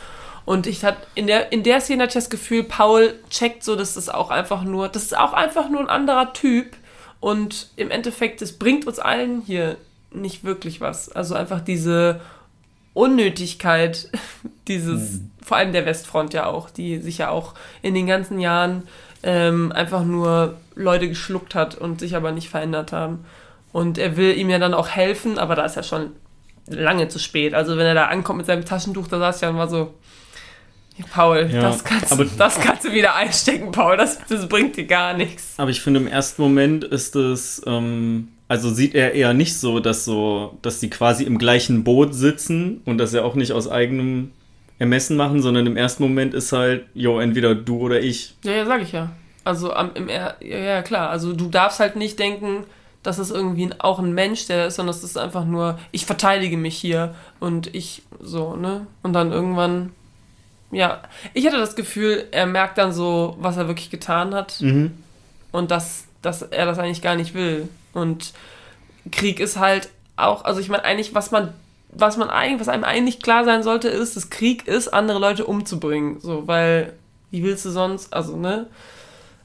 Und ich hatte in der, in der Szene hatte ich das Gefühl, Paul checkt so, dass das auch einfach nur, das ist auch einfach nur ein anderer Typ. Und im Endeffekt, es bringt uns allen hier nicht wirklich was. Also einfach diese Unnötigkeit dieses, mhm. vor allem der Westfront ja auch, die sich ja auch in den ganzen Jahren ähm, einfach nur Leute geschluckt hat und sich aber nicht verändert haben. Und er will ihm ja dann auch helfen, aber da ist ja schon lange zu spät. Also wenn er da ankommt mit seinem Taschentuch, da saß ja und war so, Paul, ja, das, kannst, aber, das kannst du wieder einstecken, Paul, das, das bringt dir gar nichts. Aber ich finde, im ersten Moment ist es, ähm, also sieht er eher nicht so, dass so, dass die quasi im gleichen Boot sitzen und das ja auch nicht aus eigenem Ermessen machen, sondern im ersten Moment ist halt, jo, entweder du oder ich. Ja, ja, sag ich ja. Also am, im er ja, ja, klar. Also du darfst halt nicht denken, dass es irgendwie ein, auch ein Mensch, der ist, sondern es ist einfach nur, ich verteidige mich hier und ich so, ne? Und dann irgendwann, ja, ich hatte das Gefühl, er merkt dann so, was er wirklich getan hat mhm. und dass, dass er das eigentlich gar nicht will. Und Krieg ist halt auch, also ich meine eigentlich, was man was man eigentlich, was einem eigentlich klar sein sollte, ist, dass Krieg ist, andere Leute umzubringen. So, weil, wie willst du sonst, also, ne?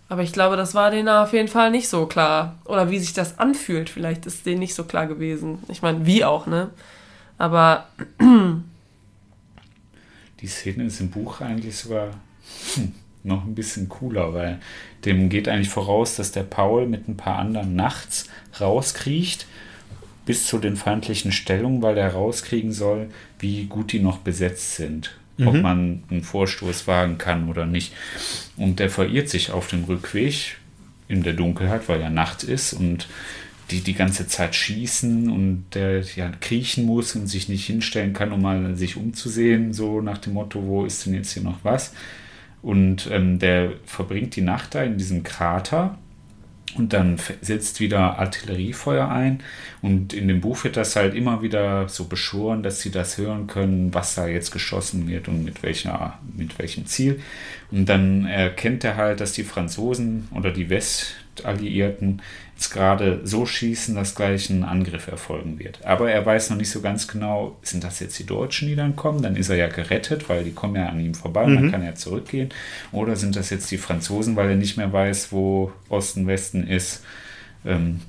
Aber ich glaube, das war denen auf jeden Fall nicht so klar. Oder wie sich das anfühlt, vielleicht ist denen nicht so klar gewesen. Ich meine, wie auch, ne? Aber. Die Szene ist im Buch eigentlich sogar hm, noch ein bisschen cooler, weil dem geht eigentlich voraus, dass der Paul mit ein paar anderen nachts rauskriecht bis zu den feindlichen Stellungen, weil er rauskriegen soll, wie gut die noch besetzt sind. Mhm. Ob man einen Vorstoß wagen kann oder nicht. Und der verirrt sich auf dem Rückweg in der Dunkelheit, weil ja Nacht ist und die die ganze Zeit schießen und der ja kriechen muss und sich nicht hinstellen kann, um mal sich umzusehen, so nach dem Motto, wo ist denn jetzt hier noch was? Und ähm, der verbringt die Nacht da in diesem Krater und dann setzt wieder Artilleriefeuer ein. Und in dem Buch wird das halt immer wieder so beschworen, dass sie das hören können, was da jetzt geschossen wird und mit, welcher, mit welchem Ziel. Und dann erkennt er halt, dass die Franzosen oder die Westalliierten jetzt gerade so schießen, dass gleich ein Angriff erfolgen wird. Aber er weiß noch nicht so ganz genau, sind das jetzt die Deutschen, die dann kommen? Dann ist er ja gerettet, weil die kommen ja an ihm vorbei, mhm. dann kann er zurückgehen. Oder sind das jetzt die Franzosen, weil er nicht mehr weiß, wo Osten, Westen ist? Ähm,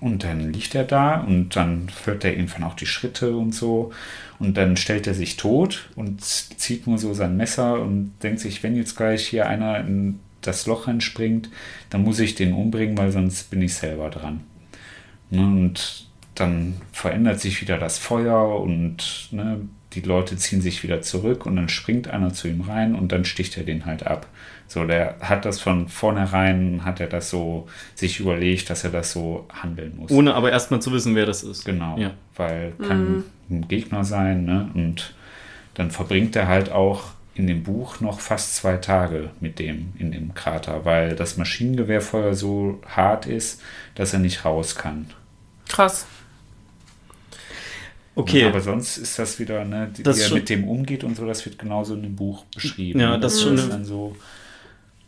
und dann liegt er da und dann hört er irgendwann auch die Schritte und so. Und dann stellt er sich tot und zieht nur so sein Messer und denkt sich, wenn jetzt gleich hier einer in das Loch reinspringt, dann muss ich den umbringen, weil sonst bin ich selber dran. Ne, und dann verändert sich wieder das Feuer und ne, die Leute ziehen sich wieder zurück und dann springt einer zu ihm rein und dann sticht er den halt ab. So, der hat das von vornherein, hat er das so sich überlegt, dass er das so handeln muss. Ohne aber erstmal zu wissen, wer das ist. Genau, ja. weil kann mhm. ein Gegner sein ne? und dann verbringt er halt auch in dem Buch noch fast zwei Tage mit dem in dem Krater, weil das Maschinengewehrfeuer so hart ist, dass er nicht raus kann. Krass. Okay. aber sonst ist das wieder, ne, wie er mit dem umgeht und so, das wird genauso in dem Buch beschrieben. Ja, das, das ist dann so,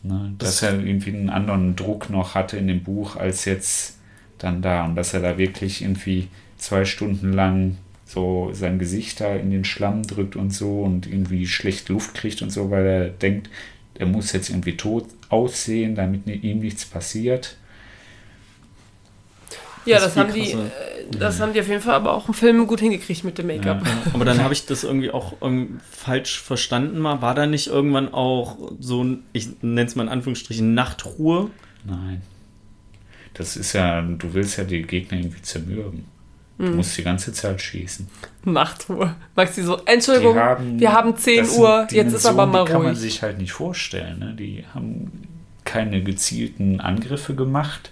ne, dass das er irgendwie einen anderen Druck noch hatte in dem Buch als jetzt dann da und dass er da wirklich irgendwie zwei Stunden lang so sein Gesicht da in den Schlamm drückt und so und irgendwie schlecht Luft kriegt und so, weil er denkt, er muss jetzt irgendwie tot aussehen, damit ihm nichts passiert. Ja, das, das haben die, äh, das haben die auf jeden Fall aber auch im Film gut hingekriegt mit dem Make-up. Ja, aber dann habe ich das irgendwie auch irgendwie falsch verstanden mal. War da nicht irgendwann auch so ein, ich nenne es mal in Anführungsstrichen, Nachtruhe? Nein. Das ist ja, du willst ja die Gegner irgendwie zermürben. Du musst die ganze Zeit schießen. Nachtruhe. Maxi so, Entschuldigung, wir haben 10 das sind Uhr, jetzt ist aber mal die kann man ruhig. sich halt nicht vorstellen. Ne? Die haben keine gezielten Angriffe gemacht.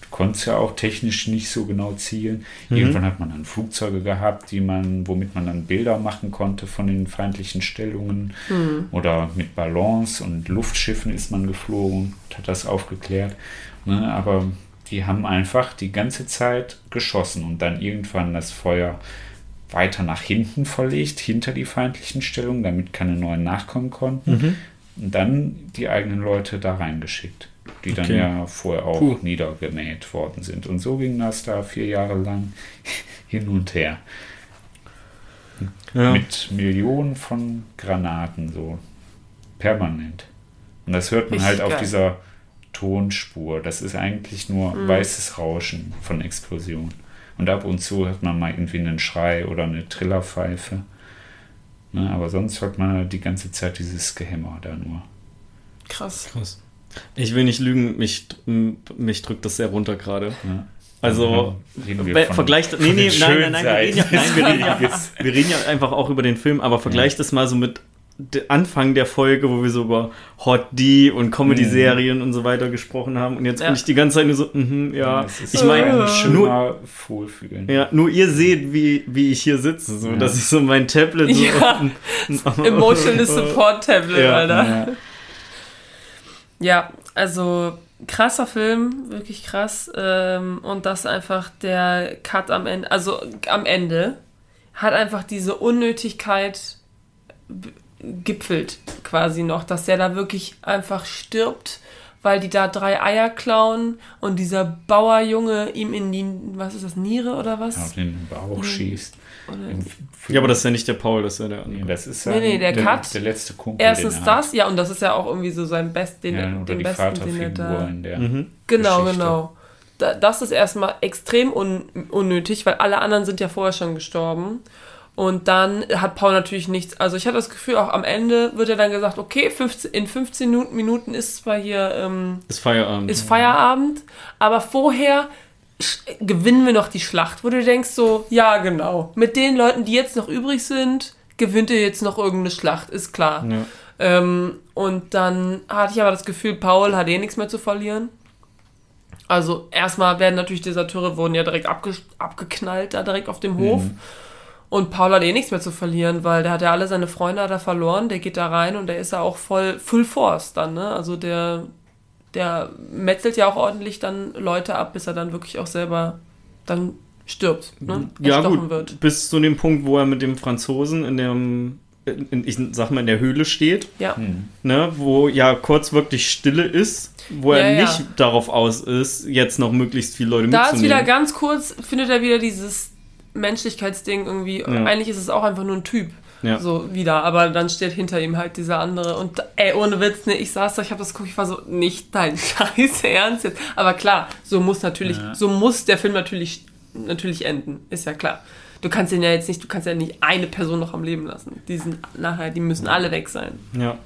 Du konntest ja auch technisch nicht so genau zielen. Mhm. Irgendwann hat man dann Flugzeuge gehabt, die man, womit man dann Bilder machen konnte von den feindlichen Stellungen. Mhm. Oder mit Ballons und Luftschiffen ist man geflogen und hat das aufgeklärt. Ne? Aber die haben einfach die ganze Zeit geschossen und dann irgendwann das Feuer weiter nach hinten verlegt, hinter die feindlichen Stellungen, damit keine neuen nachkommen konnten. Mhm. Und dann die eigenen Leute da reingeschickt, die dann Okay. ja vorher auch Puh. niedergemäht worden sind. Und so ging das da vier Jahre lang hin und her. Ja. Mit Millionen von Granaten, so permanent. Und das hört man Richtig halt auf geil. dieser Tonspur. Das ist eigentlich nur Mhm. weißes Rauschen von Explosionen. Und ab und zu hört man mal irgendwie einen Schrei oder eine Trillerpfeife. Ne, aber sonst hört man die ganze Zeit dieses Gehämmer da nur. Krass. Krass. Ich will nicht lügen, mich, mich drückt das sehr runter gerade. Ja. Also, Reden wir Be- von- vergleicht, nee, nee, nein, nein, nein, wir reden, ja, nein wir, reden ja, wir reden ja einfach auch über den Film, aber vergleicht das mal so mit Anfang der Folge, wo wir so über Hot D und Comedy-Serien und so weiter gesprochen haben und jetzt Ja. bin ich die ganze Zeit nur so, mhm, ja, Das ist ich meine, nur, Wohlfühlen. ja, nur ihr seht, wie, wie ich hier sitze, so, Ja. dass ich so mein Tablet so Ja. Emotional Support Tablet, Ja. Alter. Ja. Ja, also krasser Film, wirklich krass. Ähm, und das einfach der Cut am Ende, also am Ende, hat einfach diese Unnötigkeit gipfelt quasi noch, dass der da wirklich einfach stirbt, weil die da drei Eier klauen und dieser Bauerjunge ihm in die, was ist das, Niere oder was? auf den Bauch schießt. Oder- Im- Ja, aber das ist ja nicht der Paul, das ist ja der Nee, andere. das ist Nee, nee, der der, Cut. der letzte Kumpel. Erstens den er hat. das, ja, und das ist ja auch irgendwie so sein Best, den, Ja, er- oder den die besten, den er da. Vaterfigur in der Mhm. Genau, Geschichte. genau. Da, das ist erstmal extrem un, unnötig, weil alle anderen sind ja vorher schon gestorben. Und dann hat Paul natürlich nichts. Also ich hatte das Gefühl, auch am Ende wird ja dann gesagt, okay, 15, in 15 Minuten, ist zwar hier ähm, Ist Feierabend. ist Feierabend, aber vorher gewinnen wir noch die Schlacht, wo du denkst so, ja genau, mit den Leuten, die jetzt noch übrig sind, gewinnt ihr jetzt noch irgendeine Schlacht, ist klar. ja. Ähm, und dann hatte ich aber das Gefühl, Paul hat eh nichts mehr zu verlieren. Also erstmal werden natürlich Deserteure wurden ja direkt abge abgeknallt, da direkt auf dem Hof. Und Paul hat eh nichts mehr zu verlieren, weil der hat ja alle seine Freunde da verloren. Der geht da rein und der ist ja auch voll Full Force dann, ne? Also der, der metzelt ja auch ordentlich dann Leute ab, bis er dann wirklich auch selber dann stirbt, ne? Ja, gut, wird. bis zu dem Punkt, wo er mit dem Franzosen in dem, in, ich sag mal, in der Höhle steht, Ja. Hm. ne, wo ja kurz wirklich Stille ist, wo er Ja, ja. nicht darauf aus ist, jetzt noch möglichst viele Leute Da ist mitzunehmen. wieder ganz kurz, findet er wieder dieses Menschlichkeitsding irgendwie. Eigentlich ist es auch einfach nur ein Typ. Ja. So wieder, aber dann steht hinter ihm halt dieser andere. Und ey, ohne Witz, ne, ich saß da, ich habe das geguckt, ich war so, nicht dein Scheiß Ernst jetzt. Aber klar, so muss natürlich, Ja. so muss der Film natürlich, natürlich enden. Ist ja klar. Du kannst ihn ja jetzt nicht, du kannst ja nicht eine Person noch am Leben lassen. Die sind nachher, die müssen alle weg sein. ja.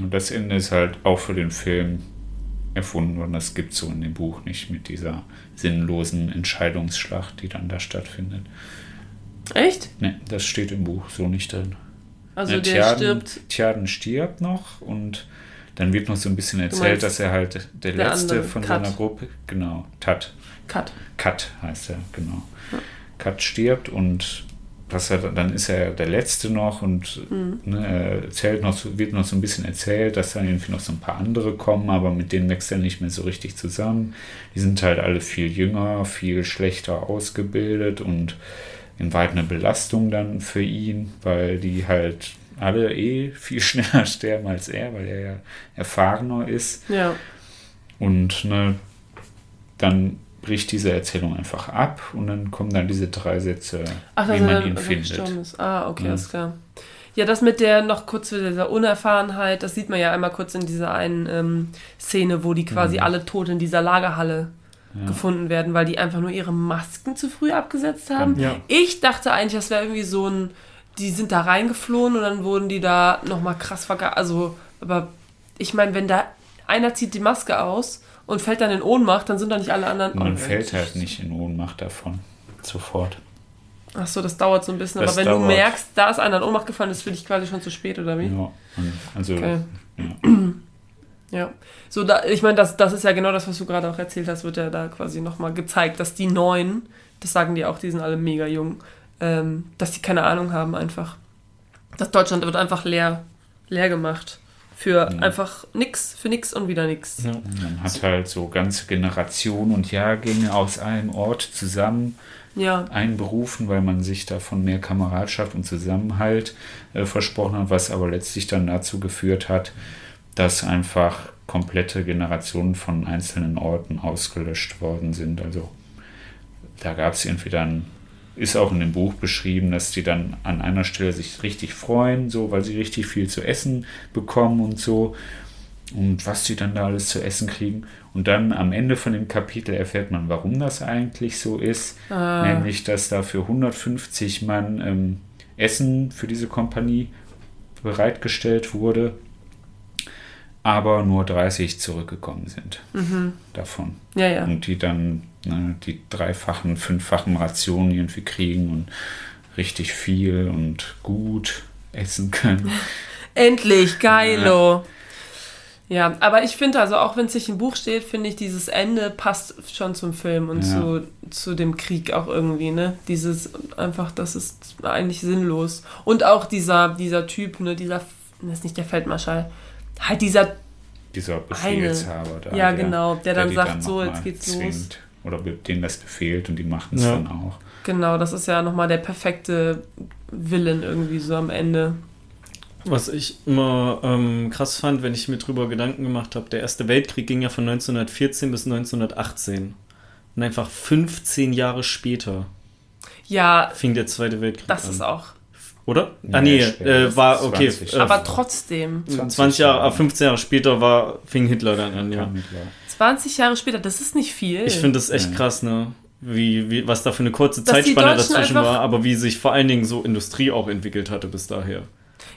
Und das Ende ist halt auch für den Film erfunden und das gibt so in dem Buch nicht mit dieser sinnlosen Entscheidungsschlacht, die dann da stattfindet. Echt? Ne, das steht im Buch so nicht drin. Also Ne, der stirbt. Tjaden stirbt noch und dann wird noch so ein bisschen erzählt, dass er halt der, der letzte von Kat. seiner Gruppe, genau, Tat, Cut. Kat heißt er, genau. Kat stirbt und was er, dann ist er der Letzte noch und Mhm. ne, er erzählt noch, wird noch so ein bisschen erzählt, dass dann irgendwie noch so ein paar andere kommen, aber mit denen wächst er nicht mehr so richtig zusammen. Die sind halt alle viel jünger, viel schlechter ausgebildet und in weit eine Belastung dann für ihn, weil die halt alle eh viel schneller sterben als er, weil er ja erfahrener ist. Ja. Und ne, dann bricht diese Erzählung einfach ab und dann kommen dann diese drei Sätze, Ach, wie dass man ihn findet. Ah, okay, Ja. alles klar. Ja, das mit der noch kurz zu dieser Unerfahrenheit, das sieht man ja einmal kurz in dieser einen ähm, Szene, wo die quasi Mhm. alle tot in dieser Lagerhalle Ja. gefunden werden, weil die einfach nur ihre Masken zu früh abgesetzt haben. Ja. Ich dachte eigentlich, das wäre irgendwie so ein, die sind da reingeflohen und dann wurden die da nochmal krass verga... Also, aber ich meine, wenn da einer zieht die Maske aus und fällt dann in Ohnmacht, dann sind da nicht alle anderen... Man fällt halt nicht in Ohnmacht davon. sofort. Ach so, das dauert so ein bisschen. Das aber wenn du dauert. merkst, da ist einer in Ohnmacht gefallen, ist für dich quasi schon zu spät, oder wie? Ja, also Okay. ja. Ja. So, da, ich meine, das, das ist ja genau das, was du gerade auch erzählt hast, wird ja da quasi nochmal gezeigt, dass die Neuen, das sagen die auch, die sind alle mega jung, ähm, dass die keine Ahnung haben einfach. Das Deutschland wird einfach leer, leer gemacht. Für Mhm. einfach nix, für nix und wieder nix. Ja. man hat halt so ganze Generationen und Jahrgänge aus einem Ort zusammen Ja, einberufen, weil man sich davon mehr Kameradschaft und Zusammenhalt äh, versprochen hat, was aber letztlich dann dazu geführt hat, dass einfach komplette Generationen von einzelnen Orten ausgelöscht worden sind. Also da gab es irgendwie dann, ist auch in dem Buch beschrieben, dass die dann an einer Stelle sich richtig freuen, so weil sie richtig viel zu essen bekommen und so. Und was die dann da alles zu essen kriegen. Und dann am Ende von dem Kapitel erfährt man, warum das eigentlich so ist. Ah. Nämlich, dass da für 150 Mann ähm, Essen für diese Kompanie bereitgestellt wurde, aber nur 30 zurückgekommen sind davon. ja, ja. Und die dann ne, die dreifachen, fünffachen Rationen irgendwie kriegen und richtig viel und gut essen können. Endlich, geilo. Ja, aber ich finde also, auch wenn es nicht im Buch steht, finde ich, dieses Ende passt schon zum Film und Ja. zu, zu dem Krieg auch irgendwie, ne? Dieses einfach, das ist eigentlich sinnlos. Und auch dieser, dieser Typ, ne, dieser, das ist nicht der Feldmarschall, halt dieser, Dieser Befehlshaber da. Ja, genau, der dann die sagt, so, noch jetzt geht's los. Oder denen das befehlt und die machen es Ja. dann auch. genau, das ist ja nochmal der perfekte Willen irgendwie so am Ende. Was ich immer ähm, krass fand, wenn ich mir drüber Gedanken gemacht habe, der Erste Weltkrieg ging ja von 1914 bis 1918. Und einfach 15 Jahre später Ja, fing der Zweite Weltkrieg das an. ist auch. Oder? Ja, ah, nee, äh, war okay. 20. Äh, Aber trotzdem, 20, 20 Jahre, Jahre. äh, 15 Jahre später war, fing Hitler dann an, ja. Hitler. 20 Jahre später, das ist nicht viel. Ich finde das echt Ja. krass, ne? Wie, wie, was da für eine kurze Dass Zeitspanne dazwischen war, aber wie sich vor allen Dingen so Industrie auch entwickelt hatte bis daher.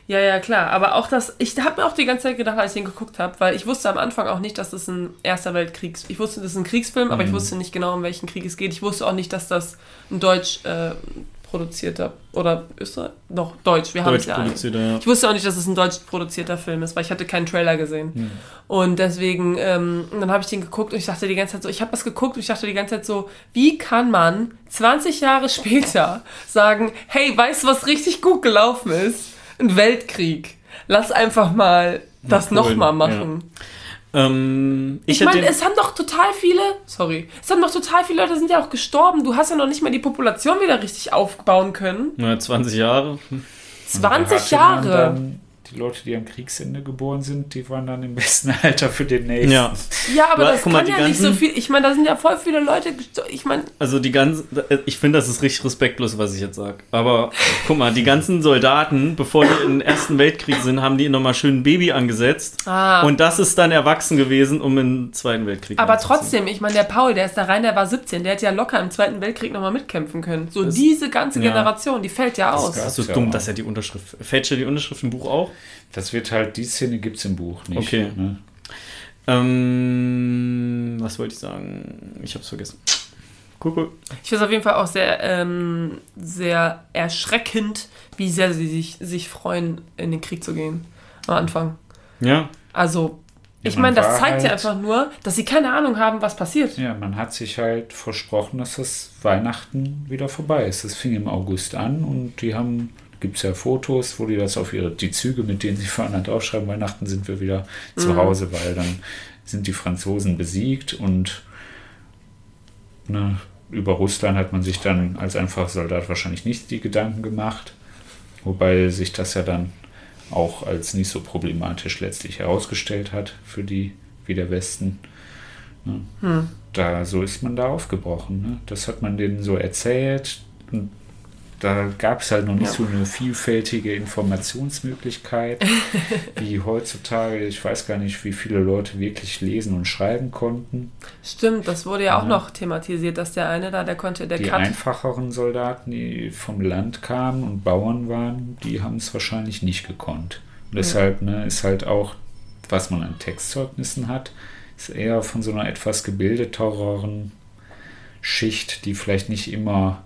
Ja, ja, klar. Aber auch das, ich habe mir auch die ganze Zeit gedacht, als ich den geguckt habe, weil ich wusste am Anfang auch nicht, dass das ein Erster Weltkriegs... Ich wusste, das ist ein Kriegsfilm, aber ich Mhm. wusste nicht genau, um welchen Krieg es geht. Ich wusste auch nicht, dass das ein deutsch äh, produzierter... Oder Österreich? Doch, deutsch. Wir haben es Deutsch ja ja. Ich wusste auch nicht, dass es ein deutsch produzierter Film ist, weil ich hatte keinen Trailer gesehen. Und deswegen, ähm, dann habe ich den geguckt und ich dachte die ganze Zeit so, ich habe das geguckt und ich dachte die ganze Zeit so, wie kann man 20 Jahre später sagen, hey, weißt du, was richtig gut gelaufen ist? Ein Weltkrieg. Lass einfach mal das nochmal machen. Ähm, ich Ich meine, es haben doch total viele, sorry, es haben doch total viele Leute sind ja auch gestorben. Du hast ja noch nicht mal die Population wieder richtig aufbauen können. Na, 20 Jahre. Und da 20 hatte man Jahre. Die Leute, die am Kriegsende geboren sind, die waren dann im besten Alter für den nächsten. Ja. Ja, aber das guck mal, kann die ja nicht so ganzen- viel. Ich meine, da sind ja voll viele Leute. Ich meine, Also die ganzen, ich finde, das ist richtig respektlos, was ich jetzt sage. Aber guck mal, die ganzen Soldaten, bevor die im Ersten Weltkrieg sind, haben die nochmal schön ein Baby angesetzt. Ah. Und das ist dann erwachsen gewesen, um im Zweiten Weltkrieg Aber einzuziehen. trotzdem, ich meine, der Paul, der ist da rein, der war 17, der hätte ja locker im Zweiten Weltkrieg nochmal mitkämpfen können. So Das- diese ganze ja. Generation, die fällt ja aus. gab- Das ist so Ja. dumm, dass er die Unterschrift. Fälscht er die Unterschrift im Buch auch? Das wird halt, die Szene gibt es im Buch nicht. Okay. Ne? Ähm, was wollte ich sagen? Ich hab's vergessen. Cool, cool. Ich finde es auf jeden Fall auch sehr, ähm, sehr erschreckend, wie sehr sie sich, sich freuen, in den Krieg zu gehen. Am Anfang. Ja, Also, Ja, ich man meine, das zeigt ja halt- einfach nur, dass sie keine Ahnung haben, was passiert. Ja, man hat sich halt versprochen, dass das Weihnachten wieder vorbei ist. Das fing im August an und die haben, gibt es ja Fotos, wo die das auf ihre, die Züge, mit denen sie fahren, halt aufschreiben, Weihnachten sind wir wieder zu Hause, weil dann sind die Franzosen besiegt und ne, über Russland hat man sich dann als einfacher Soldat wahrscheinlich nicht die Gedanken gemacht, wobei sich das ja dann auch als nicht so problematisch letztlich herausgestellt hat für die, wie der Westen. Ne? Da, so ist man da aufgebrochen. Ne? Das hat man denen so erzählt. Und da gab es halt noch nicht Ja. so eine vielfältige Informationsmöglichkeit wie heutzutage. Ich weiß gar nicht, wie viele Leute wirklich lesen und schreiben konnten. Stimmt, das wurde ja auch Ja. noch thematisiert, dass der eine da, der konnte, der die kann. einfacheren Soldaten, die vom Land kamen und Bauern waren, die haben es wahrscheinlich nicht gekonnt. Und deshalb ne, ist halt auch, was man an Textzeugnissen hat, ist eher von so einer etwas gebildeteren Schicht, die vielleicht nicht immer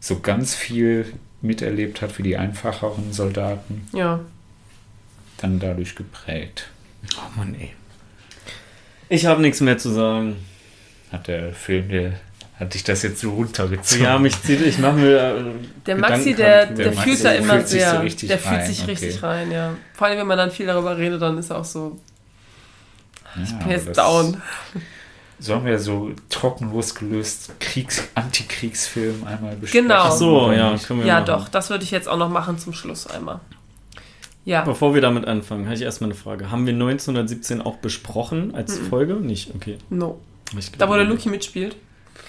so ganz viel miterlebt hat wie die einfacheren Soldaten, Ja. dann dadurch geprägt. Oh Mann, ey. Ich habe nichts mehr zu sagen. Hat der Film, der hat dich das jetzt so runtergezogen. Ja, mich zieht, ich mache mir. äh, Der Maxi, der, der, Der Maxi fühlt da immer fühlt sich so sehr. richtig der fühlt rein, sich okay. richtig rein, ja. Vor allem, wenn man dann viel darüber redet, dann ist er auch so, Ja, ich bin aber jetzt das- down. Sollen wir so trocken losgelöst Kriegs Antikriegsfilm einmal besprechen? Genau. Ach so, ja, können wir Ja, machen. doch, das würde ich jetzt auch noch machen zum Schluss einmal. Ja, Bevor wir damit anfangen, habe ich erstmal eine Frage. Haben wir 1917 auch besprochen als Folge? Nicht, okay. no. Ich Da, wo der Luki mitspielt.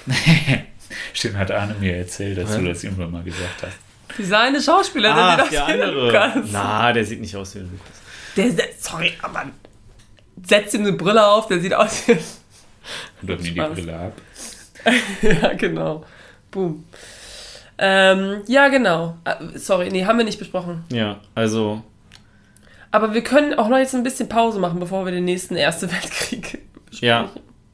Stimmt, hat Arne mir erzählt, dass Hä? du das irgendwann mal gesagt hast. Die seine Schauspielerin, Ah, die das der andere. Lukas. Na, der sieht nicht aus wie Lukas. Der setzt, sorry, aber setzt ihm eine Brille auf, der sieht aus wie. Und dann die. Brille ab. ja, genau. Boom. Ähm, ja, genau. Äh, Sorry, nee, haben wir nicht besprochen. Ja, also, Aber wir können auch noch jetzt ein bisschen Pause machen, bevor wir den nächsten Erste Weltkrieg besprechen. ja,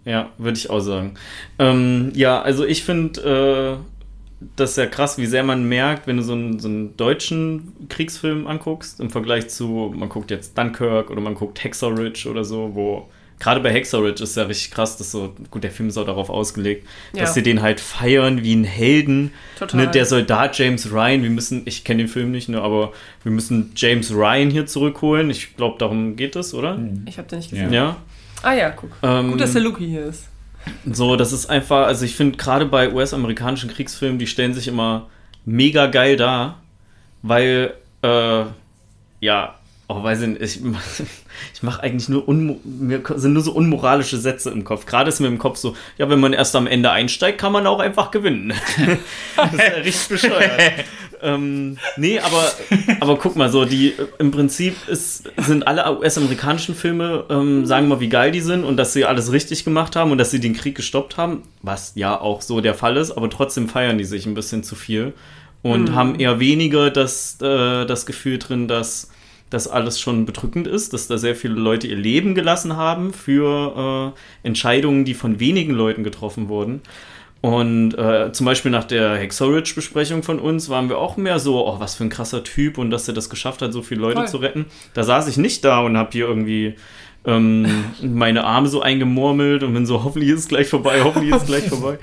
ja, würde ich auch sagen. Ähm, ja, also ich finde äh, das sehr krass, wie sehr man merkt, wenn du so einen, so einen deutschen Kriegsfilm anguckst, im Vergleich zu, man guckt jetzt Dunkirk oder man guckt Hexer Ridge oder so, wo gerade bei Hexer Ridge ist ja richtig krass, dass so, gut, der Film ist auch darauf ausgelegt, Ja. dass sie den halt feiern wie einen Helden. Total. Ne, der Soldat James Ryan, wir müssen, ich kenne den Film nicht, ne, aber wir müssen James Ryan hier zurückholen. Ich glaube, darum geht es, oder? Ich habe den nicht gesehen. Ja. Ah ja, guck. Ähm, Gut, dass der Luki hier ist. so, das ist einfach, also ich finde gerade bei US-amerikanischen Kriegsfilmen, die stellen sich immer mega geil dar, weil, äh, ja, oh, weiß ich nicht, ich, ich mache eigentlich nur, mir sind nur so unmoralische Sätze im Kopf. Gerade ist mir im Kopf so, ja, wenn man erst am Ende einsteigt, kann man auch einfach gewinnen. das ist ja richtig bescheuert. ähm, nee, aber, aber guck mal, so, die, im Prinzip ist, sind alle US-amerikanischen Filme, ähm, sagen mal, wie geil die sind und dass sie alles richtig gemacht haben und dass sie den Krieg gestoppt haben, was ja auch so der Fall ist, aber trotzdem feiern die sich ein bisschen zu viel und haben eher weniger das, äh, das Gefühl drin, dass das alles schon bedrückend ist, dass da sehr viele Leute ihr Leben gelassen haben für äh, Entscheidungen, die von wenigen Leuten getroffen wurden. Und äh, zum Beispiel nach der Hexorage-Besprechung von uns waren wir auch mehr so, oh, was für ein krasser Typ und dass er das geschafft hat, so viele Leute Voll. zu retten. Da saß ich nicht da und habe hier irgendwie ähm, meine Arme so eingemurmelt und bin so, hoffentlich ist es gleich vorbei, hoffentlich ist es gleich vorbei.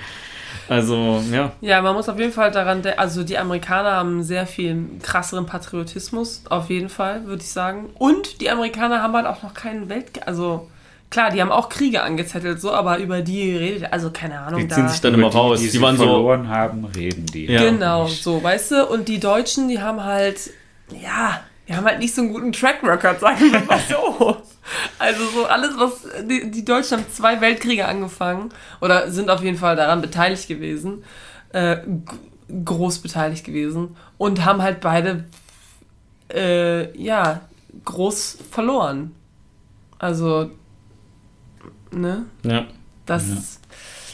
Also, ja. Ja, man muss auf jeden Fall daran, de- also die Amerikaner haben sehr viel krasseren Patriotismus, auf jeden Fall, würde ich sagen. Und die Amerikaner haben halt auch noch keinen Welt, also klar, die haben auch Kriege angezettelt, so, aber über die redet, also keine Ahnung, Die da. ziehen sich dann immer raus. Die, Die, die, waren sie so, verloren haben, reden die. Ja. Genau, so, weißt du? Und die Deutschen, die haben halt, ja, die haben halt nicht so einen guten Track Record, sagen wir mal so. Also so alles, was, die, die Deutschen haben zwei Weltkriege angefangen oder sind auf jeden Fall daran beteiligt gewesen, äh, groß beteiligt gewesen und haben halt beide, äh, ja, groß verloren. Also, ne? ja. Das, Ja.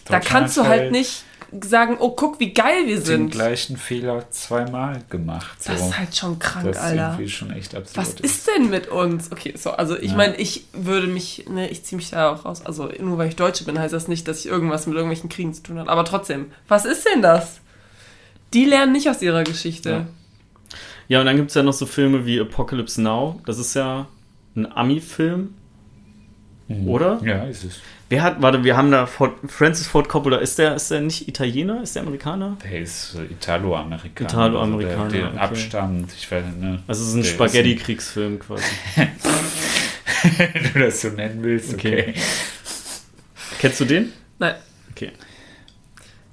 da kannst du halt nicht sagen, oh, guck, wie geil wir den sind. gleichen Fehler zweimal gemacht. So. Das ist halt schon krank, das ist Alter. irgendwie schon echt absurd. Was ist denn mit uns? Okay, so, also ich Ja. meine, ich würde mich, ne, ich ziehe mich da auch raus. Also nur weil ich Deutsche bin, heißt das nicht, dass ich irgendwas mit irgendwelchen Kriegen zu tun habe. Aber trotzdem, was ist denn das? Die lernen nicht aus ihrer Geschichte. Ja. Ja, und dann gibt es ja noch so Filme wie Apocalypse Now. Das ist ja ein Ami-Film, Mhm. oder? Ja, ist es. Wer hat, warte, wir haben da Ford, Francis Ford Coppola. Ist der, ist der nicht Italiener? Ist der Amerikaner? Der ist äh, Italo-Amerikaner. Italo-Amerikaner, Also der, okay. den Abstand, ich weiß nicht, ne? Also es ist ein Der Spaghetti-Kriegsfilm quasi. Wenn du das so nennen willst, okay. Okay. Kennst du den? Nein. Okay.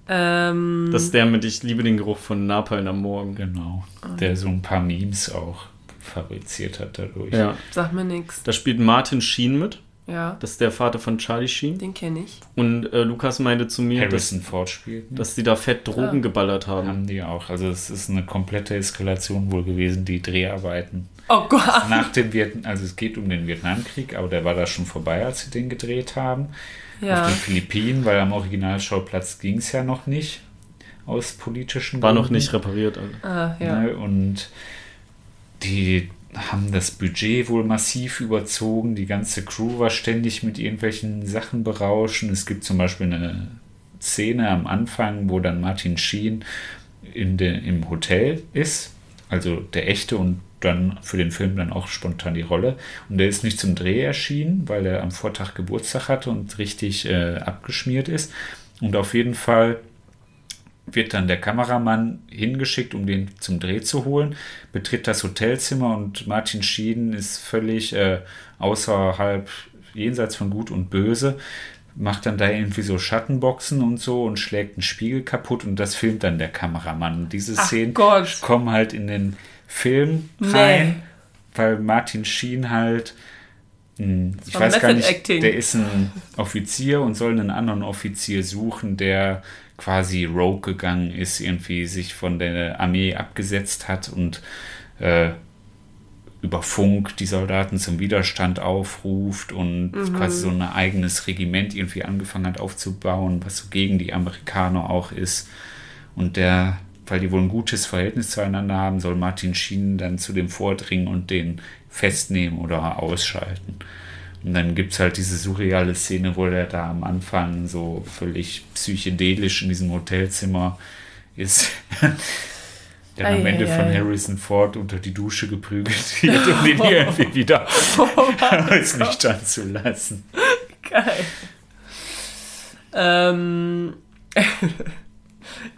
Ähm, Das ist der mit Ich liebe den Geruch von Napalm am Morgen. Genau. Ah. Der so ein paar Memes auch fabriziert hat dadurch. Ja. sag mir nix. Da spielt Martin Sheen mit. Ja, Das ist der Vater von Charlie Sheen. den kenne ich. Und äh, Lukas meinte zu mir, dass, Harrison Ford spielt. mit. dass die da fett Drogen Ah. geballert haben. haben die auch. Also es ist eine komplette Eskalation wohl gewesen, die Dreharbeiten. Oh Gott. Nach dem Vietnam, also es geht um den Vietnamkrieg, aber der war da schon vorbei, als sie den gedreht haben. Auf Ja. den Philippinen, weil am Originalschauplatz ging es ja noch nicht. Aus politischen War noch Gründen. nicht repariert. Also. Ah, ja. Ne? Und die haben das Budget wohl massiv überzogen. Die ganze Crew war ständig mit irgendwelchen Sachen berauschen. Es gibt zum Beispiel eine Szene am Anfang, wo dann Martin Sheen in de, im Hotel ist, also der echte und dann für den Film dann auch spontan die Rolle. Und der ist nicht zum Dreh erschienen, weil er am Vortag Geburtstag hatte und richtig äh, abgeschmiert ist. Und auf jeden Fall wird dann der Kameramann hingeschickt, um den zum Dreh zu holen, betritt das Hotelzimmer und Martin Schieden ist völlig äh, außerhalb, jenseits von Gut und Böse, macht dann da irgendwie so Schattenboxen und so und schlägt einen Spiegel kaputt und das filmt dann der Kameramann. Und diese Ach Szenen Gott. kommen halt in den Film Nee. rein, weil Martin Sheen halt, mh, ich weiß gar nicht, Acting. der ist ein Offizier und soll einen anderen Offizier suchen, der quasi rogue gegangen ist, irgendwie sich von der Armee abgesetzt hat und äh, über Funk die Soldaten zum Widerstand aufruft und quasi so ein eigenes Regiment irgendwie angefangen hat aufzubauen, was so gegen die Amerikaner auch ist. Und der, weil die wohl ein gutes Verhältnis zueinander haben, soll Martin Sheen dann zu dem vordringen und den festnehmen oder ausschalten. Und dann gibt es halt diese surreale Szene, wo der da am Anfang so völlig psychedelisch in diesem Hotelzimmer ist. Der am Ende von. Harrison Ford unter die Dusche geprügelt wird, um ihn irgendwie wieder als nüchtern zu lassen. Geil. Ähm.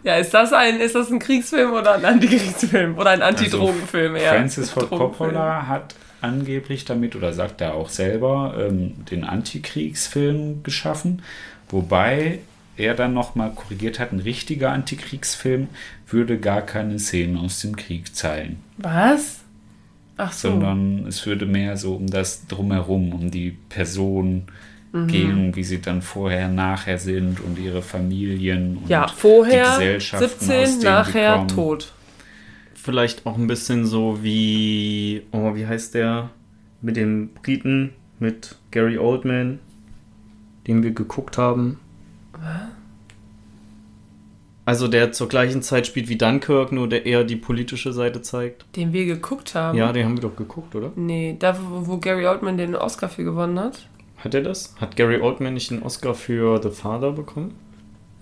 ja, ist das ein, ist das ein Kriegsfilm oder ein Antikriegsfilm? Oder ein Antidrogenfilm eher? Francis Ford. Coppola hat angeblich damit, oder sagt er auch selber, ähm, den Antikriegsfilm geschaffen, wobei er dann nochmal korrigiert hat, ein richtiger Antikriegsfilm würde gar keine Szenen aus dem Krieg zeigen, Was? Ach so. sondern es würde mehr so um das Drumherum, um die Person Mhm. gehen, wie sie dann vorher, nachher sind und ihre Familien und ja, die vorher Gesellschaften, aus 17, denen die nachher tot. Vielleicht auch ein bisschen so wie, oh, wie heißt der? Mit dem Briten, mit Gary Oldman, den wir geguckt haben. Also der zur gleichen Zeit spielt wie Dunkirk, nur der eher die politische Seite zeigt. Den wir geguckt haben. Ja, den haben wir doch geguckt, oder? Nee, da, wo, wo Gary Oldman den Oscar für gewonnen hat. Hat er das? Hat Gary Oldman nicht den Oscar für The Father bekommen?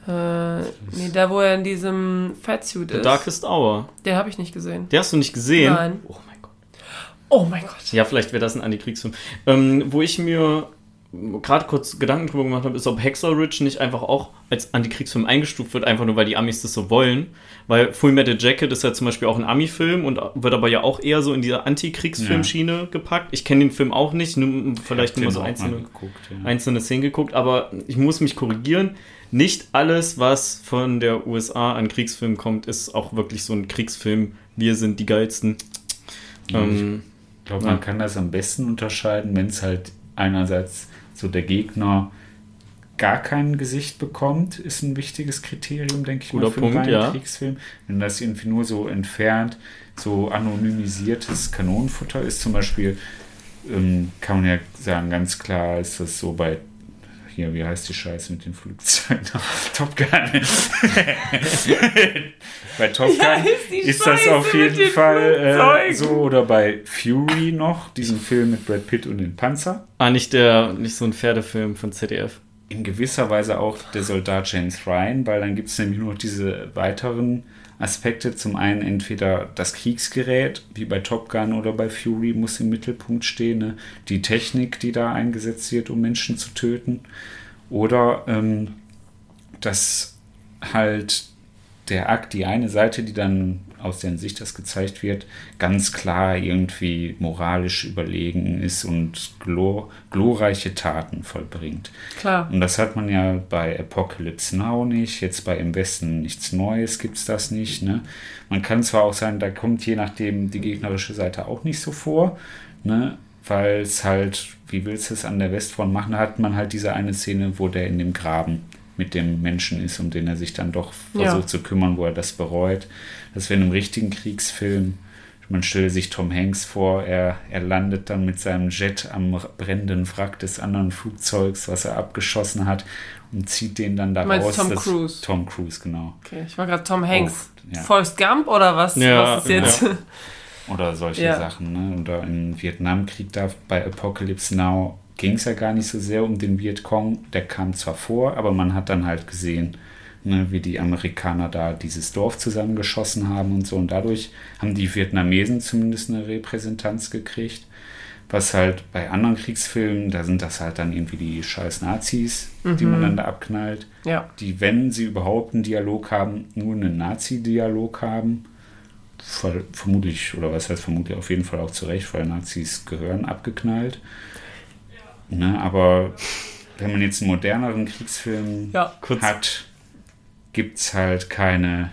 Äh, nee, da wo er in diesem Fatsuit The ist. Darkest Hour. Den habe ich nicht gesehen. Den hast du nicht gesehen? Nein. Oh mein Gott. Oh mein Gott. Ja, vielleicht wäre das ein Antikriegsfilm. Ähm, wo ich mir gerade kurz Gedanken drüber gemacht habe, ist, ob Hacksaw Ridge nicht einfach auch als Antikriegsfilm eingestuft wird, einfach nur weil die Amis das so wollen. Weil Full Metal Jacket ist ja zum Beispiel auch ein Ami-Film und wird aber ja auch eher so in dieser Antikriegsfilmschiene gepackt. Ich kenne den Film auch nicht, nur, vielleicht Ich nur so einzelne, geguckt, ja. einzelne Szenen geguckt, aber ich muss mich korrigieren. Nicht alles, was von der USA an Kriegsfilmen kommt, ist auch wirklich so ein Kriegsfilm. Wir sind die geilsten. Ähm, Ich glaube, Ja. man kann das am besten unterscheiden, wenn es halt einerseits so der Gegner gar kein Gesicht bekommt, ist ein wichtiges Kriterium, denke ich Guter mal, für einen Punkt, reinen ja. Kriegsfilm. Wenn das irgendwie nur so entfernt, so anonymisiertes Kanonenfutter ist, zum Beispiel, ähm, kann man ja sagen, ganz klar ist das so bei hier, wie heißt die Scheiße mit den Flugzeugen? Top Gun. bei Top Gun Ja, ist ist das auf jeden den Fall äh, so. Oder bei Fury noch, diesen Film mit Brad Pitt und den Panzer. Ah, nicht der, nicht so ein Pferdefilm von ZDF. In gewisser Weise auch der Soldat James Ryan, weil dann gibt es nämlich nur noch diese weiteren Aspekte. Zum einen entweder das Kriegsgerät, wie bei Top Gun oder bei Fury, muss im Mittelpunkt stehen. Ne? Die Technik, die da eingesetzt wird, um Menschen zu töten. Oder ähm, dass halt der Akt, die eine Seite, die dann aus deren Sicht das gezeigt wird, ganz klar irgendwie moralisch überlegen ist und glor glorreiche Taten vollbringt. Klar. Und das hat man ja bei Apocalypse Now nicht, jetzt bei Im Westen nichts Neues gibt es das nicht. Ne? Man kann zwar auch sagen, da kommt je nachdem die gegnerische Seite auch nicht so vor, ne? weil es halt, wie willst du es an der Westfront machen, da hat man halt diese eine Szene, wo der in dem Graben mit dem Menschen ist, um den er sich dann doch Ja. versucht zu kümmern, wo er das bereut. Das wäre in einem richtigen Kriegsfilm. Man stelle sich Tom Hanks vor, er, er landet dann mit seinem Jet am brennenden Wrack des anderen Flugzeugs, was er abgeschossen hat, und zieht den dann da Du raus. Tom Das- Cruise? Tom Cruise, genau. Okay, ich war gerade Tom Hanks. Oh, ja. Forrest Gump oder was? Ja, was ist jetzt? ja. Oder solche Ja. Sachen. Ne? Oder im Vietnamkrieg da bei Apocalypse Now ging es ja gar nicht so sehr um den Vietcong. Der kam zwar vor, aber man hat dann halt gesehen, ne, wie die Amerikaner da dieses Dorf zusammengeschossen haben und so. Und dadurch haben die Vietnamesen zumindest eine Repräsentanz gekriegt. Was halt bei anderen Kriegsfilmen, da sind das halt dann irgendwie die scheiß Nazis, die man dann da abknallt. Ja. Die, wenn sie überhaupt einen Dialog haben, nur einen Nazi-Dialog haben. Ver vermutlich, oder was heißt vermutlich, auf jeden Fall auch zu Recht, weil Nazis gehören abgeknallt. Ne, aber wenn man jetzt einen moderneren Kriegsfilm Ja. Hat, gibt es halt keine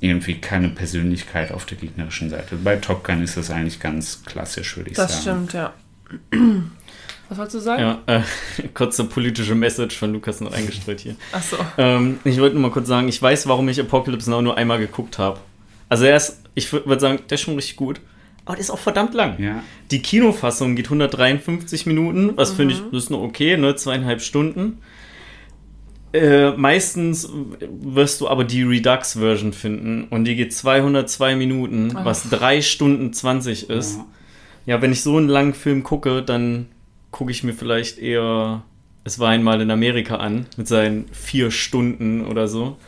irgendwie keine Persönlichkeit auf der gegnerischen Seite. Bei Top Gun ist das eigentlich ganz klassisch, würde ich Das sagen. stimmt, ja. Was wolltest du sagen? Ja, äh, kurze politische Message von Lukas noch eingestreut hier. Ach so. Ähm, ich wollte nur mal kurz sagen, ich weiß, warum ich Apocalypse Now nur einmal geguckt habe. Also er ist, ich würde sagen, der ist schon richtig gut. Aber der ist auch verdammt lang. Ja, Die Kinofassung geht 153 Minuten, was finde ich, das ist noch okay, ne? Zweieinhalb Stunden. Äh, meistens wirst du aber die Redux-Version finden und die geht 202 Minuten, was 3 Stunden 20 ist. Ja. Ja, wenn ich so einen langen Film gucke, dann gucke ich mir vielleicht eher Es war einmal in Amerika an, mit seinen vier Stunden oder so.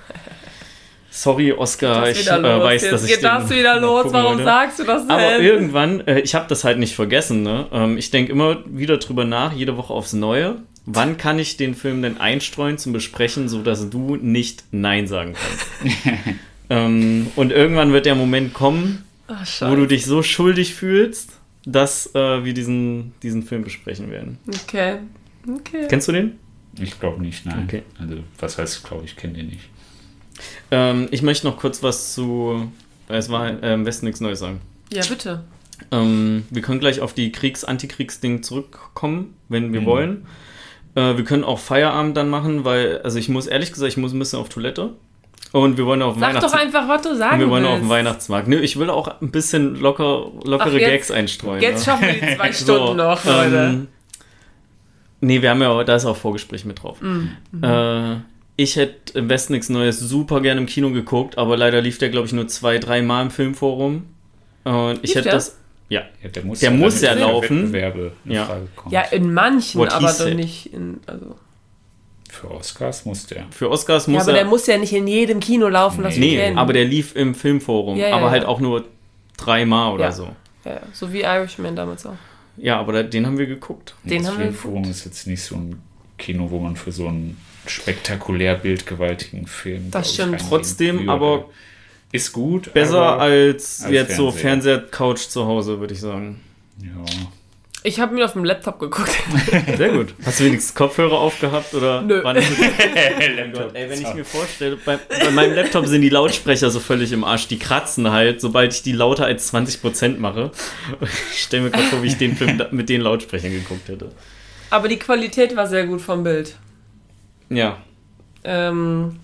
Sorry, Oscar, ich äh, weiß, Jetzt dass ich geht das wieder los. Warum wollte. sagst du das denn? Aber irgendwann, äh, ich habe das halt nicht vergessen, ne? Ähm, ich denke immer wieder drüber nach, jede Woche aufs Neue. Wann kann ich den Film denn einstreuen zum Besprechen, sodass du nicht Nein sagen kannst? ähm, und irgendwann wird der Moment kommen, Ach, wo du dich so schuldig fühlst, dass äh, wir diesen, diesen Film besprechen werden. Okay. Okay. Kennst du den? Ich glaube nicht, nein. Okay. Also, was heißt, glaube ich, kenne den nicht. Ähm, ich möchte noch kurz was zu äh, Es war äh, im Westen nichts Neues sagen. Ja, bitte. Ähm, wir können gleich auf die Kriegs-Antikriegs-Ding zurückkommen, wenn wir Mhm. wollen. Äh, wir können auch Feierabend dann machen, weil, also ich muss ehrlich gesagt, ich muss ein bisschen auf Toilette. Und wir wollen auf den Sag doch einfach, was du sagen Und wir wollen willst. auf den Weihnachtsmarkt. Nö, ich will auch ein bisschen locker, lockere Ach, jetzt- Gags einstreuen. Jetzt ne? schaffen wir die zwei So, Stunden noch, Leute. Ähm, nee, wir haben ja, auch- da ist auch Vorgespräch mit drauf. Mhm. Äh, ich hätte im Westen nichts Neues super gerne im Kino geguckt, aber leider lief der, glaube ich, nur zwei, drei Mal im Filmforum. Und ich Lief hätte der? das. Ja, Ja, der muss Der muss damit ja laufen. Wettbewerbe in Ja. Ja, in manchen, What aber doch nicht in. Also. Für Oscars muss der. für Oscars Ja, muss aber er. der muss ja nicht in jedem Kino laufen, das wir nee, kennen. aber der lief im Filmforum, Ja, ja, aber halt ja. auch nur dreimal oder Ja. so. Ja, ja, so wie Irishman damals auch. Ja, aber da, den haben wir geguckt. Den das haben wir Filmforum ist jetzt nicht so ein Kino, wo man für so einen spektakulär bildgewaltigen Film. Das stimmt. Trotzdem, aber Ist gut. Besser als, als jetzt so Fernseher. Fernseher-Couch zu Hause, würde ich sagen. Ja. Ich habe mir auf dem Laptop geguckt. Sehr gut. Hast du wenigstens Kopfhörer aufgehabt oder? Nö. War nicht so Gott, ey, wenn ich mir vorstelle, bei, bei meinem Laptop sind die Lautsprecher so völlig im Arsch. Die kratzen halt, sobald ich die lauter als 20% mache. Ich stelle mir gerade vor, wie ich den Film mit den Lautsprechern geguckt hätte. Aber die Qualität war sehr gut vom Bild. Ja. Ähm,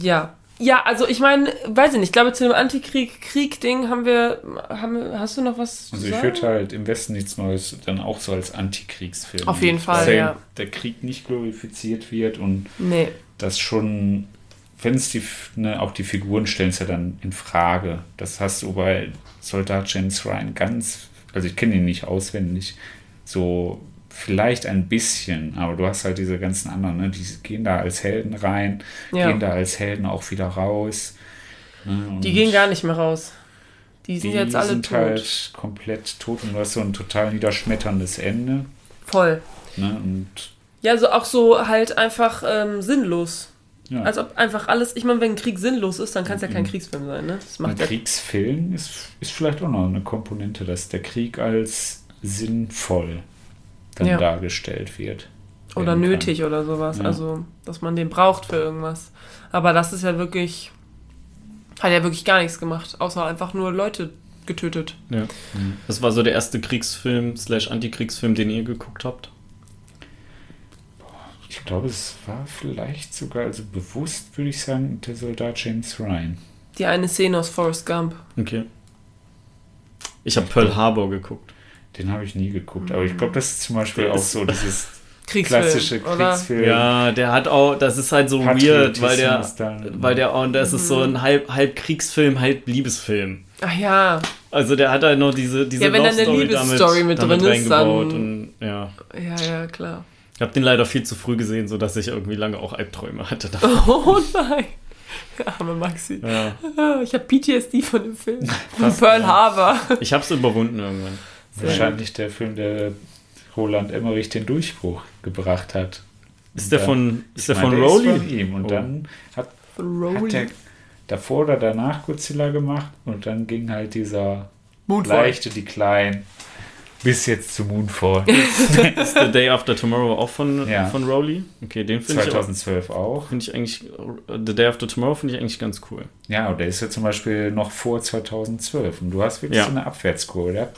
ja. Ja, also ich meine, weiß ich nicht, ich glaube zu dem Antikrieg-Krieg-Ding haben wir, haben hast du noch was zu Also ich sagen? würde halt im Westen nichts Neues dann auch so als Antikriegsfilm. Auf jeden Fall, weil ja. Der Krieg nicht glorifiziert wird und Nee. das schon, wenn es die, ne, auch die Figuren stellen es ja dann in Frage. Das hast du bei Soldat James Ryan ganz, also ich kenne ihn nicht auswendig, so vielleicht ein bisschen, aber du hast halt diese ganzen anderen, ne, die gehen da als Helden rein, Ja. gehen da als Helden auch wieder raus. Ne, Die gehen gar nicht mehr raus. Die sind die jetzt alle sind tot. halt komplett tot und du hast so ein total niederschmetterndes Ende. Voll. Ne, und Ja, so auch so halt einfach ähm, sinnlos. ja. Als ob einfach alles, ich meine, wenn ein Krieg sinnlos ist, dann kann es ja kein Mhm. Kriegsfilm sein, ne? Das Ein macht ja Kriegsfilm ist, ist vielleicht auch noch eine Komponente, dass der Krieg als sinnvoll dann Ja. dargestellt wird. oder werden kann. nötig oder sowas. Ja. Also, dass man den braucht für irgendwas. Aber das ist ja wirklich, hat ja wirklich gar nichts gemacht, außer einfach nur Leute getötet. ja. Das war so der erste Kriegsfilm slash Antikriegsfilm, den ihr geguckt habt. Ich glaube, es war vielleicht sogar, also bewusst würde ich sagen, der Soldat James Ryan. Die eine Szene aus Forrest Gump. Okay. Ich habe Pearl Harbor geguckt. Den habe ich nie geguckt, aber ich glaube, das ist zum Beispiel Der auch so dieses Kriegsfilm. klassische oder? Kriegsfilm. Ja, der hat auch, das ist halt so weird, weil der, dann- weil der, und das ist so Mhm. ein halb, halb Kriegsfilm, halb Liebesfilm. Ach ja. Also der hat halt noch diese, diese Ja, wenn da eine Liebesstory mit damit drin ist, dann- und ja. Ja, ja, klar. Ich habe den leider viel zu früh gesehen, sodass ich irgendwie lange auch Albträume hatte. Oh nein. Arme Maxi. Ja. Ich habe PTSD von dem Film. Von Pearl Harbor. Ich habe es überwunden irgendwann. Wahrscheinlich der Film, der Roland Emmerich den Durchbruch gebracht hat. Ist der von, ist der von der Rowley? von ihm. Und Oh. dann hat, Von hat Rowley. er davor oder danach Godzilla gemacht und dann ging halt dieser Moonfall. leichte Decline bis jetzt zu Moonfall. Ist The Day After Tomorrow auch von, Ja. von Rowley? Okay, den finde ich, auch- 2012 auch. find ich eigentlich, The Day After Tomorrow finde ich eigentlich ganz cool. Ja, und der ist ja zum Beispiel noch vor 2012. Und du hast wirklich Ja. so eine Abwärtskurve. Der hat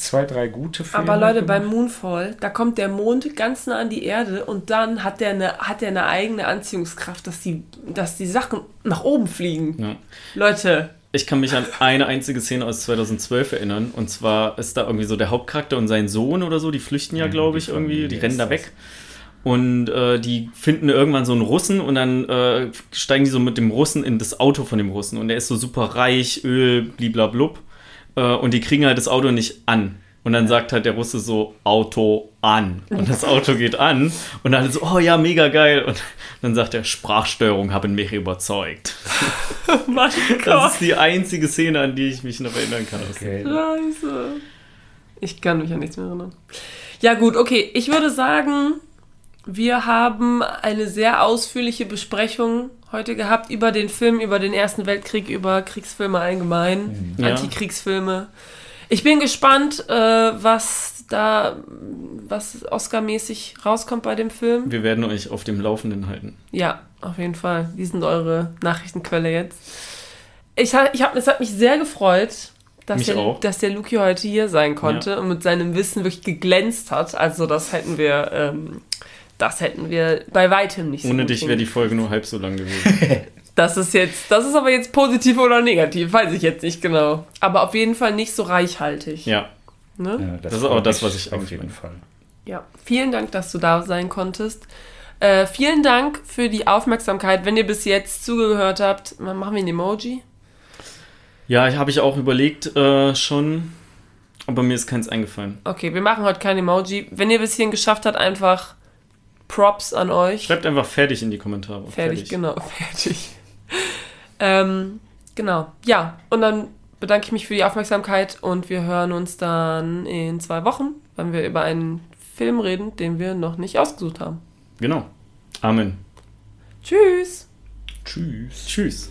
zwei, drei gute Filme. Aber Leute, gemacht. beim Moonfall, da kommt der Mond ganz nah an die Erde und dann hat der eine, hat der eine eigene Anziehungskraft, dass die, dass die Sachen nach oben fliegen. Ja. Leute, Ich kann mich an eine einzige Szene aus 2012 erinnern. Und zwar ist da irgendwie so der Hauptcharakter und sein Sohn oder so, die flüchten ja, Ja, glaube ich, irgendwie. Die rennen da weg. Und äh, die finden irgendwann so einen Russen und dann äh, steigen die so mit dem Russen in das Auto von dem Russen. Und der ist so super reich, Öl, bliblablub. Äh, und die kriegen halt das Auto nicht an. Und dann sagt halt der Russe so, Auto an. Und das Auto geht an. Und dann so, oh ja, mega geil. Und dann sagt er, Sprachsteuerung haben mich überzeugt. mein Das Gott. ist die einzige Szene, an die ich mich noch erinnern kann. Okay. Scheiße. Ich kann mich an nichts mehr erinnern. Ja gut, okay. Ich würde sagen, wir haben eine sehr ausführliche Besprechung heute gehabt über den Film, über den Ersten Weltkrieg, über Kriegsfilme allgemein, Ja. Antikriegsfilme. Ich bin gespannt, äh, was da, was Oscar-mäßig rauskommt bei dem Film. Wir werden euch auf dem Laufenden halten. Ja, auf jeden Fall. Die sind eure Nachrichtenquelle jetzt. Ich, ich hab, es hat mich sehr gefreut, dass, Mich der, auch. dass der Luki heute hier sein konnte und mit seinem Wissen wirklich geglänzt hat. Also das hätten wir, ähm, das hätten wir bei weitem nicht so Ohne dich wäre die. Folge nur halb so lang gewesen. Das ist jetzt, das ist aber jetzt positiv oder negativ, weiß ich jetzt nicht genau. Aber auf jeden Fall nicht so reichhaltig. ja, Ne? Ja, Das ist auch das, was ich auf jeden. Fall. Ja, vielen Dank, dass du da sein konntest. Äh, vielen Dank für die Aufmerksamkeit. Wenn ihr bis jetzt zugehört habt, machen wir ein Emoji. ja habe ich auch überlegt äh, schon, aber mir ist keins eingefallen. Okay, wir machen heute kein Emoji. Wenn ihr bis hierhin geschafft habt, einfach Props an euch. Schreibt einfach fertig in die Kommentare. fertig, genau, fertig. ähm, genau, ja. Und dann bedanke ich mich für die Aufmerksamkeit und wir hören uns dann in zwei Wochen, wenn wir über einen Film reden, den wir noch nicht ausgesucht haben. Genau. Amen. Tschüss! Tschüss. Tschüss.